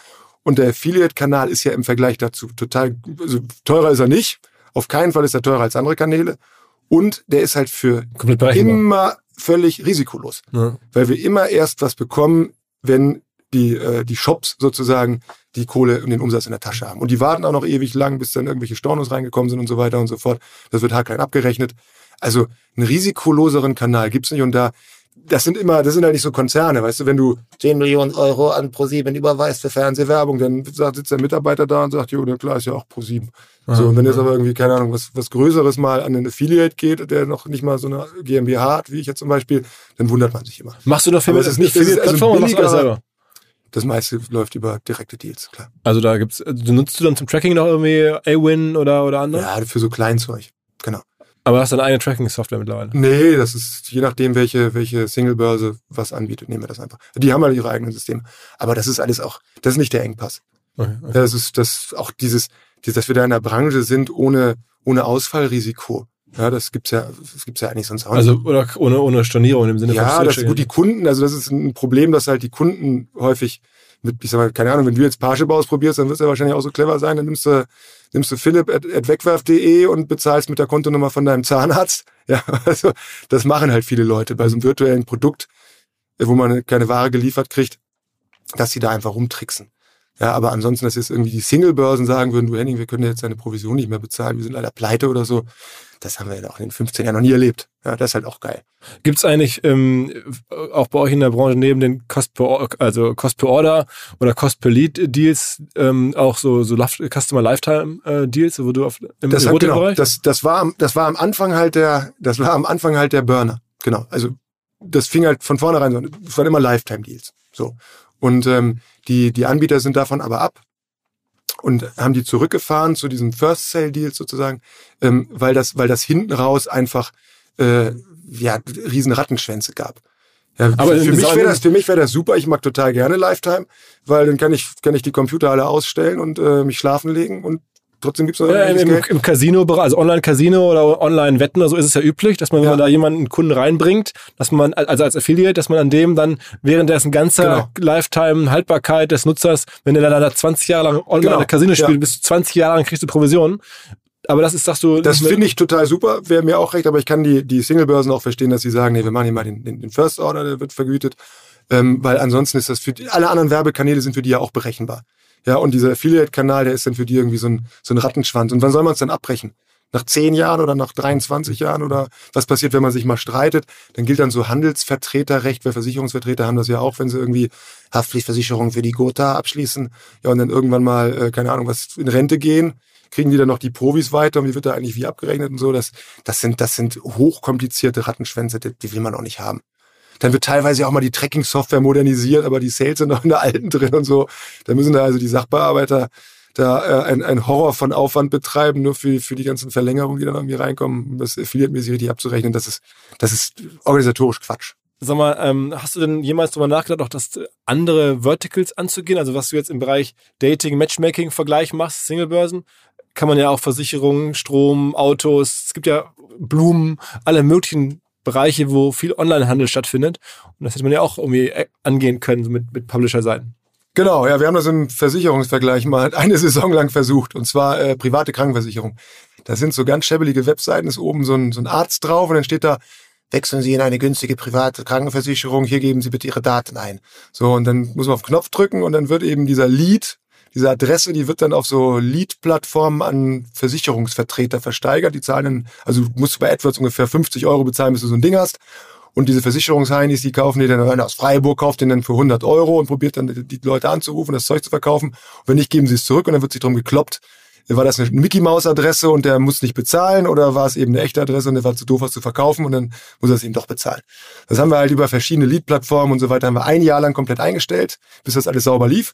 S2: Und der Affiliate-Kanal ist ja im Vergleich dazu total, also teurer ist er nicht. Auf keinen Fall ist er teurer als andere Kanäle. Und der ist halt für immer völlig risikolos
S3: Ja.
S2: weil wir immer erst was bekommen, wenn die, äh, die Shops sozusagen die Kohle und den Umsatz in der Tasche haben. Und die warten auch noch ewig lang, bis dann irgendwelche Stornos reingekommen sind und so weiter und so fort. Das wird haarklein abgerechnet. Also einen risikoloseren Kanal gibt's nicht und da das sind immer, das sind halt nicht so Konzerne, weißt du, wenn du 10 Millionen Euro an ProSieben überweist für Fernsehwerbung, dann sagt, sitzt der Mitarbeiter da und sagt, jo, na klar, ist ja auch ProSieben. So, und wenn jetzt aber irgendwie, keine Ahnung, was, was Größeres mal an einen Affiliate geht, der noch nicht mal so eine GmbH hat, wie ich jetzt zum Beispiel, dann wundert man sich immer.
S3: Machst du doch viel
S2: Aber
S3: mit
S2: es ist nicht- das ist also
S3: oder machst du selber?
S2: Das meiste läuft über direkte Deals, klar.
S3: Also da gibt's, du nutzt du dann zum Tracking noch irgendwie A-Win oder, oder andere?
S2: Ja, für so Kleinzeug. Genau.
S3: Aber hast du deine eigene Tracking-Software mittlerweile?
S2: Nee, das ist je nachdem, welche, welche Singlebörse was anbietet, nehmen wir das einfach. Die haben halt ihre eigenen Systeme. Aber das ist alles auch, das ist nicht der Engpass.
S3: Okay, okay.
S2: Das ist das auch dieses, dieses, dass wir da in der Branche sind ohne, ohne Ausfallrisiko. Ja, das gibt's ja, das gibt's ja eigentlich sonst auch nicht.
S3: Also oder ohne, ohne Stornierung im Sinne
S2: ja,
S3: von
S2: das
S3: Switching.
S2: gut, die Kunden, also das ist ein Problem, dass halt die Kunden häufig mit, ich sag mal, keine Ahnung, wenn du jetzt Parship ausprobierst, dann wirst du ja wahrscheinlich auch so clever sein, dann nimmst du, nimmst du philipp at, at wegwerf.de und bezahlst mit der Kontonummer von deinem Zahnarzt. [LAUGHS] Ja, also das machen halt viele Leute bei so einem virtuellen Produkt, äh, wo man keine Ware geliefert kriegt, dass sie da einfach rumtricksen. Ja, aber ansonsten, dass jetzt irgendwie die Singlebörsen sagen würden, du Henning, wir können jetzt deine Provision nicht mehr bezahlen, wir sind leider pleite oder so. Das haben wir doch in den 15 Jahren noch nie erlebt. Ja, das ist halt auch geil.
S3: Gibt's eigentlich ähm, auch bei euch in der Branche neben den Cost per, also Cost per Order oder Cost per Lead Deals ähm, auch so, so Customer Lifetime äh, Deals, wo du auf
S2: im das, hat, genau, das, das war das war am Anfang halt der das war am Anfang halt der Burner. Genau. Also das fing halt von vornherein so. Es waren immer Lifetime Deals. So. Und ähm, die, die Anbieter sind davon aber ab und haben die zurückgefahren zu diesem First Sale Deal sozusagen, ähm, weil das, weil das hinten raus einfach äh, ja riesen Rattenschwänze gab. Ja, aber für, mich wäre das, für mich wäre das super. Ich mag total gerne Lifetime, weil dann kann ich, kann ich die Computer alle ausstellen und äh, mich schlafen legen und trotzdem gibt es
S3: ja, im, im Casino, also Online-Casino oder Online-Wetten oder so ist es ja üblich, dass man, wenn ja. man da jemanden einen Kunden reinbringt, dass man, also als Affiliate, dass man an dem dann während dessen ganzer genau. Lifetime-Haltbarkeit des Nutzers, wenn der dann da 20 Jahre lang Online-Casino genau. spielt, ja. bis zu 20 Jahre lang kriegst du Provisionen. Aber das ist, sagst du.
S2: Das finde ich total super, wäre mir auch recht, aber ich kann die, die Single-Börsen auch verstehen, dass sie sagen, nee, wir machen hier mal den, den, den First Order, der wird vergütet. Ähm, weil ansonsten ist das für die, alle anderen Werbekanäle sind für die ja auch berechenbar. Ja, und dieser Affiliate-Kanal, der ist dann für die irgendwie so ein, so ein Rattenschwanz. Und wann soll man es dann abbrechen? Nach zehn Jahren oder nach 23 Jahren oder was passiert, wenn man sich mal streitet? Dann gilt dann so Handelsvertreterrecht, weil Versicherungsvertreter haben das ja auch, wenn sie irgendwie Haftpflichtversicherung für die Gotha abschließen. Ja, und dann irgendwann mal, äh, keine Ahnung, was in Rente gehen kriegen die dann noch die Provis weiter und wie wird da eigentlich wie abgerechnet und so. Das, das sind, das sind hochkomplizierte Rattenschwänze, die, die will man auch nicht haben. Dann wird teilweise auch mal die Tracking-Software modernisiert, aber die Sales sind noch in der alten drin und so. Da müssen da also die Sachbearbeiter da äh, ein, ein Horror von Aufwand betreiben, nur für, für die ganzen Verlängerungen, die dann irgendwie reinkommen, das affiliate-mäßig richtig abzurechnen. Das ist, das ist organisatorisch Quatsch.
S3: Sag mal, ähm, hast du denn jemals darüber nachgedacht, auch das andere Verticals anzugehen? Also was du jetzt im Bereich Dating, Matchmaking Vergleich machst, Singlebörsen, kann man ja auch Versicherungen, Strom, Autos, es gibt ja Blumen, alle möglichen Bereiche, wo viel Onlinehandel stattfindet. Und das hätte man ja auch irgendwie äh, angehen können mit, mit Publisher-Seiten.
S2: Genau, ja, wir haben das im Versicherungsvergleich mal [LAUGHS] eine Saison lang versucht, und zwar äh, private Krankenversicherung. Da sind so ganz schäbelige Webseiten, ist oben so ein, so ein Arzt drauf und dann steht da, wechseln Sie in eine günstige private Krankenversicherung, hier geben Sie bitte Ihre Daten ein. So, und dann muss man auf Knopf drücken und dann wird eben dieser Lead diese Adresse, die wird dann auf so Lead-Plattformen an Versicherungsvertreter versteigert. Die zahlen dann, also du musst bei AdWords ungefähr 50 Euro bezahlen, bis du so ein Ding hast. Und diese Versicherungsheinis, die kaufen die dann, einer aus Freiburg kauft den dann für 100 Euro und probiert dann die Leute anzurufen, das Zeug zu verkaufen. Und wenn nicht, geben sie es zurück und dann wird sich drum gekloppt. War das eine Mickey-Maus-Adresse und der muss nicht bezahlen oder war es eben eine echte Adresse und der war zu doof, was zu verkaufen und dann muss er es eben doch bezahlen. Das haben wir halt über verschiedene Lead-Plattformen und so weiter, haben wir ein Jahr lang komplett eingestellt, bis das alles sauber lief.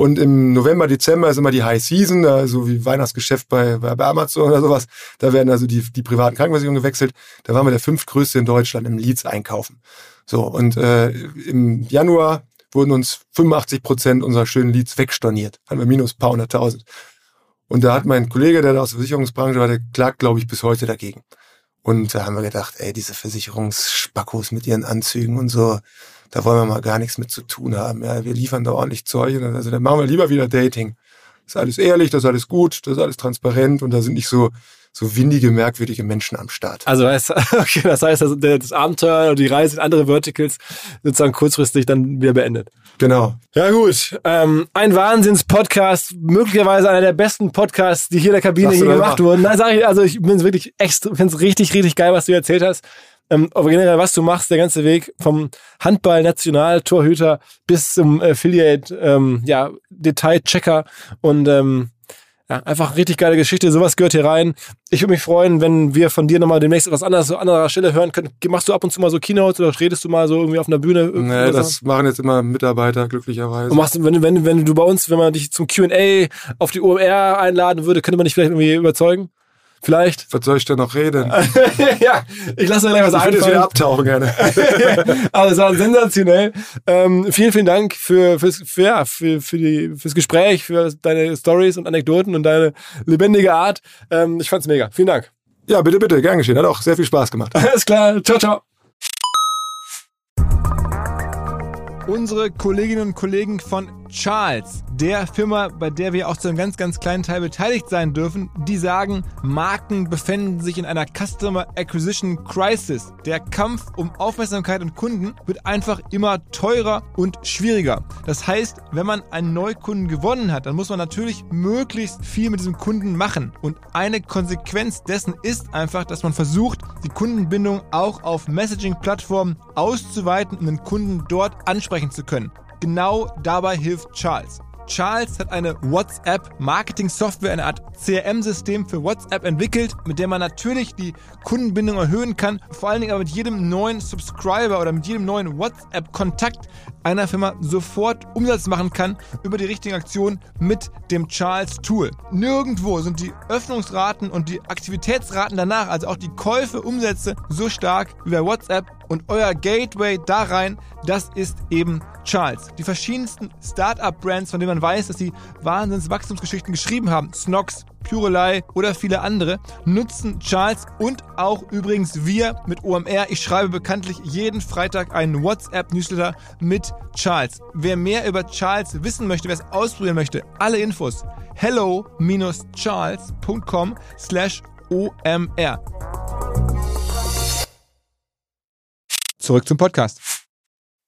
S2: Und im November, Dezember ist immer die High Season, so wie Weihnachtsgeschäft bei, bei Amazon oder sowas. Da werden also die, die privaten Krankenversicherungen gewechselt. Da waren wir der fünftgrößte in Deutschland im Leads einkaufen. So, und äh, im Januar wurden uns 85 Prozent unserer schönen Leads wegstorniert. Haben wir minus paar hunderttausend. Und da hat mein Kollege, der da aus der Versicherungsbranche war, der klagt, glaube ich, bis heute dagegen. Und da haben wir gedacht, ey, diese Versicherungsspackos mit ihren Anzügen und so, da wollen wir mal gar nichts mit zu tun haben. Ja, wir liefern da ordentlich Zeug. Also dann machen wir lieber wieder Dating. Das ist alles ehrlich, das ist alles gut, das ist alles transparent und da sind nicht so so windige, merkwürdige Menschen am Start.
S3: Also [LAUGHS] okay, das heißt, also das Abenteuer oder die Reise in andere Verticals sozusagen kurzfristig dann wieder beendet.
S2: Genau.
S3: Ja gut, ähm, ein Wahnsinns-Podcast, möglicherweise einer der besten Podcasts, die hier in der Kabine je gemacht wurden. Nein, sag ich, also ich bin wirklich echt, finde es richtig, richtig geil, was du erzählt hast. Ähm, aber generell, was du machst, der ganze Weg vom Handball-National-Torhüter bis zum Affiliate, ähm, ja, Detail-Checker und ähm, ja, einfach richtig geile Geschichte. Sowas gehört hier rein. Ich würde mich freuen, wenn wir von dir nochmal demnächst etwas anderes an anderer Stelle hören können. Machst du ab und zu mal so Keynotes oder redest du mal so irgendwie auf einer Bühne?
S2: Nee, das machen jetzt immer Mitarbeiter, glücklicherweise.
S3: Und machst, wenn, wenn, wenn du bei uns, wenn man dich zum Q&A auf die OMR einladen würde, könnte man dich vielleicht irgendwie überzeugen? Vielleicht.
S2: Was soll ich denn noch reden? [LAUGHS]
S3: ja, ich lasse mir gleich was ich einfallen. Ich
S2: wieder abtauchen gerne. [LAUGHS]
S3: also, es war sensationell. Ähm, vielen, vielen Dank für, fürs, für, ja, für, für die, fürs Gespräch, für deine Stories und Anekdoten und deine lebendige Art. Ähm, ich fand's mega. Vielen Dank.
S2: Ja, bitte, bitte. Gern geschehen. Hat auch sehr viel Spaß gemacht. [LAUGHS]
S3: Alles klar. Ciao, ciao.
S1: Unsere Kolleginnen und Kollegen von Charles, der Firma, bei der wir auch zu einem ganz, ganz kleinen Teil beteiligt sein dürfen, die sagen, Marken befinden sich in einer Customer Acquisition Crisis. Der Kampf um Aufmerksamkeit und Kunden wird einfach immer teurer und schwieriger. Das heißt, wenn man einen Neukunden gewonnen hat, dann muss man natürlich möglichst viel mit diesem Kunden machen. Und eine Konsequenz dessen ist einfach, dass man versucht, die Kundenbindung auch auf Messaging-Plattformen auszuweiten, um den Kunden dort ansprechen zu können. Genau dabei hilft Charles. Charles hat eine WhatsApp-Marketing-Software, eine Art CRM-System für WhatsApp entwickelt, mit der man natürlich die Kundenbindung erhöhen kann, vor allen Dingen aber mit jedem neuen Subscriber oder mit jedem neuen WhatsApp-Kontakt einer Firma sofort Umsatz machen kann über die richtigen Aktionen mit dem Charles-Tool. Nirgendwo sind die Öffnungsraten und die Aktivitätsraten danach, also auch die Käufe, Umsätze, so stark wie bei WhatsApp und euer Gateway da rein, das ist eben Charles. Die verschiedensten Startup-Brands, von denen weiß, dass sie Wahnsinns-Wachstumsgeschichten geschrieben haben, Snox, Purelei oder viele andere, nutzen Charles und auch übrigens wir mit OMR. Ich schreibe bekanntlich jeden Freitag einen WhatsApp-Newsletter mit Charles. Wer mehr über Charles wissen möchte, wer es ausprobieren möchte, alle Infos hello-charles.com slash OMR. Zurück zum Podcast.